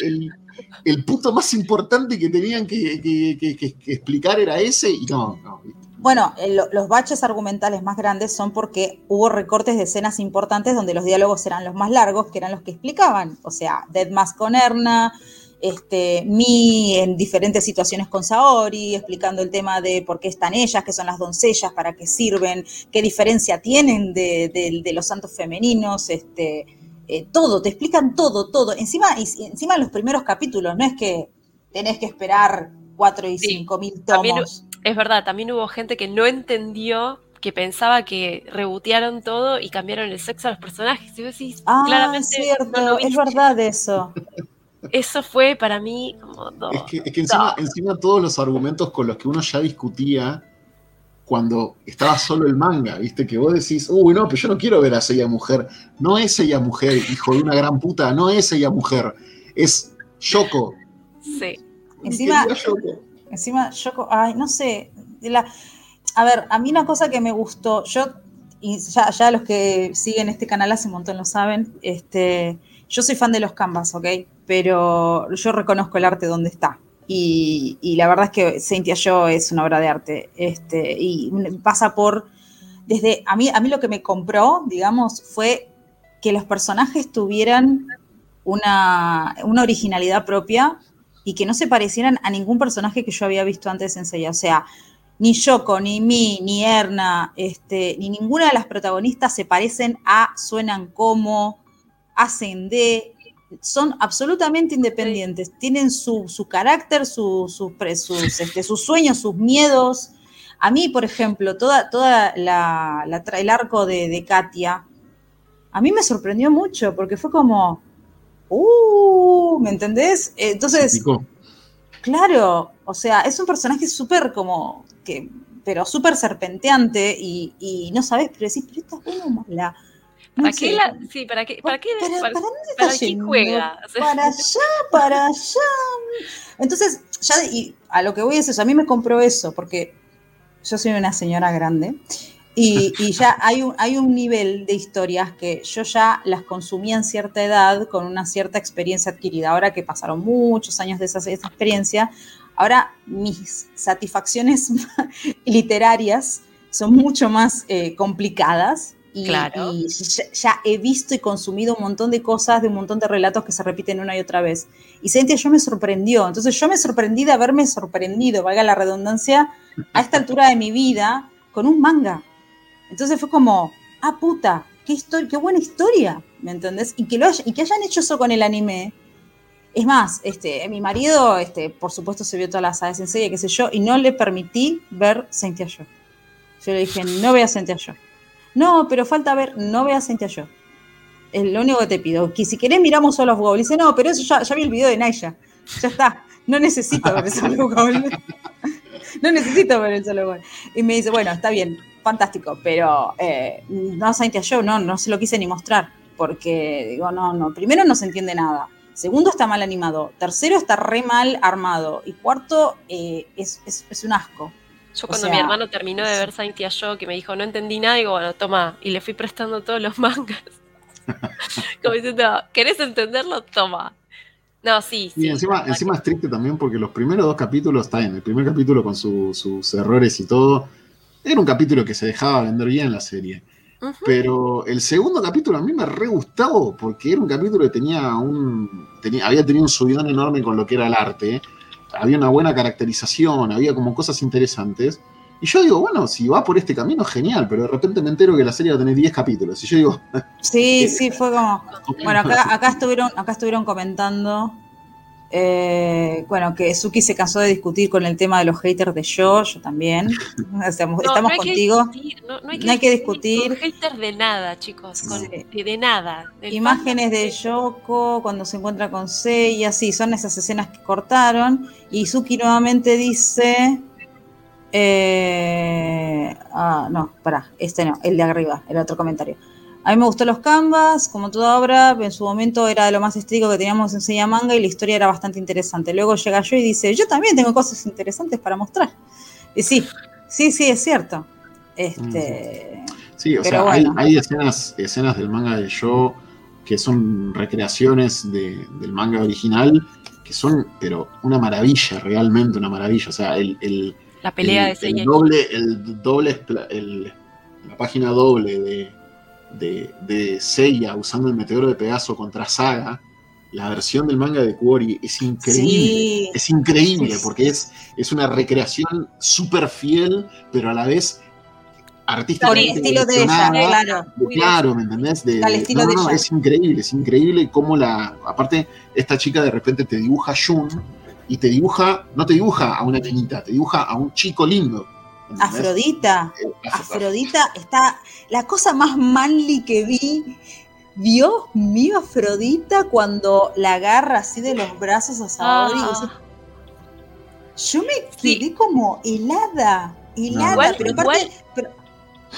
el punto más importante que tenían que, explicar era ese y no, no.
Bueno, los baches argumentales más grandes son porque hubo recortes de escenas importantes donde los diálogos eran los más largos, que eran los que explicaban. O sea, Dead Mask con Erna, este, Mi en diferentes situaciones con Saori, explicando el tema de por qué están ellas, qué son las doncellas, para qué sirven, qué diferencia tienen de, los santos femeninos, este, eh, todo, te explican todo, todo. Encima, encima en los primeros capítulos, no es que tenés que esperar cuatro y cinco mil tomos.
es verdad, también hubo gente que no entendió que pensaba que rebotearon todo y cambiaron el sexo a los personajes. Y
ah, claramente cierto, es verdad eso.
Eso fue para mí como
Es que, es que encima, encima, todos los argumentos con los que uno ya discutía cuando estaba solo el manga, ¿viste? Que vos decís, uy, no, pero yo no quiero ver a ella mujer. No es ella mujer, hijo de una gran puta, no es ella mujer. Es Yoko.
Sí.
Encima, encima Yoko, ay, no sé. a ver, a mí una cosa que me gustó, yo, y ya, ya los que siguen este canal hace un montón lo saben, este, yo soy fan de los canvas, ¿ok? Pero yo reconozco el arte donde está. Y, la verdad es que Cynthia Joe es una obra de arte. Este, y pasa por. Desde. A mí, a mí lo que me compró, digamos, fue que los personajes tuvieran una, una originalidad propia y que no se parecieran a ningún personaje que yo había visto antes en Seiya. O sea, ni Yoko, ni Mi, ni Erna, este, ni ninguna de las protagonistas se parecen a, suenan como, hacen de, son absolutamente independientes, tienen su, carácter, su, este, sus sueños, sus miedos. A mí, por ejemplo, toda, toda la, el arco de, Katia, a mí me sorprendió mucho porque fue como, uh, ¿me entendés? Entonces, claro, o sea, es un personaje súper como, que, pero súper serpenteante y, no sabes, pero decís, pero esta es buena o mala
¿Para qué la, sí, para qué, para qué, para, para, juega?
Para allá, para allá. Entonces, ya y a lo que voy es eso, a mí me compró eso, porque yo soy una señora grande y, y ya hay un, hay un nivel de historias que yo ya las consumí en cierta edad con una cierta experiencia adquirida. Ahora que pasaron muchos años de esa, esa experiencia, ahora mis satisfacciones literarias son mucho más eh, complicadas y, ya, he visto y consumido un montón de cosas, de un montón de relatos que se repiten una y otra vez. Y Cintia yo me sorprendió. Entonces yo me sorprendí de haberme sorprendido, valga la redundancia, a esta altura de mi vida con un manga. Entonces fue como, ah, puta, qué, historia, qué buena historia, ¿me entendés? Y que, lo y que hayan hecho eso con el anime. Es más, este, mi marido, este, por supuesto, se vio todas las aves en serie, qué sé yo, y no le permití ver Saint Yo. Yo le dije, no veas Saint Yo no, pero falta ver, no veas Cintia yo. Es lo único que te pido. Que si querés miramos solo of Gold. Dice, no, pero eso ya, vi el video de Naya. Ya está. No necesito ver el solo Gold. no necesito ver el solo Gold. Y me dice, bueno, está bien, fantástico, pero eh, no Cintia yo, no, no se lo quise ni mostrar. Porque digo, no, no. Primero no se entiende nada. Segundo, está mal animado. Tercero, está re mal armado. Y cuarto, eh, es, es un asco.
Yo cuando mi hermano terminó de ver Saint Yo, que me dijo, no entendí nada, digo, bueno, toma, y le fui prestando todos los mangas. Como diciendo, ¿querés entenderlo? Toma. No, sí,
sí. Y encima, encima es triste también porque los primeros dos capítulos, está bien, el primer capítulo con sus errores y todo, era un capítulo que se dejaba vender bien en la serie. Pero el segundo capítulo a mí me re gustó porque era un capítulo que tenía un. Tenía, había tenido un subidón enorme con lo que era el arte había una buena caracterización, había como cosas interesantes. Y yo digo, bueno, si va por este camino, genial, pero de repente me entero que la serie va a tener 10 capítulos. Y yo digo.
Sí, sí, fue como. Bueno, acá, estuvieron, acá estuvieron comentando. Eh, bueno, que Suki se cansó de discutir con el tema de los haters de yo, yo también. estamos, contigo. no, hay que, discutir. Con
haters de nada, chicos. de, nada.
Imágenes de Yoko cuando se encuentra con Seiya, sí, son esas escenas que cortaron. Y Suki nuevamente dice. Eh, ah, no, pará, este no, el de arriba, el otro comentario. A mí me gustó los canvas, como toda obra, en su momento era de lo más estricto que teníamos en Seiya Manga y la historia era bastante interesante. Luego llega yo y dice, yo también tengo cosas interesantes para mostrar. Y sí, sí, sí, es cierto. Este,
sí, o sea, hay, escenas, escenas del manga de yo que son recreaciones del manga original, que son, pero una maravilla, realmente una maravilla. O sea, el,
la pelea de
el doble, el doble, la página doble de de, de Seiya usando el meteoro de Pegaso contra Saga la versión del manga de Kuori es increíble. Es increíble porque es, es una recreación súper fiel, pero a la vez artísticamente.
estilo de ella, claro.
claro, ¿me entendés? no, es increíble, es increíble cómo la. Aparte, esta chica de repente te dibuja Jun y te dibuja, no te dibuja a una niñita, te dibuja a un chico lindo.
Afrodita. Eh, Afrodita está. La cosa más manly que vi Dios mío, Afrodita, cuando la agarra así de los brazos a Saori. Ah. yo me quedé como helada, helada, igual, pero aparte.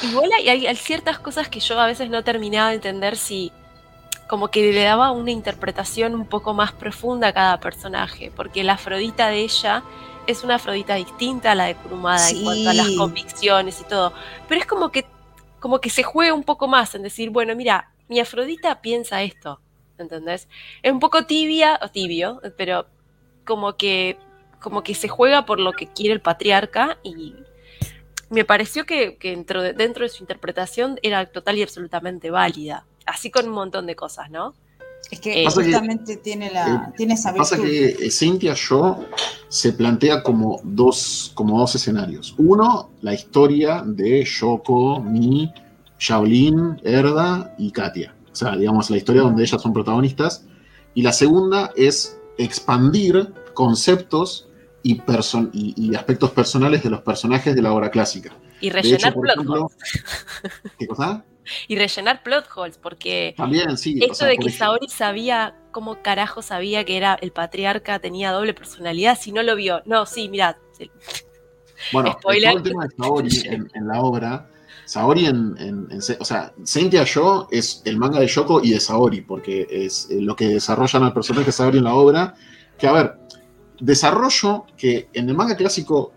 Igual, hay, ciertas cosas que yo a veces no terminaba de entender si. Como que le daba una interpretación un poco más profunda a cada personaje, porque la Afrodita de ella es una Afrodita distinta a la de Kurumada en cuanto a las convicciones y todo. Pero es como que, como que se juega un poco más en decir, bueno, mira, mi Afrodita piensa esto, ¿entendés? Es un poco tibia, o tibio, pero como que, como que se juega por lo que quiere el patriarca y me pareció que, dentro, de, dentro de su interpretación era total y absolutamente válida, así con un montón de cosas, ¿no?
Es que eh, justamente tiene, la, eh, esa virtud.
Pasa que eh, Cynthia Shaw se plantea como dos, como dos escenarios. Uno, la historia de Shoko, Mi, Shaolin, Erda y Katia. O sea, digamos, la historia donde ellas son protagonistas. Y la segunda es expandir conceptos y, y, aspectos personales de los personajes de la obra clásica.
Y rellenar plot holes. ¿Qué cosa? Y rellenar plot holes, porque
También, sí,
esto de que Saori sabía, cómo carajo sabía que era el patriarca, tenía doble personalidad, si no lo vio. No, sí, mirad.
Bueno, Spoiler. el tema de Saori en la obra Saori en, o sea, Sentia Yo es el manga de Yoko y de Saori, porque es eh, lo que desarrollan al personaje Saori en la obra, que a ver, desarrollo que en el manga clásico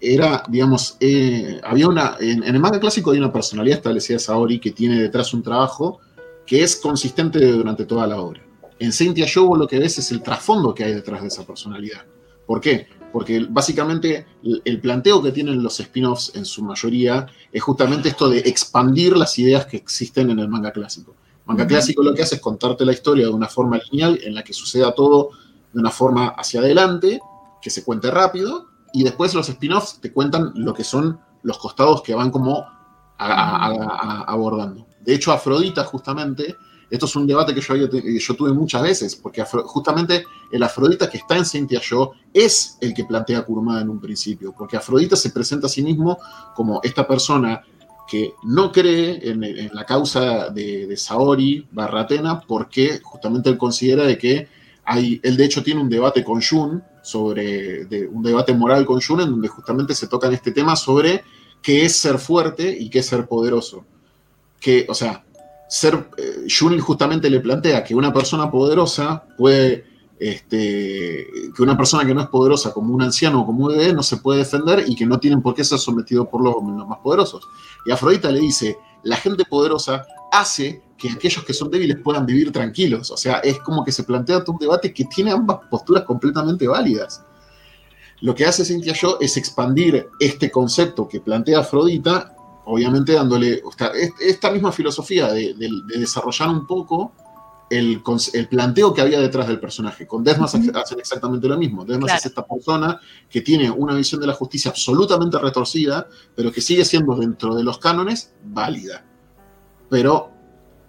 era, digamos, eh, había una, en, el manga clásico hay una personalidad establecida Saori que tiene detrás un trabajo que es consistente durante toda la obra. En Sentia Yo lo que ves es el trasfondo que hay detrás de esa personalidad. ¿Por qué? porque básicamente el planteo que tienen los spin-offs en su mayoría es justamente esto de expandir las ideas que existen en el manga clásico. El manga clásico lo que hace es contarte la historia de una forma lineal en la que suceda todo de una forma hacia adelante, que se cuente rápido, y después los spin-offs te cuentan lo que son los costados que van como abordando. De hecho, Afrodita justamente esto es un debate que yo, yo tuve muchas veces, porque justamente el Afrodita que está en Cynthia Yo es el que plantea Kurumada en un principio, porque Afrodita se presenta a sí mismo como esta persona que no cree en, la causa de, Saori barra Atena, porque justamente él considera de que hay, él de hecho tiene un debate con Jun, sobre un debate moral con Jun, en donde justamente se tocan este tema sobre qué es ser fuerte y qué es ser poderoso. Que, o sea, ser, eh, justamente le plantea que una persona poderosa puede, este, que una persona que no es poderosa como un anciano o como un bebé no se puede defender y que no tienen por qué ser sometidos por los, más poderosos. Y Afrodita le dice, la gente poderosa hace que aquellos que son débiles puedan vivir tranquilos. O sea, es como que se plantea todo un debate que tiene ambas posturas completamente válidas. Lo que hace Cynthia Yo es expandir este concepto que plantea Afrodita obviamente dándole esta misma filosofía de, desarrollar un poco el, planteo que había detrás del personaje. Con Desmas hacen exactamente lo mismo. Desmas es esta persona que tiene una visión de la justicia absolutamente retorcida, pero que sigue siendo dentro de los cánones válida. Pero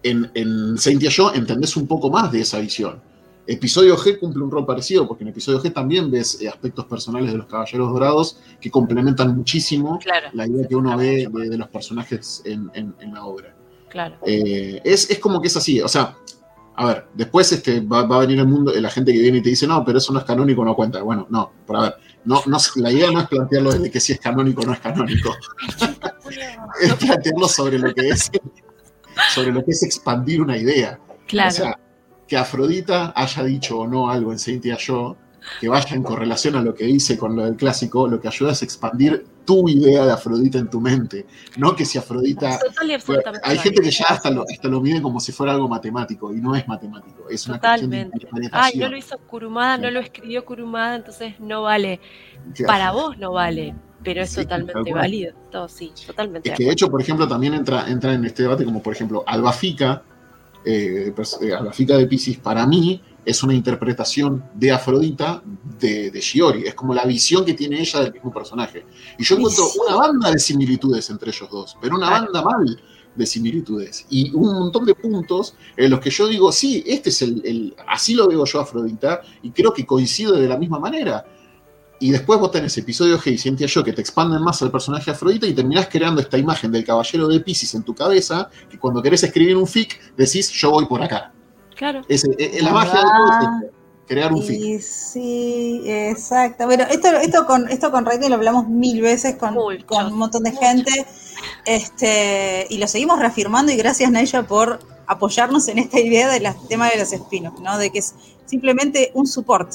en, en Saint Yo entendés un poco más de esa visión. Episodio G cumple un rol parecido, porque en episodio G también ves eh, aspectos personales de los Caballeros Dorados que complementan muchísimo la idea que uno ve de, los personajes en, la obra.
Claro.
Eh, es, como que es así, o sea, a ver, después este, va, a venir el mundo, la gente que viene y te dice, no, pero eso no es canónico, no cuenta. Bueno, no, pero a ver, no, no, la idea no es plantearlo de que si es canónico o no es canónico. es plantearlo sobre lo que es, sobre lo que es expandir una idea.
Claro
que Afrodita haya dicho o no algo en Cynthia Yo, que vaya en correlación a lo que dice con lo del clásico, lo que ayuda es expandir tu idea de Afrodita en tu mente. No que si Afrodita. hay gente que ya hasta lo, hasta lo mide como si fuera algo matemático, y no es matemático, es una
Totalmente. Ay, no lo hizo Kurumada, no lo escribió Kurumada, entonces no vale. Para vos no vale pero es totalmente válido. Todo, sí, totalmente.
Es que de hecho, por ejemplo, también entra, entra en este debate como, por ejemplo, Alba Fica, eh, a la fica de Pisces, para mí, es una interpretación de Afrodita de, de Shiori. Es como la visión que tiene ella del mismo personaje. Y yo encuentro una banda de similitudes entre ellos dos, pero una banda mal de similitudes. Y un montón de puntos en los que yo digo, sí, este es el, así lo veo yo Afrodita, y creo que coincide de la misma manera. Y después vos tenés episodios que siente yo que te expanden más al personaje Afrodita y terminás creando esta imagen del caballero de Pisces en tu cabeza, que cuando querés escribir un fic decís, yo voy por acá.
Claro.
Es, la magia de todo crear un
fic. Sí, exacto. Bueno, esto, esto con esto con lo hablamos mil veces con, con un montón de gente. Este, y lo seguimos reafirmando y gracias Naya por apoyarnos en esta idea del tema de los espinos, ¿no? De que es simplemente un support.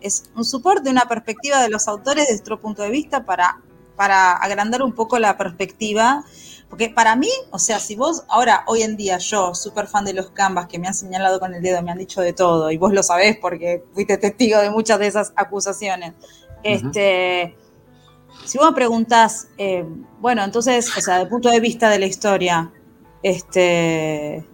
Es un support de una perspectiva de los autores desde otro punto de vista para, para agrandar un poco la perspectiva porque para mí, o sea, si vos ahora, hoy en día, yo, súper fan de los canvas que me han señalado con el dedo, me han dicho de todo, y vos lo sabés porque fuiste testigo de muchas de esas acusaciones. Este, si vos me preguntás, eh, bueno, entonces, o sea, desde el punto de vista de la historia, este.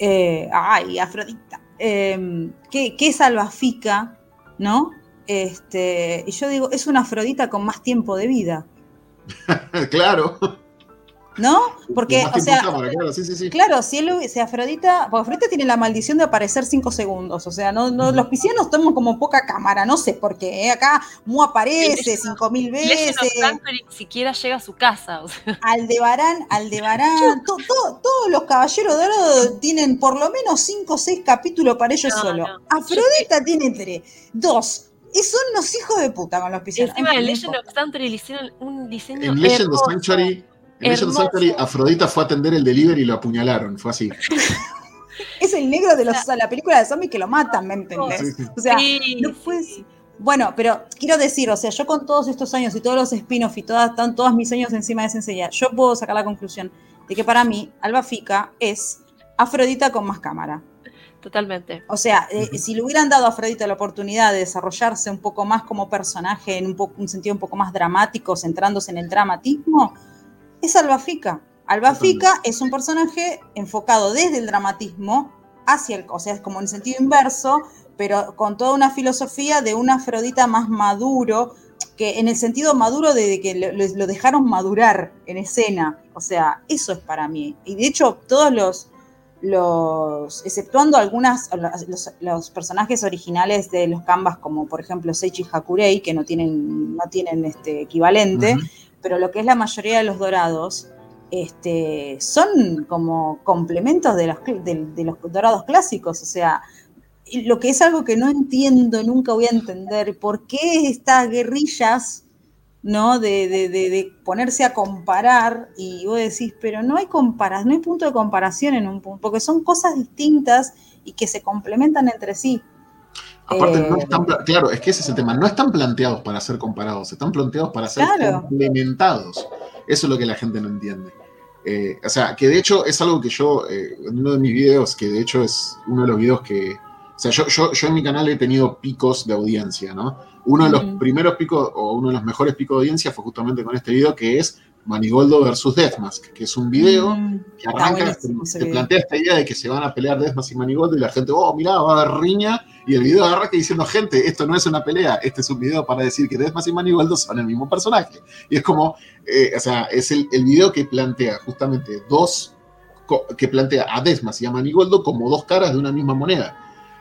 Eh, ay, Afrodita. Em, ¿qué, ¿Qué es? ¿No? Este, y yo digo, es una Afrodita con más tiempo de vida.
claro.
¿No? Porque, o sea, claro, si él, si Afrodita, porque Afrodita tiene la maldición de aparecer cinco segundos, o sea, no, los piscianos toman como poca cámara, no sé por qué, ¿eh? acá Mu aparece cinco mil veces.
ni siquiera llega a su casa.
Aldebarán, Aldebarán, todos los caballeros de oro tienen por lo menos cinco o seis capítulos para ellos solo. Afrodita tiene tres, dos, y son los hijos de puta con los piscianos.
Encima de Legend of Sanctuary le hicieron un diseño.
En Legend of Sanctuary en Legend Afrodita fue a atender el delivery y lo apuñalaron, fue así.
es el negro de los, la película de zombies que lo matan, ¿me entendés? O sea, no fue Bueno, pero quiero decir, o sea, yo con todos estos años y todos los spin-off y todas, están todos mis años encima de esa enseña, yo puedo sacar la conclusión de que para mí Alba Fica es Afrodita con más cámara.
Totalmente.
O sea, eh, si le hubieran dado a Afrodita la oportunidad de desarrollarse un poco más como personaje, en un, un sentido un poco más dramático, centrándose en el dramatismo, es Albafica. Albafica es un personaje enfocado desde el dramatismo hacia el, o sea, es como en sentido inverso, pero con toda una filosofía de un Afrodita más maduro, que en el sentido maduro de que lo, dejaron madurar en escena. O sea, eso es para mí. Y de hecho, todos los, los exceptuando algunas, los, personajes originales de los canvas, como por ejemplo Seichi Hakurei, que no tienen, no tienen este equivalente, pero lo que es la mayoría de los dorados este, son como complementos de los, de, los dorados clásicos, o sea, lo que es algo que no entiendo, nunca voy a entender, ¿por qué estas guerrillas, ¿no? De, ponerse a comparar y vos decís, pero no hay comparación, no hay punto de comparación en un punto, porque son cosas distintas y que se complementan entre sí.
Aparte, no eh, están, claro, es que ese es el tema, no están planteados para ser comparados, están planteados para ser complementados. Eso es lo que la gente no entiende. Eh, o sea, que de hecho es algo que yo, eh, en uno de mis videos, que de hecho es uno de los videos que, o sea, yo, yo, yo en mi canal he tenido picos de audiencia, ¿no? Uno de los primeros picos, o uno de los mejores picos de audiencia fue justamente con este video, que es Manigoldo versus Deathmask, que es un video mm, que arranca, te, plantea esta idea de que se van a pelear Deathmask y Manigoldo y la gente, oh, mirá, va a haber riña, y el video arranca diciendo, gente, esto no es una pelea, este es un video para decir que Deathmask y Manigoldo son el mismo personaje. Y es como, eh, o sea, es el, el, video que plantea justamente dos, que plantea a Deathmask y a Manigoldo como dos caras de una misma moneda.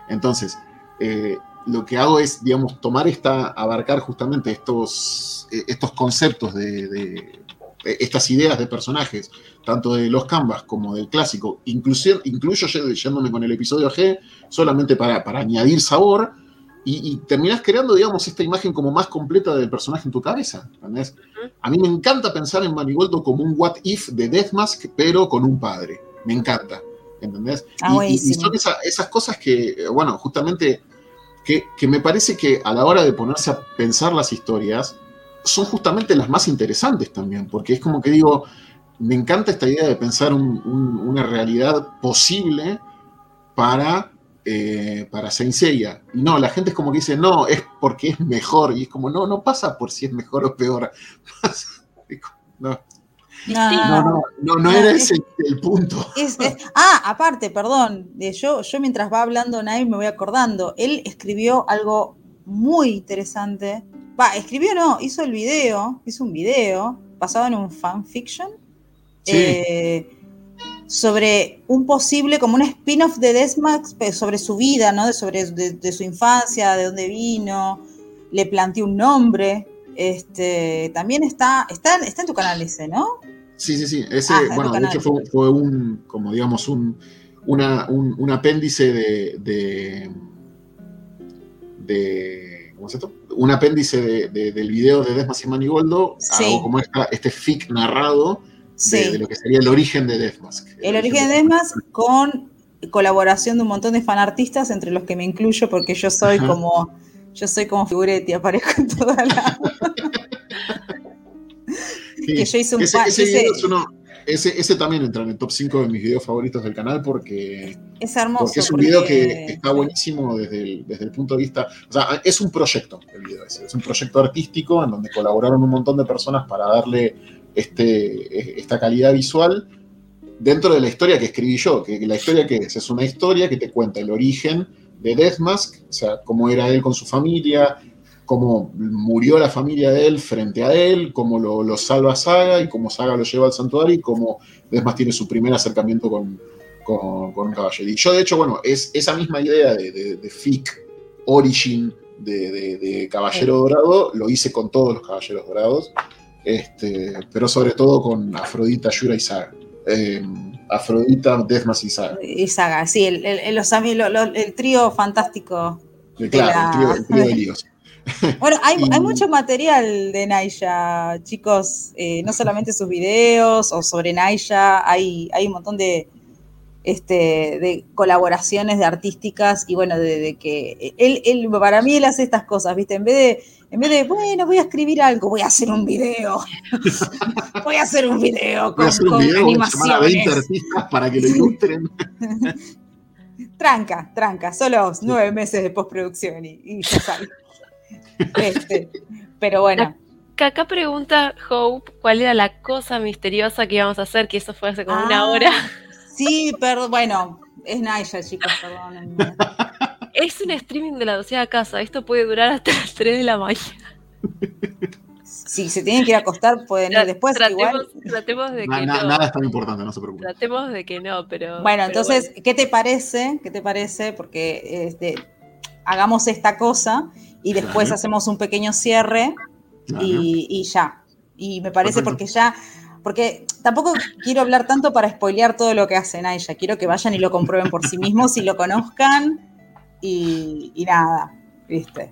Entonces, eh, lo que hago es, digamos, tomar esta, abarcar justamente estos, eh, estos conceptos de estas ideas de personajes, tanto de los canvas como del clásico, incluso, incluyo yéndome con el episodio G, solamente para, para añadir sabor, y, terminas creando, digamos, esta imagen como más completa del personaje en tu cabeza. A mí me encanta pensar en Manigoldo como un what if de Deathmask, pero con un padre. Me encanta. ¿Entendés? Ah, y, son esas cosas que, bueno, justamente, que, que me parece que a la hora de ponerse a pensar las historias, son justamente las más interesantes también, porque es como que digo, me encanta esta idea de pensar una realidad posible para, eh, para Saint Seiya. Y no, la gente es como que dice, no, es porque es mejor. Y es como, no, no pasa por si es mejor o peor. no. No, no, no, no, era ese el punto.
ah, aparte, perdón, yo, yo mientras va hablando Nay me voy acordando, él escribió algo muy interesante. Va, escribió no, hizo el video, hizo un video basado en un fanfiction. Eh, sobre un posible, como un spin-off de Desmax, sobre su vida, ¿no? De, sobre de, su infancia, de dónde vino, le planteó un nombre. Este, también está, está, está en tu canal ese, ¿no?
Sí, sí, sí. Ese, ah, bueno, de hecho fue, un, como digamos, un, una, un, apéndice de, de, de, ¿cómo es esto? Un apéndice de, del video de Desmas y Manigoldo, algo como este fic narrado de, lo que sería el origen de Deathmask.
El, origen de Deathmask con colaboración de un montón de fanartistas, entre los que me incluyo, porque yo soy como yo soy como figuretti, aparezco en toda la.
que yo hice un ese, ese, también entra en el top 5 de mis videos favoritos del canal porque
es hermoso.
Porque es un video que está buenísimo desde el, desde el punto de vista. O sea, es un proyecto el video ese. Es un proyecto artístico en donde colaboraron un montón de personas para darle este, esta calidad visual dentro de la historia que escribí yo, que la historia que es, es una historia que te cuenta el origen de Deathmask, o sea, cómo era él con su familia, cómo murió la familia de él frente a él, cómo lo, salva Saga y cómo Saga lo lleva al santuario y cómo Deathmask tiene su primer acercamiento con, con, un caballero. Y yo, de hecho, bueno, es esa misma idea de, de, de Fic, Origin, de, de, Caballero Dorado, lo hice con todos los Caballeros Dorados este, pero sobre todo con Afrodita, Yura y Saga. Em, Afrodita, Desmas y Saga.
Y Saga, sí, el, el, el trío fantástico.
claro, el, trío, de líos.
Bueno, hay, hay, mucho material de Naya, chicos, eh, no solamente sus videos o sobre Naya, hay, hay un montón de, este, de colaboraciones de artísticas y bueno, de, que él, él, para mí él hace estas cosas, ¿viste? En vez de, en vez de, bueno, voy a escribir algo, voy a hacer un video. voy a hacer un video con, con animaciones. 20
artistas para que lo ilustren.
tranca, tranca, solo nueve meses de postproducción y, ya sale. Este, pero bueno.
Acá pregunta Hope cuál era la cosa misteriosa que íbamos a hacer, que eso fue hace como una ah. hora.
Sí, pero bueno, es Naya, chicos, perdón.
Es un streaming de la doceava casa. Esto puede durar hasta las 3 de la mañana.
Si se tienen que ir a acostar, pueden ir después.
Tratemos, tratemos de que no.
Nada es tan importante, no se preocupen.
Tratemos de que no, pero.
Bueno, entonces, ¿qué te parece? ¿Qué te parece? Porque este, hagamos esta cosa y después hacemos un pequeño cierre y, ya. Y me parece porque ya porque tampoco quiero hablar tanto para spoilear todo lo que hace Naya, quiero que vayan y lo comprueben por sí mismos y lo conozcan y, nada, ¿viste?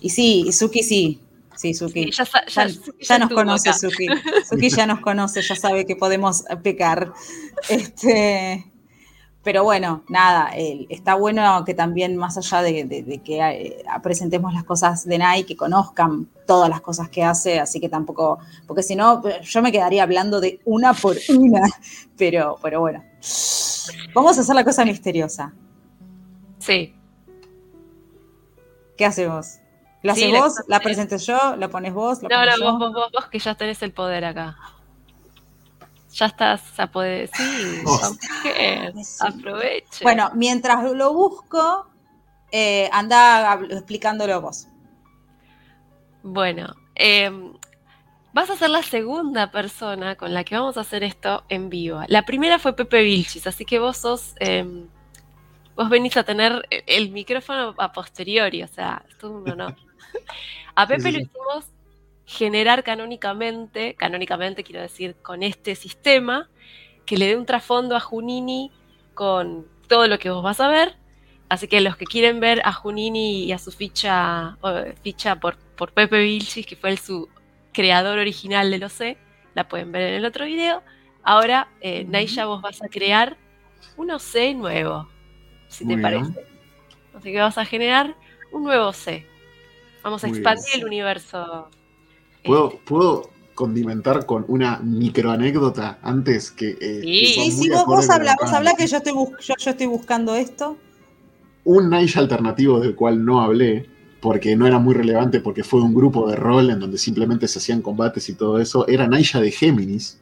Y sí, Suki sí, sí, Suki. ya, nos conoce Suki. Suki ya nos conoce, ya sabe que podemos pecar. Este, pero bueno, nada, está bueno que también más allá de, que eh, presentemos las cosas de Nai, que conozcan todas las cosas que hace, así que tampoco, porque si no, yo me quedaría hablando de una por una, pero, pero bueno. Vamos a hacer la cosa misteriosa.
Sí.
¿Qué hacemos? ¿La haces vos? ¿La presento yo? ¿La pones vos?
no, no, vos, vos, vos, que ya tenés el poder acá ya estás a poder decir, aproveche.
Bueno, mientras lo busco, eh, anda explicándolo vos.
Bueno, em, vas a ser la segunda persona con la que vamos a hacer esto en vivo. La primera fue Pepe Vilchis, así que vos sos, em, vos venís a tener el micrófono a posteriori, o sea, es todo un honor. A Pepe lo hicimos generar canónicamente, canónicamente quiero decir, con este sistema, que le dé un trasfondo a Junini con todo lo que vos vas a ver. Así que los que quieren ver a Junini y a su ficha, ficha por, por Pepe Vilchis, que fue el, su creador original de lo sé, la pueden ver en el otro video. Ahora, eh, Naisha, vos vas a crear un OC nuevo, si te parece. Así que vas a generar un nuevo C. Vamos a expandir el universo
¿Puedo, condimentar con una microanécdota antes que...
Eh, sí, sí, vos, vos habla, vos habla que yo estoy, yo, estoy buscando esto.
Un Night alternativo del cual no hablé, porque no era muy relevante, porque fue un grupo de rol en donde simplemente se hacían combates y todo eso, era Naya de Géminis,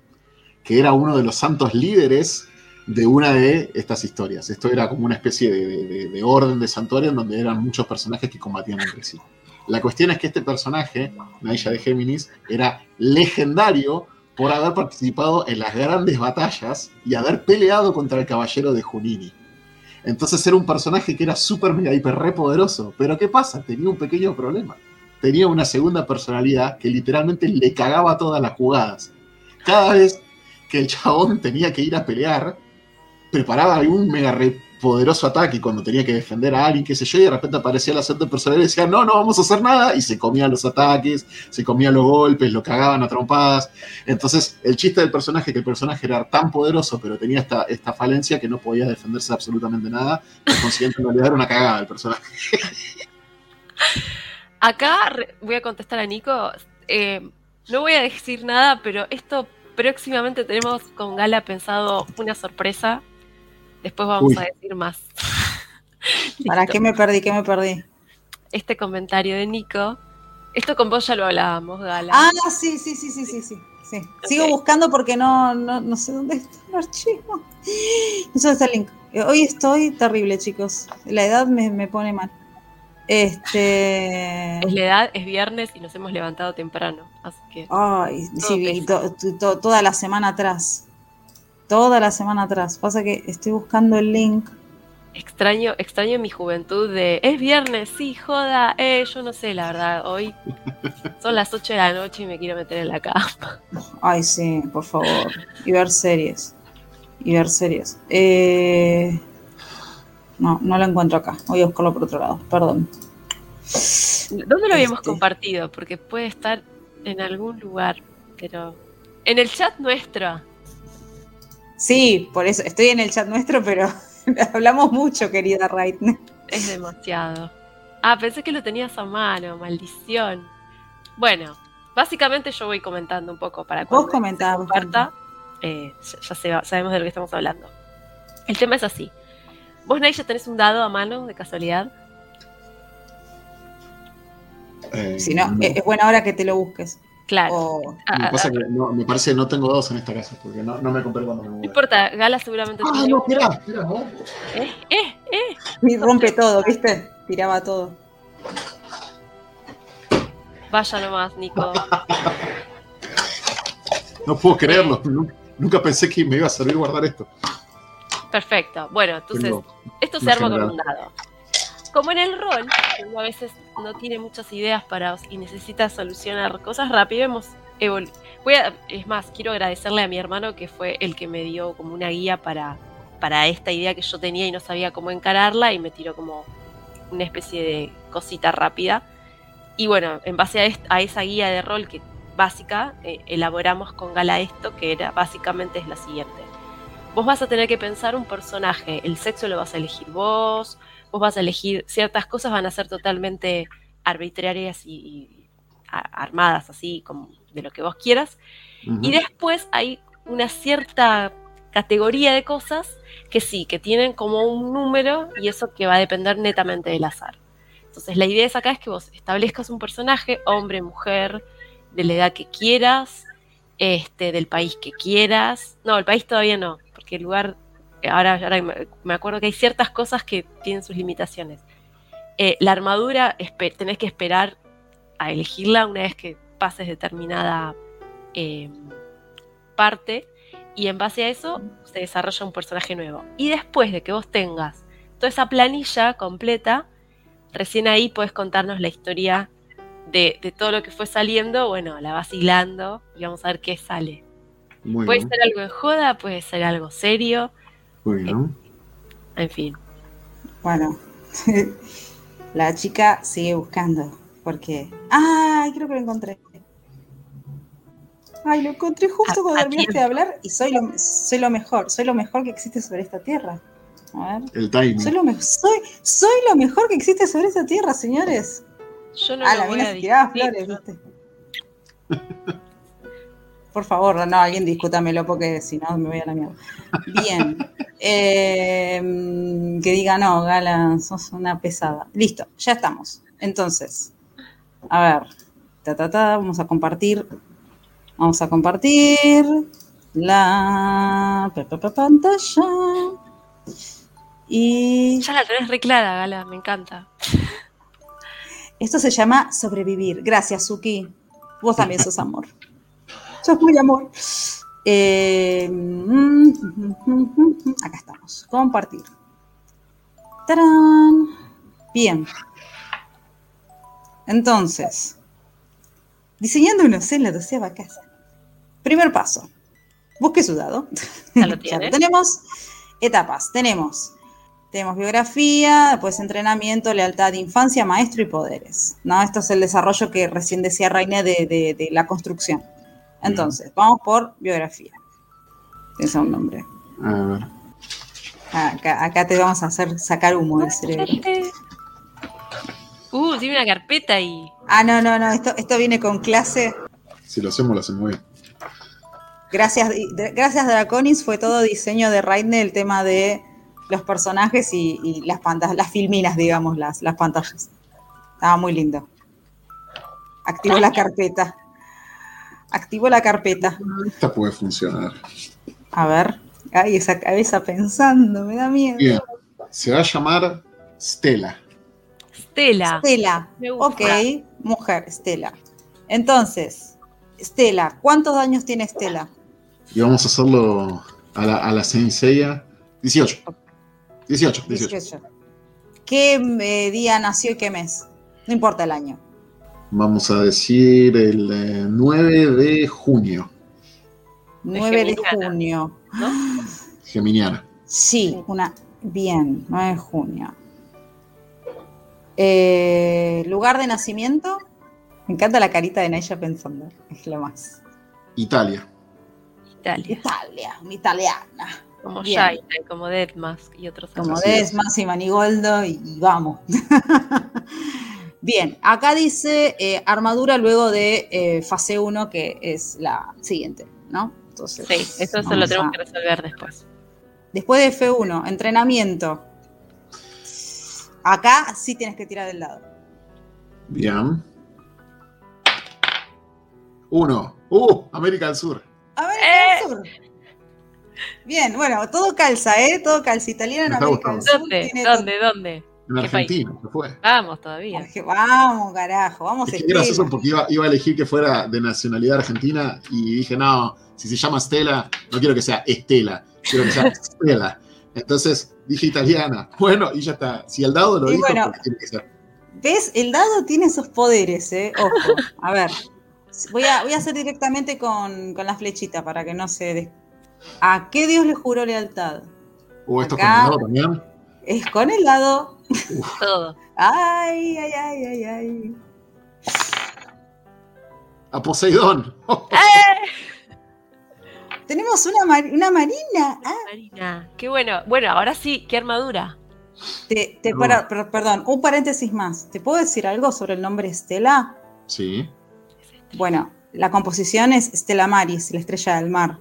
que era uno de los santos líderes de una de estas historias. Esto era como una especie de, orden de santuario en donde eran muchos personajes que combatían entre sí. La cuestión es que este personaje, Naisha de Géminis, era legendario por haber participado en las grandes batallas y haber peleado contra el caballero de Junini. Entonces era un personaje que era súper mega hiper re poderoso. Pero ¿qué pasa? Tenía un pequeño problema. Tenía una segunda personalidad que literalmente le cagaba todas las jugadas. Cada vez que el chabón tenía que ir a pelear, preparaba un mega re poderoso ataque cuando tenía que defender a alguien, qué sé yo, y de repente aparecía la segunda personalidad y decía, no, no vamos a hacer nada, y se comían los ataques, se comían los golpes, lo cagaban a trompadas. Entonces, el chiste del personaje, que el personaje era tan poderoso, pero tenía esta, esta falencia que no podía defenderse absolutamente nada, por consiguiente, en realidad una cagada el personaje.
Acá voy a contestar a Nico. Eh, no voy a decir nada, pero esto próximamente tenemos con Gala pensado una sorpresa Después vamos a decir más.
¿Para qué me perdí? ¿Qué me perdí?
Este comentario de Nico. Esto con vos ya lo hablábamos, Gala.
Ah, sí, sí, sí, sí, sí, sí. Sigo buscando porque no, no, sé dónde está el archivo. No sé dónde está el link. Hoy estoy terrible, chicos. La edad me, pone mal. Este.
Es la edad, es viernes y nos hemos levantado temprano. Así que.
Ay, sí, toda la semana atrás toda la semana atrás. Pasa que estoy buscando el link.
Extraño, extraño mi juventud de es viernes, sí, joda, eh, yo no sé, la verdad, hoy son las 8 de la noche y me quiero meter en la cama.
Ay, sí, por favor. Y ver series. Y ver series. Eh, no, no lo encuentro acá. Voy a buscarlo por otro lado, perdón.
¿Dónde lo habíamos este. compartido? Porque puede estar en algún lugar, pero en el chat nuestro.
Sí, por eso estoy en el chat nuestro, pero hablamos mucho, querida Raitne.
Es demasiado. Ah, pensé que lo tenías a mano, maldición. Bueno, básicamente yo voy comentando un poco para
que Vos comentás.
Eh, ya, sabemos de lo que estamos hablando. El tema es así. ¿Vos, ya tenés un dado a mano, de casualidad?
Eh, si no, es buena hora que te lo busques.
Claro.
Ah, me, pasa que no, me parece que no tengo dos en esta casa, porque no, no me compré cuando me
No importa, Gala seguramente
ah, tiene. no, espera, espera, no.
Eh, eh, eh.
Y rompe todo, ¿viste? Tiraba todo.
Vaya nomás, Nico.
no puedo creerlo. Nunca, pensé que me iba a servir guardar esto.
Perfecto. Bueno, entonces, esto se arma con un dado. Como en el rol, uno a veces no tiene muchas ideas para y necesita solucionar cosas rápido, hemos Voy es más, quiero agradecerle a mi hermano que fue el que me dio como una guía para, para esta idea que yo tenía y no sabía cómo encararla y me tiró como una especie de cosita rápida. Y bueno, en base a, esa guía de rol que básica, eh, elaboramos con Gala esto, que era básicamente es la siguiente. Vos vas a tener que pensar un personaje, el sexo lo vas a elegir vos, vos vas a elegir ciertas cosas, van a ser totalmente arbitrarias y, armadas así, como de lo que vos quieras. Y después hay una cierta categoría de cosas que sí, que tienen como un número y eso que va a depender netamente del azar. Entonces la idea es acá es que vos establezcas un personaje, hombre, mujer, de la edad que quieras, este, del país que quieras. No, el país todavía no, porque el lugar ahora, me acuerdo que hay ciertas cosas que tienen sus limitaciones. Eh, la armadura tenés que esperar a elegirla una vez que pases determinada em, parte y en base a eso se desarrolla un personaje nuevo. Y después de que vos tengas toda esa planilla completa, recién ahí puedes contarnos la historia de, todo lo que fue saliendo. Bueno, la vas hilando y vamos a ver qué sale. puede ser algo de joda, puede ser algo serio, bueno. En fin.
Bueno, la chica sigue buscando porque... ¡Ay, creo que lo encontré! Ay, lo encontré justo cuando terminaste de hablar y soy lo, soy lo mejor, soy lo mejor que existe sobre esta tierra. A ver.
El timing.
Soy lo, soy, soy lo mejor que existe sobre esta tierra, señores.
Yo no ah, la mina se tiraba flores, ¿viste?
Por favor, no, alguien discútamelo porque si no me voy a la mierda. Bien. Em, que diga, no, Gala, sos una pesada. Listo, ya estamos. Entonces, a ver, ta, ta, ta, vamos a compartir. Vamos a compartir. la pantalla. Y.
Ya la tenés re clara, Gala, me encanta.
Esto se llama sobrevivir. Gracias, Suki. Vos también sos amor. Sos muy amor. Eh, acá estamos. Compartir. ¡Tarán! Bien. Entonces, diseñando una celda de doceava casa. Primer paso. Busque su dado.
Ya lo, ya lo
tenemos. Etapas. Tenemos tenemos biografía, después entrenamiento, lealtad de infancia, maestro y poderes. ¿no? Esto es el desarrollo que recién decía Reine de, la construcción. Entonces, vamos por biografía. Tienes un nombre. A ver. Acá, te vamos a hacer sacar humo del cerebro.
Uh, tiene una carpeta ahí.
Ah, no, no, no, esto, esto viene con clase.
Si lo hacemos, lo hacemos bien.
Gracias, gracias Draconis, fue todo diseño de Raine el tema de los personajes y, las pantallas, las filminas, digamos, las, las pantallas. Estaba muy lindo. Activo la carpeta. Activo la carpeta.
Esta puede funcionar.
A ver. Ay, esa cabeza pensando, me da miedo.
Bien. Se va a llamar Stella.
Stella.
Stella. Ok, mujer, Stella. Entonces, Stella, ¿cuántos años tiene Stella?
Y vamos a hacerlo a la, a la 18. 18, 18.
¿Qué eh, día nació y qué mes? No importa el año.
Vamos a decir el 9 eh, de junio.
9 de, junio.
Geminiana.
Sí, una. Bien, 9 de junio. Eh, ¿Lugar de nacimiento? Me encanta la carita de Naya pensando. Es lo más.
Italia.
Italia.
Italia, una italiana.
Como Jaina, como Deadmask y otros.
Como Deadmask y Manigoldo y, vamos. Bien, acá dice eh, armadura luego de eh, fase 1, que es la siguiente, ¿no?
Entonces, sí, eso, lo tenemos que resolver después.
Después de F1, entrenamiento. Acá sí tienes que tirar del lado.
Bien. Uno. ¡Uh! América del Sur.
América del eh. Sur. Bien, bueno, todo calza, ¿eh? Todo calza. Italiano, América del
Sur. ¿Dónde? ¿Dónde? ¿Dónde?
En Argentina, se fue.
Vamos todavía.
Vamos, carajo, vamos.
Es que gracioso porque iba, iba, a elegir que fuera de nacionalidad argentina y dije, no, si se llama Estela, no quiero que sea Estela, quiero que sea Estela. Entonces dije italiana. Bueno, y ya está. Si el dado lo dijo,
bueno, tiene que ser. ¿Ves? El dado tiene esos poderes, ¿eh? Ojo. A ver. Voy a, voy a hacer directamente con, con la flechita para que no se ¿A qué Dios le juró lealtad?
¿O esto con el lado también?
Es con el
Todo.
Ay, ay, ay, ay, ay.
A Poseidón.
¡Eh!
Tenemos una, una marina.
Ah. Marina. Qué bueno. Bueno, ahora sí, qué armadura.
Te, perdón, un paréntesis más. ¿Te puedo decir algo sobre el nombre Estela?
Sí.
Bueno, la composición es Estela Maris, la estrella del mar.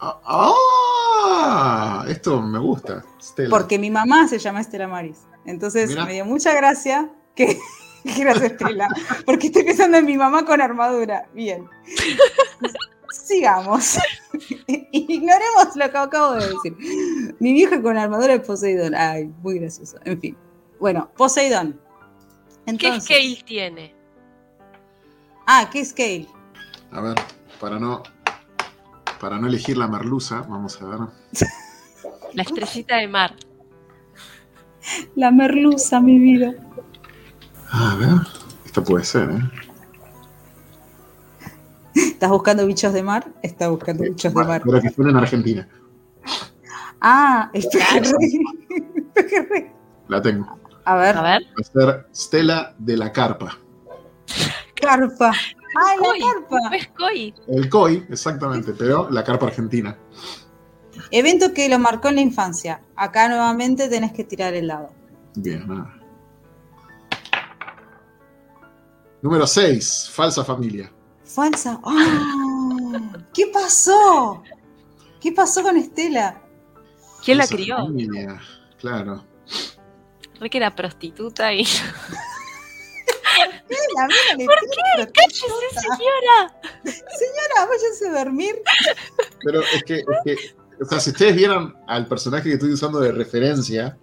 Ah, esto me gusta.
Porque mi mamá se llama Estela Maris. Entonces me dio mucha gracia que quieras Estela. Porque estoy pensando en mi mamá con armadura. Bien. Sigamos. Ignoremos lo que acabo de decir. Mi vieja con armadura de Poseidón. Ay, muy gracioso. En fin. Bueno, Poseidón.
¿Qué scale tiene?
Ah, ¿qué scale?
A ver, para no para no elegir la merluza, vamos a ver.
La estrellita de mar.
La merluza, mi vida.
A ver, esto puede ser, ¿eh?
¿Estás buscando bichos de mar? Está buscando bichos de mar.
Pero que fuera en Argentina.
Ah, el
La tengo.
A ver.
A ver.
Va a ser Stella de la Carpa.
Carpa. ¡Ay, la carpa!
Es.
El COI, exactamente, pero la carpa argentina.
Evento que lo marcó en la infancia. Acá nuevamente tenés que tirar el lado.
Bien, nada. Número 6, falsa familia.
Falsa. ¡Oh! ¿Qué pasó? ¿Qué pasó con Estela?
¿Quién la crió?
Familia, claro.
Re que era prostituta y.
¿Por
qué? ¡Cállese, señora!
Señora, váyase a dormir.
pero es que, es que, o sea, si ustedes vieran al personaje que estoy usando de referencia,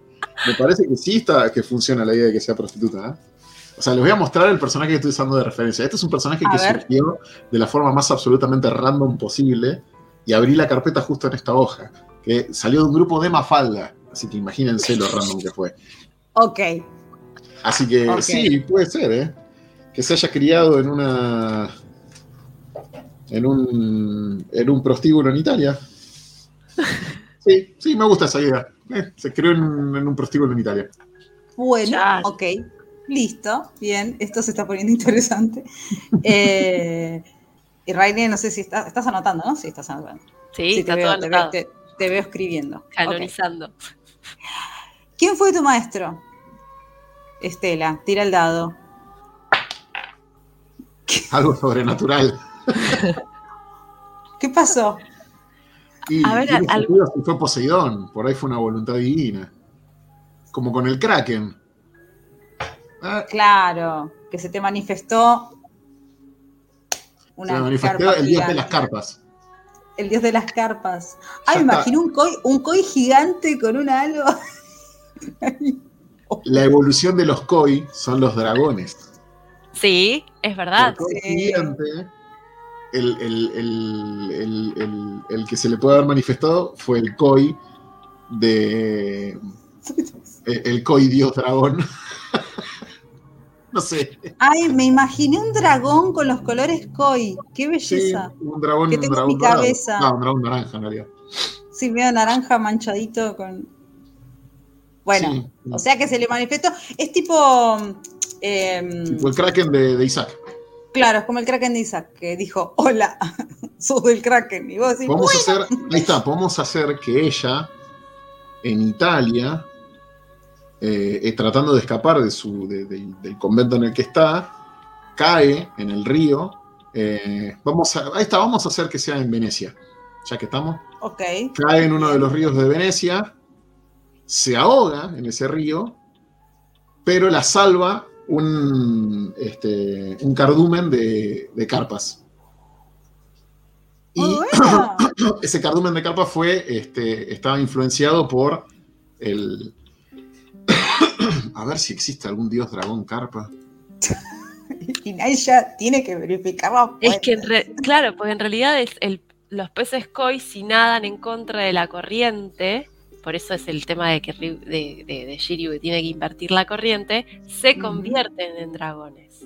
me parece que sí está, que funciona la idea de que sea prostituta. ¿eh? O sea, les voy a mostrar el personaje que estoy usando de referencia. Este es un personaje que surgió de la forma más absolutamente random posible y abrí la carpeta justo en esta hoja, que salió de un grupo de Mafalda. Así que imagínense lo random que fue.
Ok.
Así que sí, puede ser, ¿eh? Que se haya criado en una. en un. en un prostíbulo en Italia. Sí, sí, me gusta esa idea. Eh, se creó en, un prostíbulo en Italia.
Bueno, ok. Listo, bien, esto se está poniendo interesante. eh, y Raine, no sé si estás anotando, ¿no? Sí, estás anotando.
Sí, está te, veo,
todo te, veo, escribiendo.
Canonizando.
¿Quién fue tu maestro? Estela, tira el dado.
Algo sobrenatural.
¿Qué pasó?
A ver, algo... fue Poseidón, por ahí fue una voluntad divina. Como con el Kraken.
Ah. Claro, que se te manifestó
una se manifestó el dios de las carpas.
El dios de las carpas. Ay, me imagino un koi, un koi gigante con un halo.
La evolución de los koi son los dragones.
Sí, es verdad.
El, el, que se le puede haber manifestado fue el koi de. El, koi dios dragón. no sé.
Ay, me imaginé un dragón con los colores koi. Qué belleza.
un dragón,
tengo mi cabeza.
No, un dragón naranja en realidad.
Sí, medio naranja manchadito con. Bueno, o sea que se le manifestó. Es tipo.
Em, tipo el Kraken de, Isaac.
Claro, es como el Kraken de Isaac, que dijo: Hola, sos del Kraken. Y vos decís,
Vamos a hacer, ahí está, podemos hacer que ella, en Italia, eh, eh, tratando de escapar de su, del convento en el que está, cae en el río. Eh, vamos a, ahí está, vamos a hacer que sea en Venecia, ya que estamos.
Ok.
Cae en uno de los ríos de Venecia se ahoga en ese río, pero la salva un, este, un cardumen de, carpas. Y ese cardumen de carpas fue, este, estaba influenciado por el... A ver si existe algún dios dragón carpa.
y ya tiene que verificarlo.
Es que, claro, porque en realidad es el, los peces koi si nadan en contra de la corriente, por eso es el tema de que de, de, Shiryu que tiene que invertir la corriente, se convierten en dragones.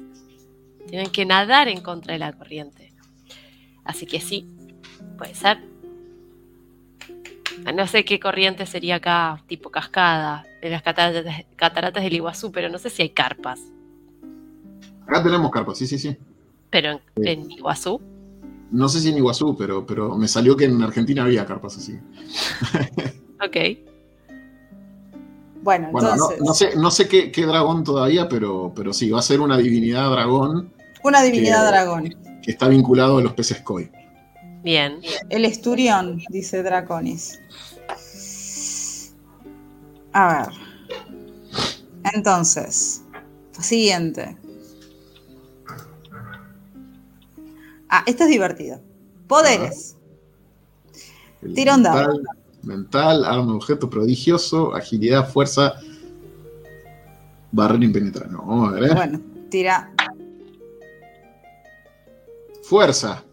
Tienen que nadar en contra de la corriente. Así que sí, puede ser. No sé qué corriente sería acá, tipo cascada, de las cataratas, del Iguazú, pero no sé si hay carpas.
Acá tenemos carpas, sí, sí, sí.
¿Pero en, Iguazú?
No sé si en Iguazú, pero, pero me salió que en Argentina había carpas así.
Ok.
Bueno, entonces.
No, sé, no sé qué, dragón todavía, pero, pero sí, va a ser una divinidad dragón.
Una divinidad dragón.
Que está vinculado a los peces koi.
Bien.
El esturión, dice Draconis. A ver. Entonces, siguiente. Ah, esto es divertido. Poderes. Tira un dado
mental, arma de objeto prodigioso, agilidad, fuerza, barrera impenetrable. No, a ver.
Bueno, tira.
Fuerza.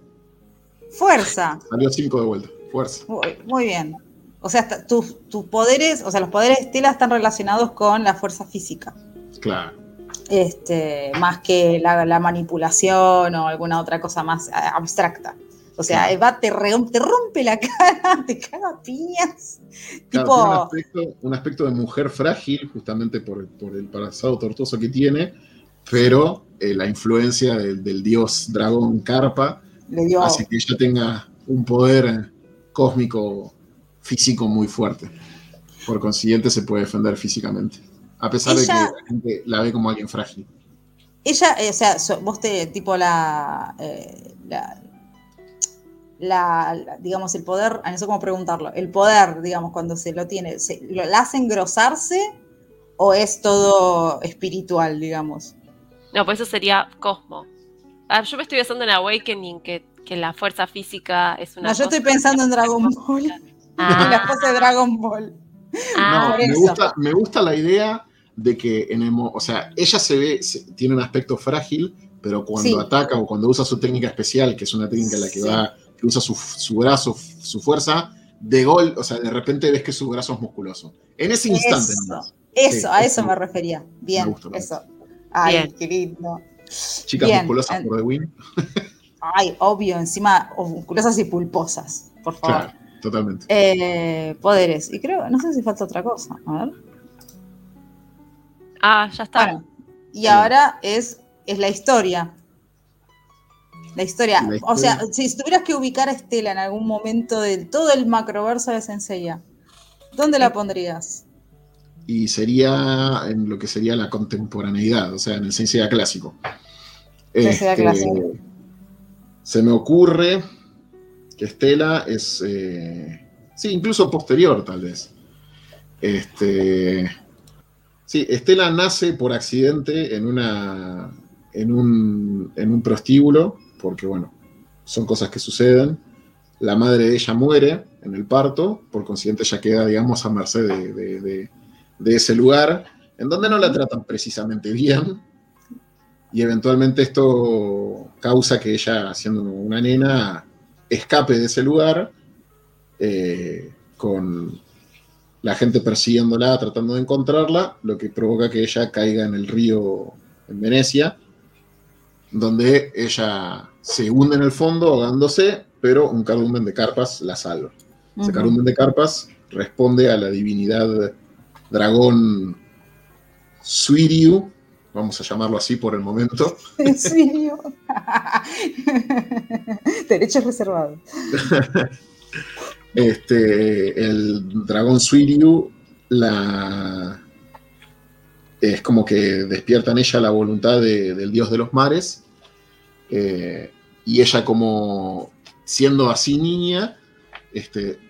Fuerza.
Salió 5 de vuelta. Fuerza.
Muy, bien. O sea, tus, poderes, o sea, los poderes de Estela están relacionados con la fuerza física.
Claro.
Este, más que la manipulación o alguna otra cosa más eh, abstracta. O sea, va, te, rompe la cara, te caga piñas. tipo...
un, aspecto, de mujer frágil, justamente por, el pasado tortuoso que tiene, pero eh, la influencia del, dios dragón Carpa hace que ella tenga un poder cósmico físico muy fuerte. Por consiguiente, se puede defender físicamente. A pesar de que la gente la ve como alguien frágil.
Ella, eh, o sea, vos te, tipo, la, eh, la la, digamos, el poder, no sé cómo preguntarlo, el poder, digamos, cuando se lo tiene, ¿se, ¿lo hace engrosarse o es todo espiritual, digamos?
No, pues eso sería Cosmo. Ah, yo me estoy basando en Awakening, que que la fuerza física es una.
No, yo estoy pensando en Dragon Ball. Ah. la cosa de Dragon Ball.
Ah, no, me gusta, me gusta la idea de que en o sea, ella se ve, tiene un aspecto frágil, pero cuando ataca o cuando usa su técnica especial, que es una técnica en la que va, que usa su, su, brazo, su fuerza, de gol, o sea, de repente ves que su brazo es musculoso. En ese instante,
Eso, eso a eso me refería. Bien, eso. Ay, qué lindo.
Chicas musculosas por The Win.
Ay, obvio, encima musculosas y pulposas, por favor. Claro,
totalmente.
Eh, poderes. Y creo, no sé si falta otra cosa. A ver.
Ah, ya está.
y ahora es, es la historia. La historia. O sea, si tuvieras que ubicar a Estela en algún momento de todo el macroverso de Senseiya, ¿dónde la pondrías?
Y sería en lo que sería la contemporaneidad, o sea, en el Senseiya clásico. Este, clásico. Se me ocurre que Estela es. Eh, sí, incluso posterior, tal vez. Este Sí, Estela nace por accidente en, una, en, un, en un prostíbulo, porque bueno, son cosas que suceden. La madre de ella muere en el parto, por consiguiente ella queda, digamos, a merced de, ese lugar, en donde no la tratan precisamente bien, y eventualmente esto causa que ella, siendo una nena, escape de ese lugar eh, con, la gente persiguiéndola, tratando de encontrarla, lo que provoca que ella caiga en el río en Venecia, donde ella se hunde en el fondo ahogándose, pero un cardumen de carpas la salva. Ese cardumen de carpas responde a la divinidad dragón Suiriu, vamos a llamarlo así por el momento.
Suiriu. Derechos reservados.
Este, el dragón Suiryu la, es como que despierta en ella la voluntad del dios de los mares. Eh, y ella como siendo así niña, este,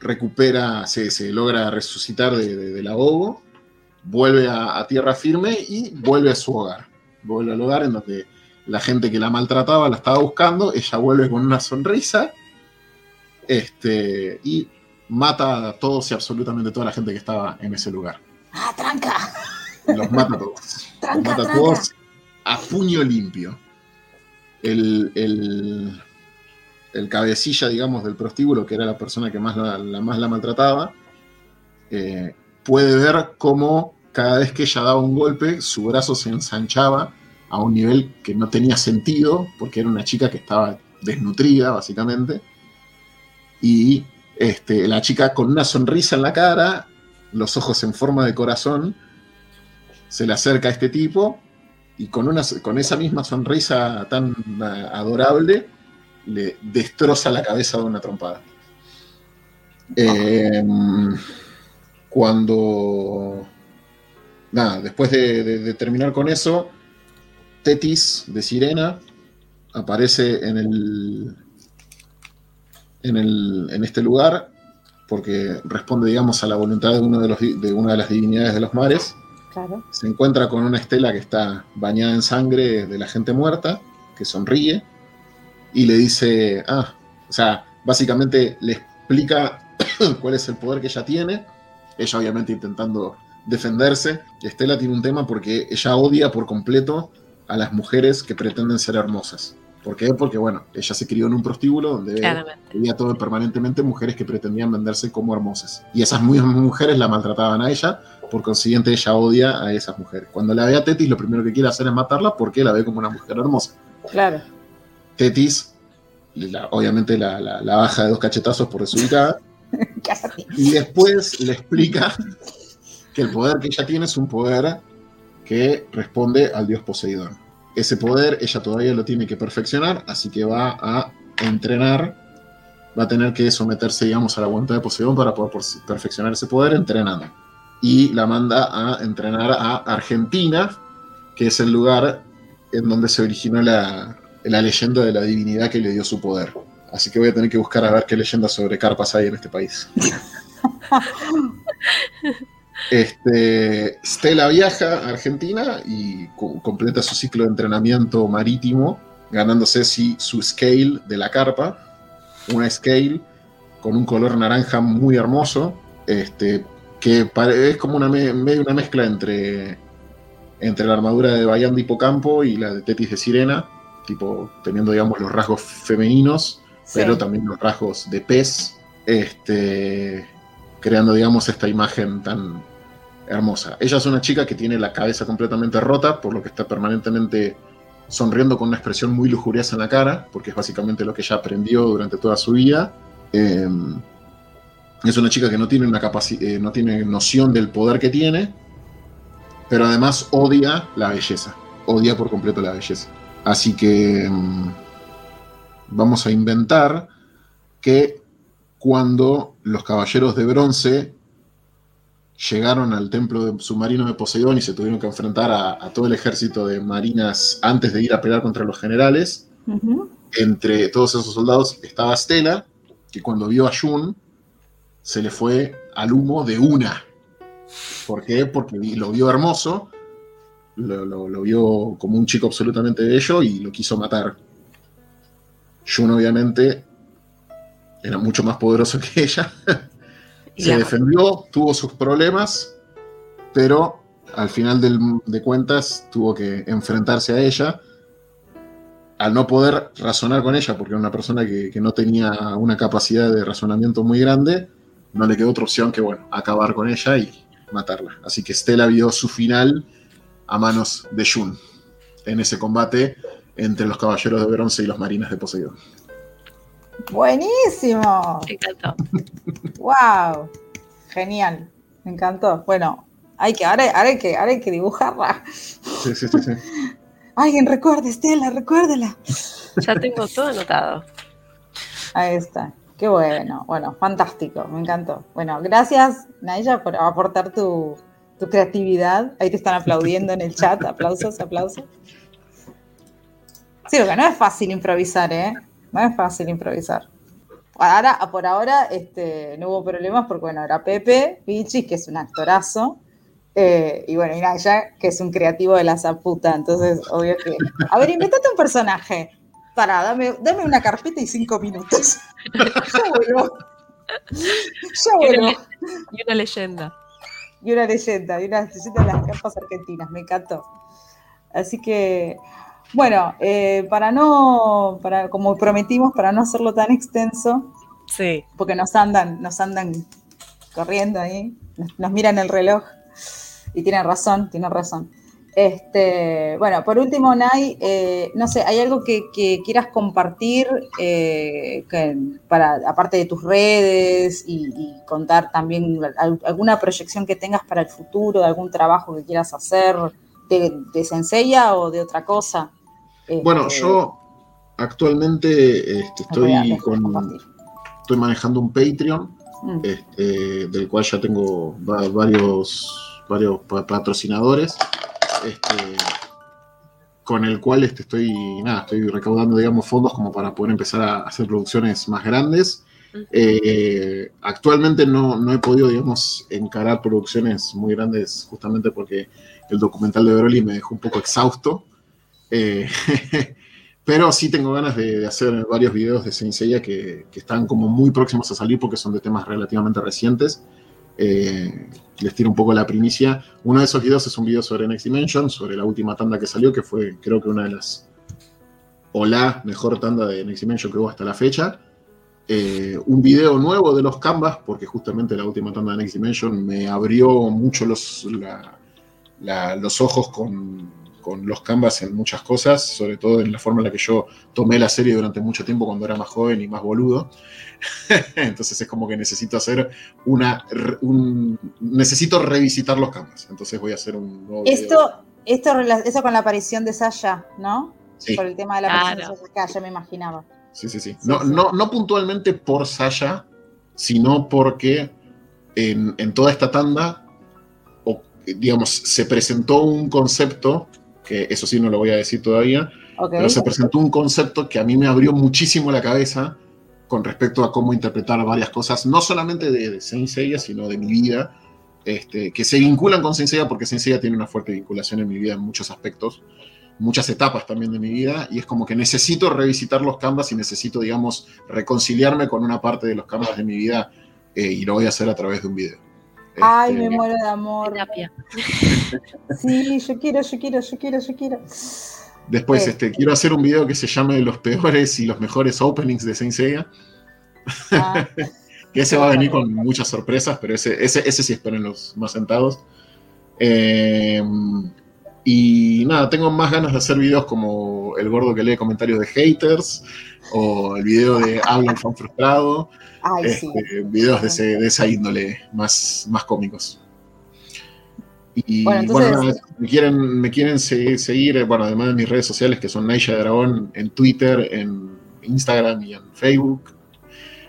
recupera, se, logra resucitar del ahogo, vuelve a, tierra firme y vuelve a su hogar. Vuelve al hogar en donde la gente que la maltrataba la estaba buscando, ella vuelve con una sonrisa este, y mata a todos y absolutamente toda la gente que estaba en ese lugar.
¡Ah, tranca!
Los mata a todos. los mata a todos a puño limpio. El, el, cabecilla, digamos, del prostíbulo, que era la persona que más la, más la maltrataba, eh, puede ver cómo cada vez que ella daba un golpe, su brazo se ensanchaba a un nivel que no tenía sentido, porque era una chica que estaba desnutrida, básicamente. Y este, la chica con una sonrisa en la cara, los ojos en forma de corazón, se le acerca a este tipo y con, una, con esa misma sonrisa tan adorable le destroza la cabeza de una trompada. Em, cuando... Nada, después de terminar con eso, Tetis de Sirena aparece en el, en, este lugar, porque responde, digamos, a la voluntad de, uno de, los, de una de las divinidades de los mares. Se encuentra con una estela que está bañada en sangre de la gente muerta, que sonríe, y le dice, ah, o sea, básicamente le explica cuál es el poder que ella tiene, ella obviamente intentando defenderse. Estela tiene un tema porque ella odia por completo a las mujeres que pretenden ser hermosas. ¿Por qué? Porque, bueno, ella se crió en un prostíbulo donde había todo permanentemente mujeres que pretendían venderse como hermosas. Y esas mismas mujeres la maltrataban a ella, por consiguiente ella odia a esas mujeres. Cuando la ve a Tetis, lo primero que quiere hacer es matarla porque la ve como una mujer hermosa.
Claro.
Tetis, obviamente la, baja de dos cachetazos por desubicada. y después le explica que el poder que ella tiene es un poder que responde al dios Poseidón ese poder ella todavía lo tiene que perfeccionar, así que va a entrenar, va a tener que someterse, digamos, a la voluntad de Poseidón para poder perfeccionar ese poder entrenando. Y la manda a entrenar a Argentina, que es el lugar en donde se originó la, la leyenda de la divinidad que le dio su poder. Así que voy a tener que buscar a ver qué leyendas sobre carpas hay en este país. Este, Stella viaja a Argentina y completa su ciclo de entrenamiento marítimo ganándose sí, su scale de la carpa, una scale con un color naranja muy hermoso, este, que es como una, medio una mezcla entre, entre la armadura de Bayán de Hipocampo y la de Tetis de Sirena, tipo teniendo digamos los rasgos femeninos, pero también los rasgos de pez, este, creando digamos esta imagen tan hermosa. Ella es una chica que tiene la cabeza completamente rota, por lo que está permanentemente sonriendo con una expresión muy lujuriosa en la cara, porque es básicamente lo que ella aprendió durante toda su vida. Em, es una chica que no tiene, una eh, no tiene noción del poder que tiene, pero además odia la belleza, odia por completo la belleza. Así que em, vamos a inventar que cuando los caballeros de bronce llegaron al templo submarino de Poseidón y se tuvieron que enfrentar a, todo el ejército de marinas antes de ir a pelear contra los generales. Entre todos esos soldados estaba Stella, que cuando vio a Jun se le fue al humo de una. ¿Por qué? Porque lo vio hermoso, lo, vio como un chico absolutamente bello y lo quiso matar. Jun obviamente era mucho más poderoso que ella se defendió, tuvo sus problemas, pero al final de cuentas tuvo que enfrentarse a ella. Al no poder razonar con ella, porque era una persona que, no tenía una capacidad de razonamiento muy grande, no le quedó otra opción que, bueno, acabar con ella y matarla. Así que Stella vio su final a manos de Jun en ese combate entre los caballeros de bronce y los marines de Poseidón.
Buenísimo. Me encantó. wow. Genial. Me encantó. Bueno, hay que, ahora, hay que, ahora hay que dibujarla. Sí, sí, sí, sí. Alguien recuerde, Estela, recuérdela.
Ya tengo todo anotado.
Ahí está. Qué bueno. Bueno, fantástico. Me encantó. Bueno, gracias, Naya, por aportar tu, creatividad. Ahí te están aplaudiendo en el chat. Aplausos, aplausos. Sí, porque no es fácil improvisar, ¿eh? No es fácil improvisar. Ahora, por ahora, este, no hubo problemas porque, bueno, era Pepe Pichis, que es un actorazo, eh, y bueno, Naya, que es un creativo de la zaputa, entonces, obvio que... A ver, inventate un personaje. Pará, dame, dame una carpeta y cinco minutos. Yo vuelvo.
Yo vuelvo. Y una leyenda.
Y una leyenda, y una leyenda de las carpas argentinas, me encantó. Así que, bueno, eh, para no, para, como prometimos, para no hacerlo tan extenso,
sí.
porque nos andan, nos andan corriendo ahí, nos, miran el reloj y tienen razón, tienen razón. Este, bueno, por último, Nay, eh, no sé, ¿hay algo que, quieras compartir eh, para, aparte de tus redes y, contar también alguna proyección que tengas para el futuro, algún trabajo que quieras hacer de, de o de otra cosa?
Bueno, este, yo actualmente este, estoy, estoy manejando un Patreon, mm. este, del cual ya tengo varios, varios patrocinadores, con el cual estoy, nada, estoy recaudando, digamos, fondos como para poder empezar a hacer producciones más grandes. Eh, actualmente no, no, he podido, digamos, encarar producciones muy grandes justamente porque el documental de Broly me dejó un poco exhausto. Eh, pero sí tengo ganas de, hacer varios videos de Saint que, están como muy próximos a salir porque son de temas relativamente recientes. Eh, les tiro un poco la primicia. Uno de esos videos es un video sobre Next Dimension, sobre la última tanda que salió, que fue creo que una de las, o la mejor tanda de Next Dimension que hubo hasta la fecha. Eh, un video nuevo de los Canvas, porque justamente la última tanda de Next Dimension me abrió mucho los, los ojos con con los canvas en muchas cosas, sobre todo en la forma en la que yo tomé la serie durante mucho tiempo cuando era más joven y más boludo. Entonces es como que necesito hacer una... necesito revisitar los canvas. Entonces voy a hacer un nuevo...
Esto, esto eso con la aparición de Sasha, ¿no? Sí. Por el tema de la aparición de Sasha, ya me imaginaba.
Sí, sí, sí. No, no, no puntualmente por Sasha, sino porque en, en toda esta tanda, digamos, se presentó un concepto que eso sí no lo voy a decir todavía, pero se presentó un concepto que a mí me abrió muchísimo la cabeza con respecto a cómo interpretar varias cosas, no solamente de, de Saint Seiya, sino de mi vida, este, que se vinculan con Saint Seiya porque Saint Seiya tiene una fuerte vinculación en mi vida en muchos aspectos, muchas etapas también de mi vida y es como que necesito revisitar los canvas y necesito, digamos, reconciliarme con una parte de los canvas de mi vida eh, y lo voy a hacer a través de un video.
Ay, me este, muero de amor. Sí, yo quiero, yo quiero, yo quiero, yo quiero.
Después, este, quiero hacer un video que se llame Los peores y los mejores openings de Saint Seiya. Ah. que ese va a venir con muchas sorpresas, pero ese, ese, ese sí esperen los más sentados. Eh, y nada, tengo más ganas de hacer videos como el gordo que lee comentarios de haters o el video de Habla el fan frustrado. Este, videos de, esa índole más, más cómicos. Y bueno, me quieren, me quieren seguir, bueno, además de mis redes sociales que son Naisha Dragón en Twitter, en Instagram y en Facebook.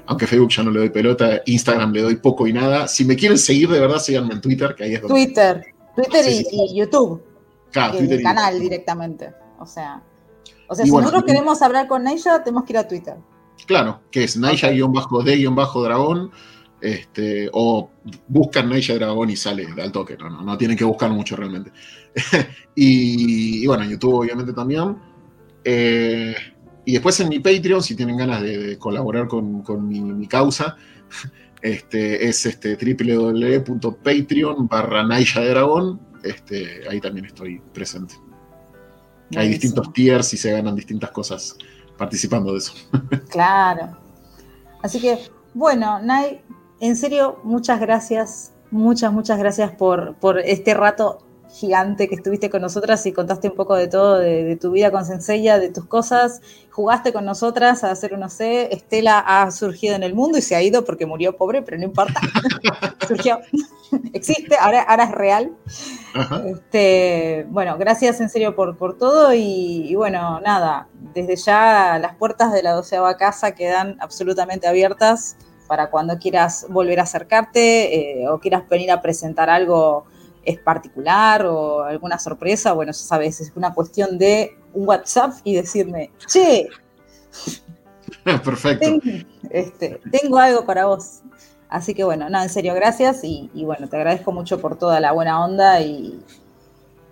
Aunque Facebook ya no le doy pelota, Instagram le doy poco y nada. Si me quieren seguir de verdad, síganme en Twitter, que ahí es
donde. Twitter, Twitter y, YouTube. Claro, Twitter el canal directamente. O sea, o sea si nosotros queremos hablar con Naisha, tenemos que ir a Twitter.
Claro, que es Naisha-D-dragón. Este, o buscan Naisha Dragón y sale al toque, no, no, tienen que buscar mucho realmente. y, bueno, en YouTube obviamente también. Eh, y después en mi Patreon, si tienen ganas de, colaborar con, mi, causa, este, es este, www.patreon barra Naisha Dragón. Este, ahí también estoy presente. Hay distintos tiers y se ganan distintas cosas participando de eso.
claro. Así que, bueno, Nay, en serio, muchas gracias, muchas, muchas gracias por, por este rato gigante que estuviste con nosotras y contaste un poco de todo, de, tu vida con Senseiya, de tus cosas. Jugaste con nosotras a hacer un sé. Estela ha surgido en el mundo y se ha ido porque murió pobre, pero no importa. Surgió. Existe, ahora, ahora es real. Este, bueno, gracias en serio por, por todo y, bueno, nada, desde ya las puertas de la doceava casa quedan absolutamente abiertas para cuando quieras volver a acercarte eh, o quieras venir a presentar algo es particular o alguna sorpresa, bueno, ya sabes, es una cuestión de un WhatsApp y decirme, che,
perfecto.
Este, tengo, algo para vos. Así que bueno, no, en serio, gracias y, bueno, te agradezco mucho por toda la buena onda y,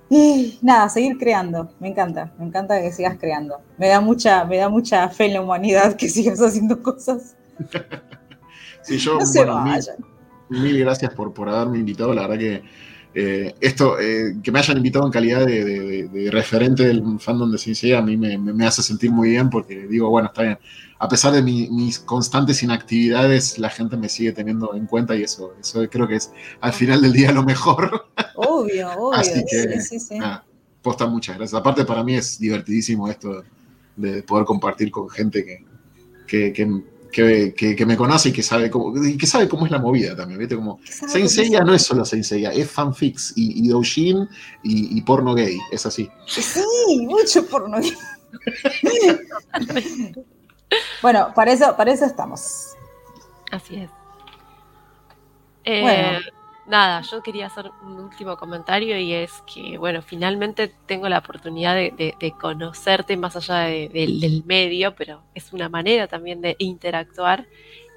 y, nada, seguir creando. Me encanta, me encanta que sigas creando. Me da mucha, me da mucha fe en la humanidad que sigas haciendo cosas.
sí, yo, bueno, mil, gracias por, por haberme invitado. La verdad que eh, esto, eh, que me hayan invitado en calidad de, referente del fandom de CC a mí me, hace sentir muy bien porque digo, bueno, está bien. A pesar de mis constantes inactividades, la gente me sigue teniendo en cuenta y eso, eso creo que es al final del día lo mejor.
Obvio, obvio.
Así que, sí, sí, posta, muchas gracias. Aparte, para mí es divertidísimo esto de poder compartir con gente que, que que, me conoce y que sabe cómo, que sabe cómo es la movida también, ¿viste? Como Saint Seiya no es solo Saint Seiya, es fanfics y, y doujin y, porno gay, es así.
Sí, mucho porno gay. bueno, para eso, para eso estamos.
Así es. bueno. Nada, yo quería hacer un último comentario y es que, bueno, finalmente tengo la oportunidad de, conocerte más allá del medio, pero es una manera también de interactuar.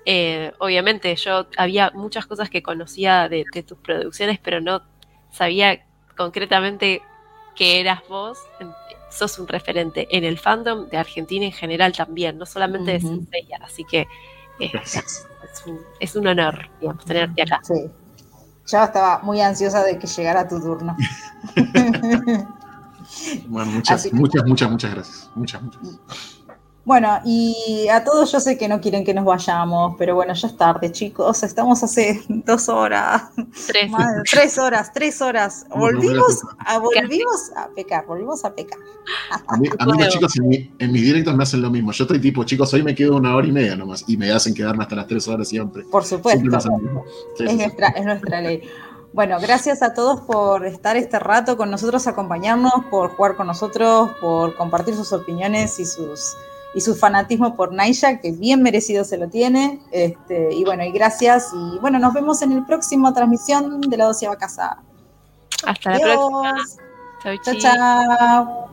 Eh, obviamente yo había muchas cosas que conocía de, tus producciones, pero no sabía concretamente que eras vos. Sos un referente en el fandom de Argentina en general también, no solamente de Senseiya, así que eh, es, un, honor, digamos, tenerte acá.
Sí. Yo estaba muy ansiosa de que llegara tu turno.
bueno, muchas, muchas, muchas, muchas gracias. Muchas, muchas.
Bueno, y a todos yo sé que no quieren que nos vayamos, pero bueno, ya es tarde, chicos. Estamos hace dos horas. Tres. tres horas, tres horas. Volvimos a, volvimos a pecar, volvimos a pecar.
A mí, los chicos en, mis directos me hacen lo mismo. Yo estoy tipo, chicos, hoy me quedo una hora y media nomás y me hacen quedarme hasta las tres horas siempre.
Por supuesto. es, nuestra, es nuestra ley. Bueno, gracias a todos por estar este rato con nosotros, acompañarnos, por jugar con nosotros, por compartir sus opiniones y sus y su fanatismo por Naisha, que bien merecido se lo tiene. Este, y bueno, y gracias. Y bueno, nos vemos en el próximo transmisión de la doceava casa.
Hasta la próxima.
chao. chao.